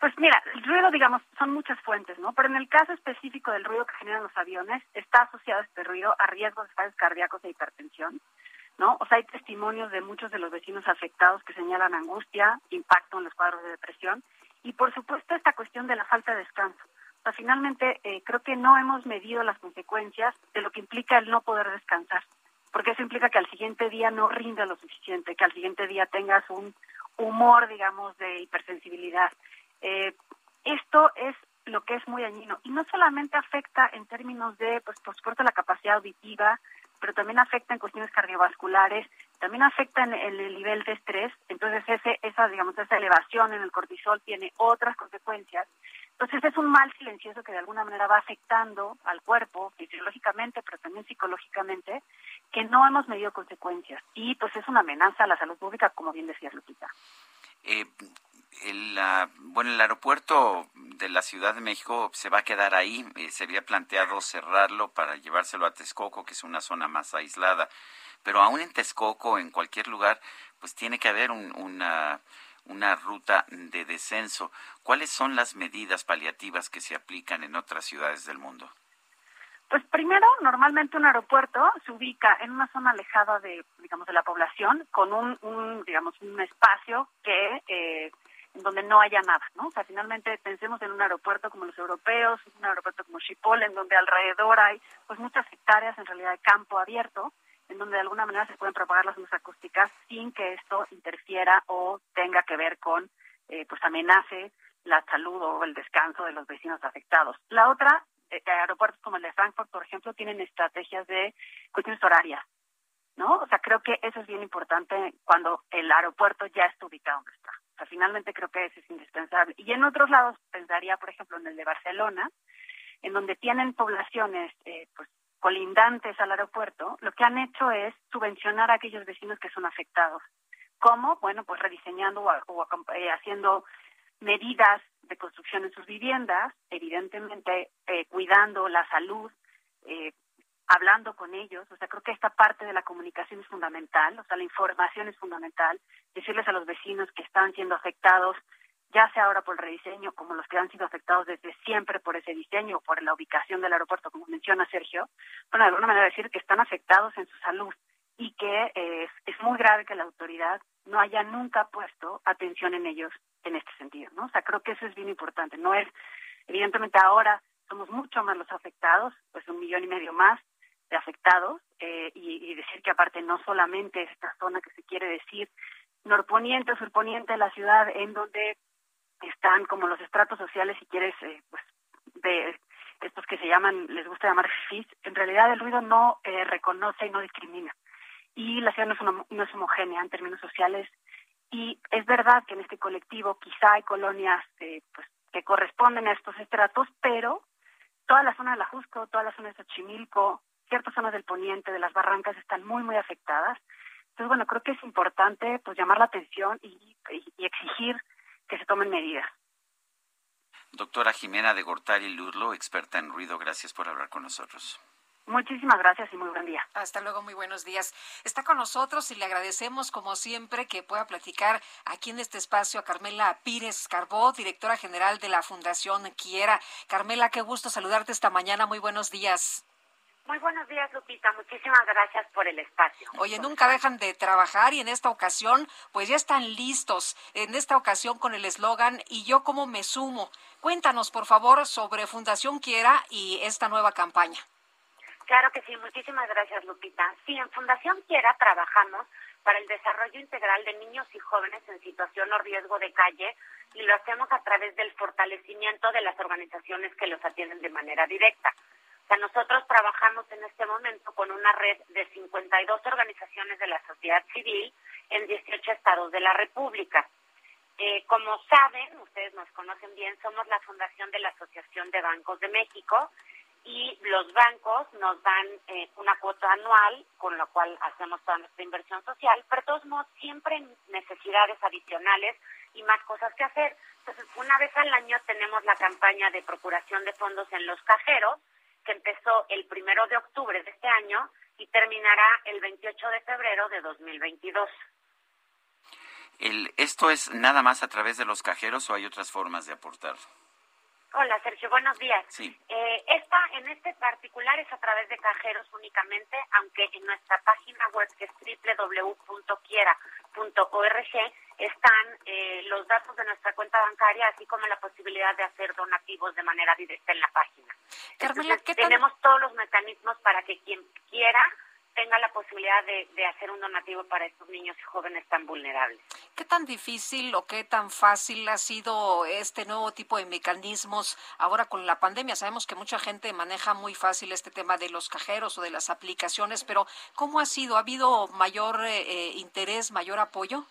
Pues mira, el ruido, digamos, son muchas fuentes, ¿no? Pero en el caso específico del ruido que generan los aviones, está asociado este ruido a riesgos de fallos cardíacos e hipertensión, ¿no? O sea, hay testimonios de muchos de los vecinos afectados que señalan angustia, impacto en los cuadros de depresión y, por supuesto, esta cuestión de la falta de descanso. O sea, finalmente, eh, creo que no hemos medido las consecuencias de lo que implica el no poder descansar, porque eso implica que al siguiente día no rinda lo suficiente, que al siguiente día tengas un humor, digamos, de hipersensibilidad eh, esto es lo que es muy dañino y no solamente afecta en términos de, pues por supuesto, la capacidad auditiva, pero también afecta en cuestiones cardiovasculares, también afecta en, el nivel de estrés, entonces ese, esa, digamos, esa elevación en el cortisol tiene otras consecuencias. Entonces es un mal silencioso que de alguna manera va afectando al cuerpo fisiológicamente, pero también psicológicamente, que no hemos medido consecuencias. Y pues es una amenaza a la salud pública, como bien decía Lupita. Eh, el, bueno, el aeropuerto de la Ciudad de México se va a quedar ahí. Eh, se había planteado cerrarlo para llevárselo a Texcoco, que es una zona más aislada. Pero aún en Texcoco, en cualquier lugar, pues tiene que haber una, una ruta de descenso. ¿Cuáles son las medidas paliativas que se aplican en otras ciudades del mundo? Pues primero, normalmente un aeropuerto se ubica en una zona alejada de, digamos, de la población, con un, un digamos, un espacio que eh, en donde no haya nada, ¿no? O sea, finalmente pensemos en un aeropuerto como los europeos, un aeropuerto como Schiphol, en donde alrededor hay pues muchas hectáreas en realidad de campo abierto, en donde de alguna manera se pueden propagar las ondas acústicas sin que esto interfiera o tenga que ver con, eh, pues amenace la salud o el descanso de los vecinos afectados. La otra, eh, aeropuertos como el de Frankfurt, por ejemplo, tienen estrategias de cuestiones horarias, ¿no? O sea, creo que eso es bien importante cuando el aeropuerto ya está ubicado donde está. Finalmente creo que eso es indispensable. Y en otros lados pensaría, por ejemplo, en el de Barcelona, en donde tienen poblaciones eh, pues, colindantes al aeropuerto, lo que han hecho es subvencionar a aquellos vecinos que son afectados. ¿Cómo? Bueno, pues rediseñando o, o eh, haciendo medidas de construcción en sus viviendas, evidentemente eh, cuidando la salud, eh, hablando con ellos. O sea, creo que esta parte de la comunicación es fundamental, o sea, la información es fundamental, decirles a los vecinos que están siendo afectados, ya sea ahora por el rediseño, como los que han sido afectados desde siempre por ese diseño, por la ubicación del aeropuerto, como menciona Sergio, bueno, de alguna manera decir que están afectados en su salud y que eh, es muy grave que la autoridad no haya nunca puesto atención en ellos en este sentido, ¿no? O sea, creo que eso es bien importante. No es, evidentemente ahora somos mucho más los afectados, pues un millón y medio más afectados, eh, y, decir que aparte no solamente esta zona que se quiere decir norponiente o surponiente de la ciudad, en donde están como los estratos sociales, si quieres, eh, pues de estos que se llaman, les gusta llamar FIS, en realidad el ruido no eh, reconoce y no discrimina. Y la ciudad no es, una, no es homogénea en términos sociales y es verdad que en este colectivo quizá hay colonias pues, que corresponden a estos estratos, pero toda la zona de la Jusco, toda la zona de Xochimilco, ciertas zonas del poniente, de las barrancas, están muy, muy afectadas. Entonces, bueno, creo que es importante pues llamar la atención y, y, y exigir que se tomen medidas. Doctora Jimena de Gortari Lurlo, experta en ruido, gracias por hablar con nosotros. Muchísimas gracias y muy buen día. Hasta luego, muy buenos días. Está con nosotros y le agradecemos, como siempre, que pueda platicar aquí en este espacio a Carmela Pírez Carbó, directora general de la Fundación Quiera. Carmela, qué gusto saludarte esta mañana. Muy buenos días. Muy buenos días, Lupita. Muchísimas gracias por el espacio. Oye, nunca dejan de trabajar y en esta ocasión, pues ya están listos. En esta ocasión con el eslogan ¿Y yo cómo me sumo? Cuéntanos, por favor, sobre Fundación Quiera y esta nueva campaña. Claro que sí, muchísimas gracias Lupita. Sí, en Fundación Quiera trabajamos para el desarrollo integral de niños y jóvenes en situación o riesgo de calle y lo hacemos a través del fortalecimiento de las organizaciones que los atienden de manera directa. Nosotros trabajamos en este momento con una red de 52 organizaciones de la sociedad civil en 18 estados de la República. Eh, como saben, ustedes nos conocen bien, somos la fundación de la Asociación de Bancos de México y los bancos nos dan eh, una cuota anual, con la cual hacemos toda nuestra inversión social, pero todos modos siempre necesidades adicionales y más cosas que hacer. Entonces, una vez al año tenemos la campaña de procuración de fondos en los cajeros, que empezó el primero de octubre de este año y terminará el 28 de febrero de 2022. El, ¿Esto es nada más a través de los cajeros o hay otras formas de aportar? Hola, Sergio, buenos días. Sí. Eh, esta, en este particular es a través de cajeros únicamente, aunque en nuestra página web, que es www.quiera.org, están eh, los datos de nuestra cuenta bancaria, así como la posibilidad de hacer donativos de manera directa en la página. Carmela, Entonces, tenemos todos los mecanismos para que quien quiera tenga la posibilidad de, de, hacer un donativo para estos niños y jóvenes tan vulnerables. ¿Qué tan difícil o qué tan fácil ha sido este nuevo tipo de mecanismos ahora con la pandemia? Sabemos que mucha gente maneja muy fácil este tema de los cajeros o de las aplicaciones, pero ¿cómo ha sido? ¿Ha habido mayor eh, interés, mayor apoyo?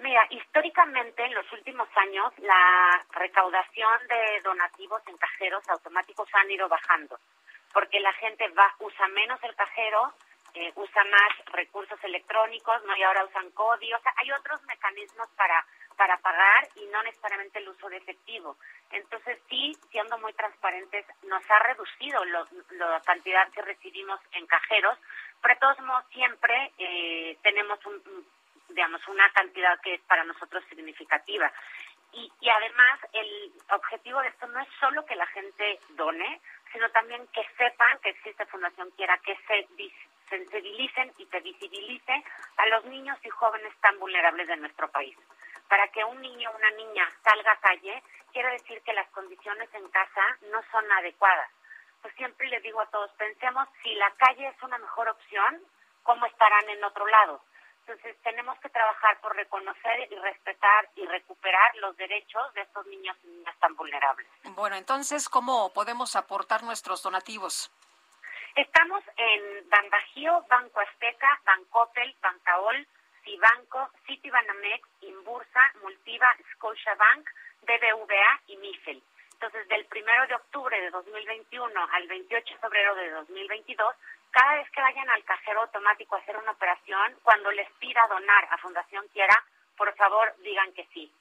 Mira, históricamente en los últimos años la recaudación de donativos en cajeros automáticos han ido bajando porque la gente va usa menos el cajero, eh, usa más recursos electrónicos, no y ahora usan códigos, o sea, hay otros mecanismos para para pagar y no necesariamente el uso de efectivo. Entonces sí, siendo muy transparentes, nos ha reducido lo, la cantidad que recibimos en cajeros, pero de todos modos siempre eh, tenemos un, digamos una cantidad que es para nosotros significativa. Y, y además el objetivo de esto no es solo que la gente done, sino también que sepan que existe Fundación Quiera, que se sensibilicen y se visibilice a los niños y jóvenes tan vulnerables de nuestro país. Para que un niño o una niña salga a calle, quiere decir que las condiciones en casa no son adecuadas. Pues siempre les digo a todos, pensemos si la calle es una mejor opción, ¿cómo estarán en otro lado? Entonces tenemos que trabajar por reconocer y respetar y recuperar los derechos de estos niños y niñas tan vulnerables. Bueno, entonces, ¿cómo podemos aportar nuestros donativos? Estamos en Banbajío, Banco Azteca, Bancoppel, Bancaol, Cibanco, Citibanamex, Inbursa, Multiva, Scotiabank, BBVA y MIFEL. Entonces, del 1 de octubre de 2021 al 28 de febrero de 2022, cada vez que vayan al cajero automático a hacer una operación, cuando les pida donar a Fundación Quiera, por favor digan que sí.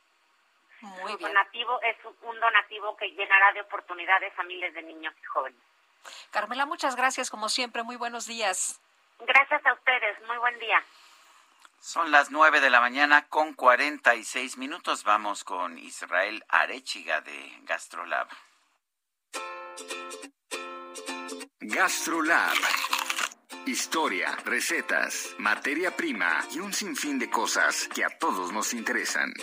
Muy bien. donativo es un donativo que llenará de oportunidades a miles de niños y jóvenes. Carmela, muchas gracias, como siempre. Muy buenos días. Gracias a ustedes. Muy buen día. Son las 9 de la mañana con 46 minutos. Vamos con Israel Arechiga de Gastrolab. GastroLab. Historia, recetas, materia prima y un sinfín de cosas que a todos nos interesan.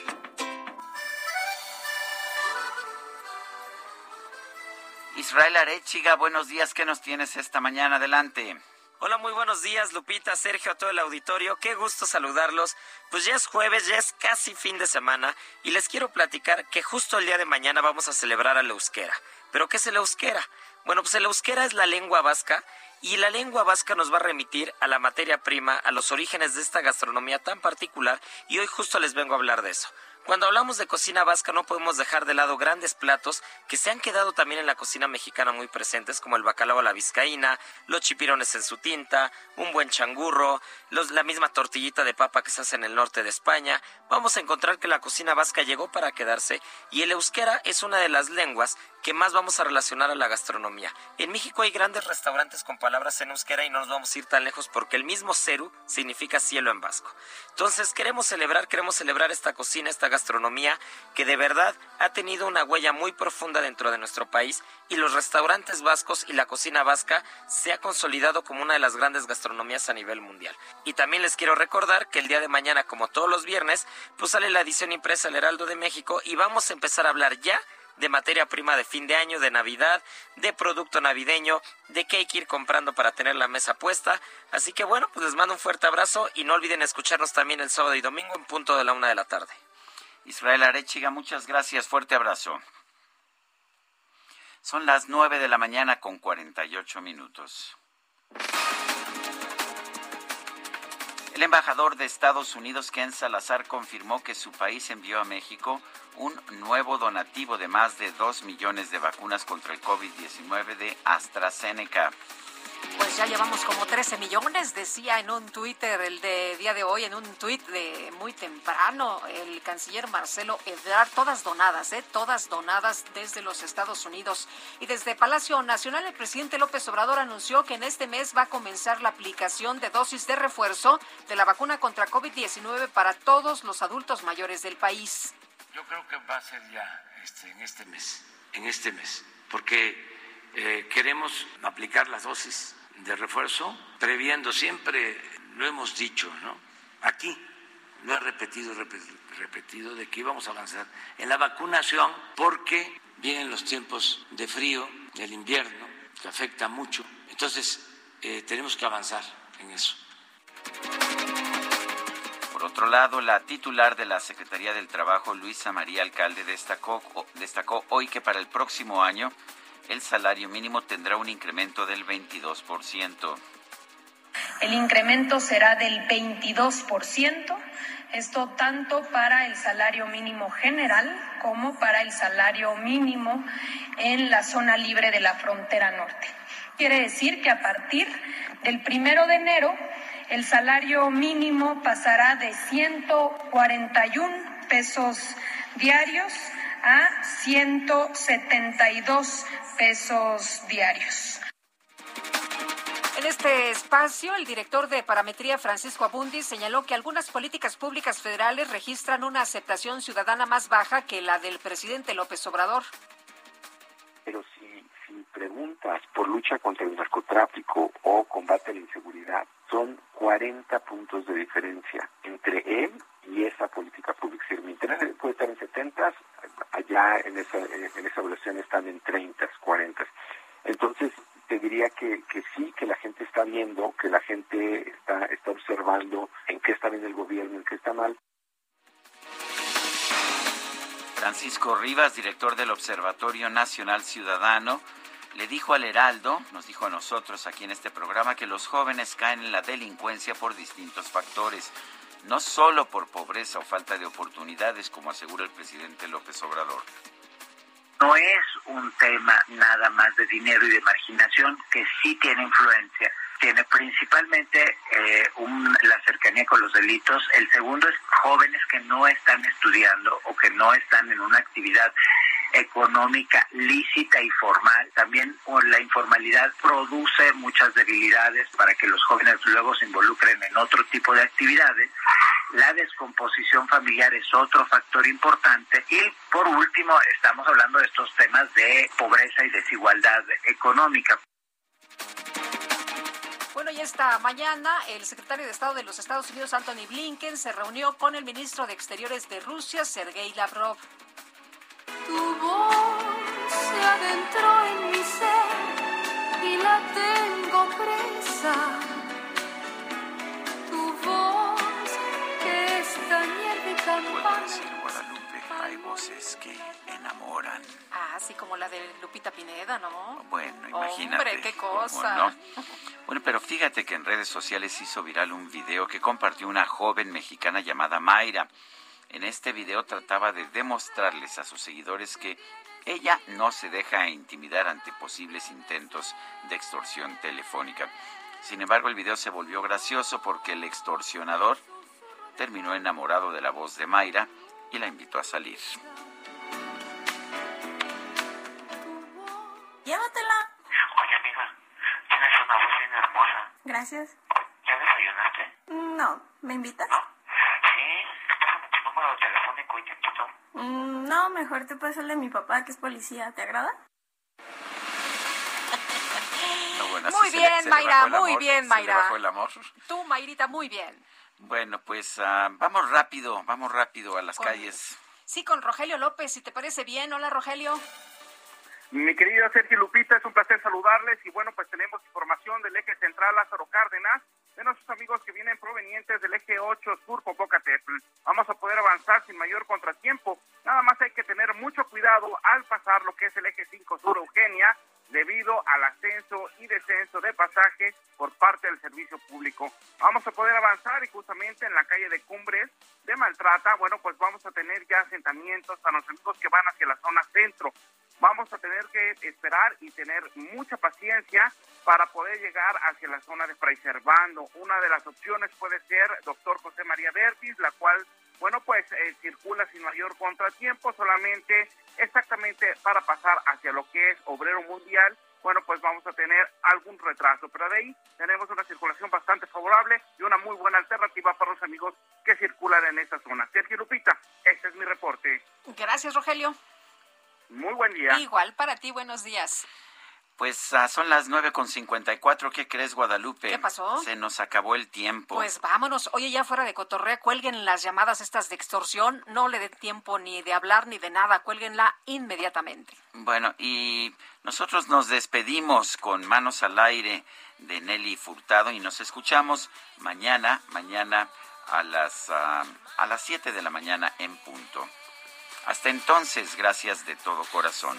Israel Arechiga, buenos días. ¿Qué nos tienes esta mañana? Adelante. Hola, muy buenos días, Lupita, Sergio, a todo el auditorio. Qué gusto saludarlos. Pues ya es jueves, ya es casi fin de semana y les quiero platicar que justo el día de mañana vamos a celebrar a la euskera. ¿Pero qué es el euskera? Bueno, pues el euskera es la lengua vasca y la lengua vasca nos va a remitir a la materia prima, a los orígenes de esta gastronomía tan particular y hoy justo les vengo a hablar de eso. Cuando hablamos de cocina vasca no podemos dejar de lado grandes platos que se han quedado también en la cocina mexicana muy presentes, como el bacalao a la vizcaína, los chipirones en su tinta, un buen changurro, la misma tortillita de papa que se hace en el norte de España. Vamos a encontrar que la cocina vasca llegó para quedarse y el euskera es una de las lenguas que más vamos a relacionar a la gastronomía. En México hay grandes restaurantes con palabras en euskera y no nos vamos a ir tan lejos porque el mismo ceru significa cielo en vasco. Entonces queremos celebrar, queremos celebrar esta cocina, esta gastronomía que de verdad ha tenido una huella muy profunda dentro de nuestro país y los restaurantes vascos y la cocina vasca se ha consolidado como una de las grandes gastronomías a nivel mundial. Y también les quiero recordar que el día de mañana, como todos los viernes, pues sale la edición impresa El Heraldo de México y vamos a empezar a hablar ya de materia prima de fin de año, de Navidad, de producto navideño, de qué hay que ir comprando para tener la mesa puesta. Así que bueno, pues les mando un fuerte abrazo y no olviden escucharnos también el sábado y domingo en punto de la una de la tarde. Israel Arechiga, muchas gracias. Fuerte abrazo. Son las 9 de la mañana con 48 minutos. El embajador de Estados Unidos, Ken Salazar, confirmó que su país envió a México un nuevo donativo de más de 2 millones de vacunas contra el COVID-19 de AstraZeneca. Pues ya llevamos como 13 millones, decía en un Twitter el de día de hoy, en un tuit de muy temprano, el canciller Marcelo Ebrard, todas donadas, ¿eh? todas donadas desde los Estados Unidos. Y desde Palacio Nacional, el presidente López Obrador anunció que en este mes va a comenzar la aplicación de dosis de refuerzo de la vacuna contra COVID-19 para todos los adultos mayores del país. Yo creo que va a ser ya este, en este mes, en este mes, porque eh, queremos aplicar las dosis de refuerzo, previendo siempre, lo hemos dicho, ¿no? Aquí lo he repetido, repetido, repetido, de que íbamos a avanzar en la vacunación porque vienen los tiempos de frío, del invierno, que afecta mucho. Entonces, eh, tenemos que avanzar en eso. Por otro lado, la titular de la Secretaría del Trabajo, Luisa María Alcalde, destacó, destacó hoy que para el próximo año el salario mínimo tendrá un incremento del 22%. El incremento será del 22%, esto tanto para el salario mínimo general como para el salario mínimo en la zona libre de la frontera norte. Quiere decir que a partir del primero de enero el salario mínimo pasará de 141 pesos diarios a 172 pesos diarios. En este espacio, el director de Parametría, Francisco Abundi, señaló que algunas políticas públicas federales registran una aceptación ciudadana más baja que la del presidente López Obrador. Pero si, si preguntas por lucha contra el narcotráfico o combate a la inseguridad, son 40 puntos de diferencia entre él y esa política pública. Si mi interés puede estar en 70, allá en esa, en esa evaluación están en 30, 40. Entonces, te diría que, que sí, que la gente está viendo, que la gente está, está observando en qué está bien el gobierno, en qué está mal. Francisco Rivas, director del Observatorio Nacional Ciudadano, le dijo al Heraldo, nos dijo a nosotros aquí en este programa, que los jóvenes caen en la delincuencia por distintos factores, no solo por pobreza o falta de oportunidades, como asegura el presidente López Obrador. No es un tema nada más de dinero y de marginación, que sí tiene influencia. Tiene principalmente eh, un, la cercanía con los delitos. El segundo es jóvenes que no están estudiando o que no están en una actividad económica lícita y formal. También la informalidad produce muchas debilidades para que los jóvenes luego se involucren en otro tipo de actividades. La descomposición familiar es otro factor importante. Y por último, estamos hablando de estos temas de pobreza y desigualdad económica. Bueno, y esta mañana el secretario de Estado de los Estados Unidos, Anthony Blinken, se reunió con el ministro de Exteriores de Rusia, Sergei Lavrov. Sociales hizo viral un video que compartió una joven mexicana llamada Mayra. En este video trataba de demostrarles a sus seguidores que ella no se deja intimidar ante posibles intentos de extorsión telefónica. Sin embargo, el video se volvió gracioso porque el extorsionador terminó enamorado de la voz de Mayra y la invitó a salir. Llévatela. Oye, amiga, tienes una voz bien hermosa. Gracias. ¿Ya desayunaste? No, ¿me invitas? Tu número telefónico y te invito. Mm, no, mejor te paso el de mi papá, que es policía. ¿Te agrada? No, bueno, así Muy bien, le Mayra, muy amor, bien, Mayra. bajó el amor. Tú, Mayrita, muy bien. Bueno, pues ah, vamos rápido, vamos rápido a las Con- calles. Sí, con Rogelio López, si te parece bien. Hola, Rogelio. Mi querido Sergio Lupita, es un placer saludarles y bueno, pues tenemos información del eje central Lázaro Cárdenas, de nuestros amigos que vienen provenientes del eje 8 Sur Popocatépetl. Vamos a poder avanzar sin mayor contratiempo, nada más hay que tener mucho cuidado al pasar lo que es el eje 5 Sur Eugenia, debido al ascenso y descenso de pasaje por parte del servicio público. Vamos a poder avanzar y justamente en la calle de Cumbres de Maltrata, bueno, pues vamos a tener ya asentamientos para los amigos que van hacia la zona centro vamos a tener que esperar y tener mucha paciencia para poder llegar hacia la zona de Fray Servando. Una de las opciones puede ser doctor José María Vertis, la cual, bueno, pues eh, circula sin mayor contratiempo, solamente exactamente para pasar hacia lo que es Obrero Mundial. Bueno, pues vamos a tener algún retraso, pero de ahí tenemos una circulación bastante favorable y una muy buena alternativa para los amigos que circulan en esta zona. Sergio Lupita, este es mi reporte. Gracias, Rogelio. Muy buen día. Igual para ti, buenos días. Pues ah, son las nueve con cincuenta y cuatro. ¿Qué crees, Guadalupe? ¿Qué pasó? Se nos acabó el tiempo. Pues vámonos. Oye, ya fuera de cotorrea, cuelguen las llamadas estas de extorsión. No le dé tiempo ni de hablar ni de nada. Cuélguenla inmediatamente. Bueno, y nosotros nos despedimos con manos al aire de Nelly Furtado y nos escuchamos mañana, mañana a las ah, a las 7 de la mañana en punto. Hasta entonces, gracias de todo corazón.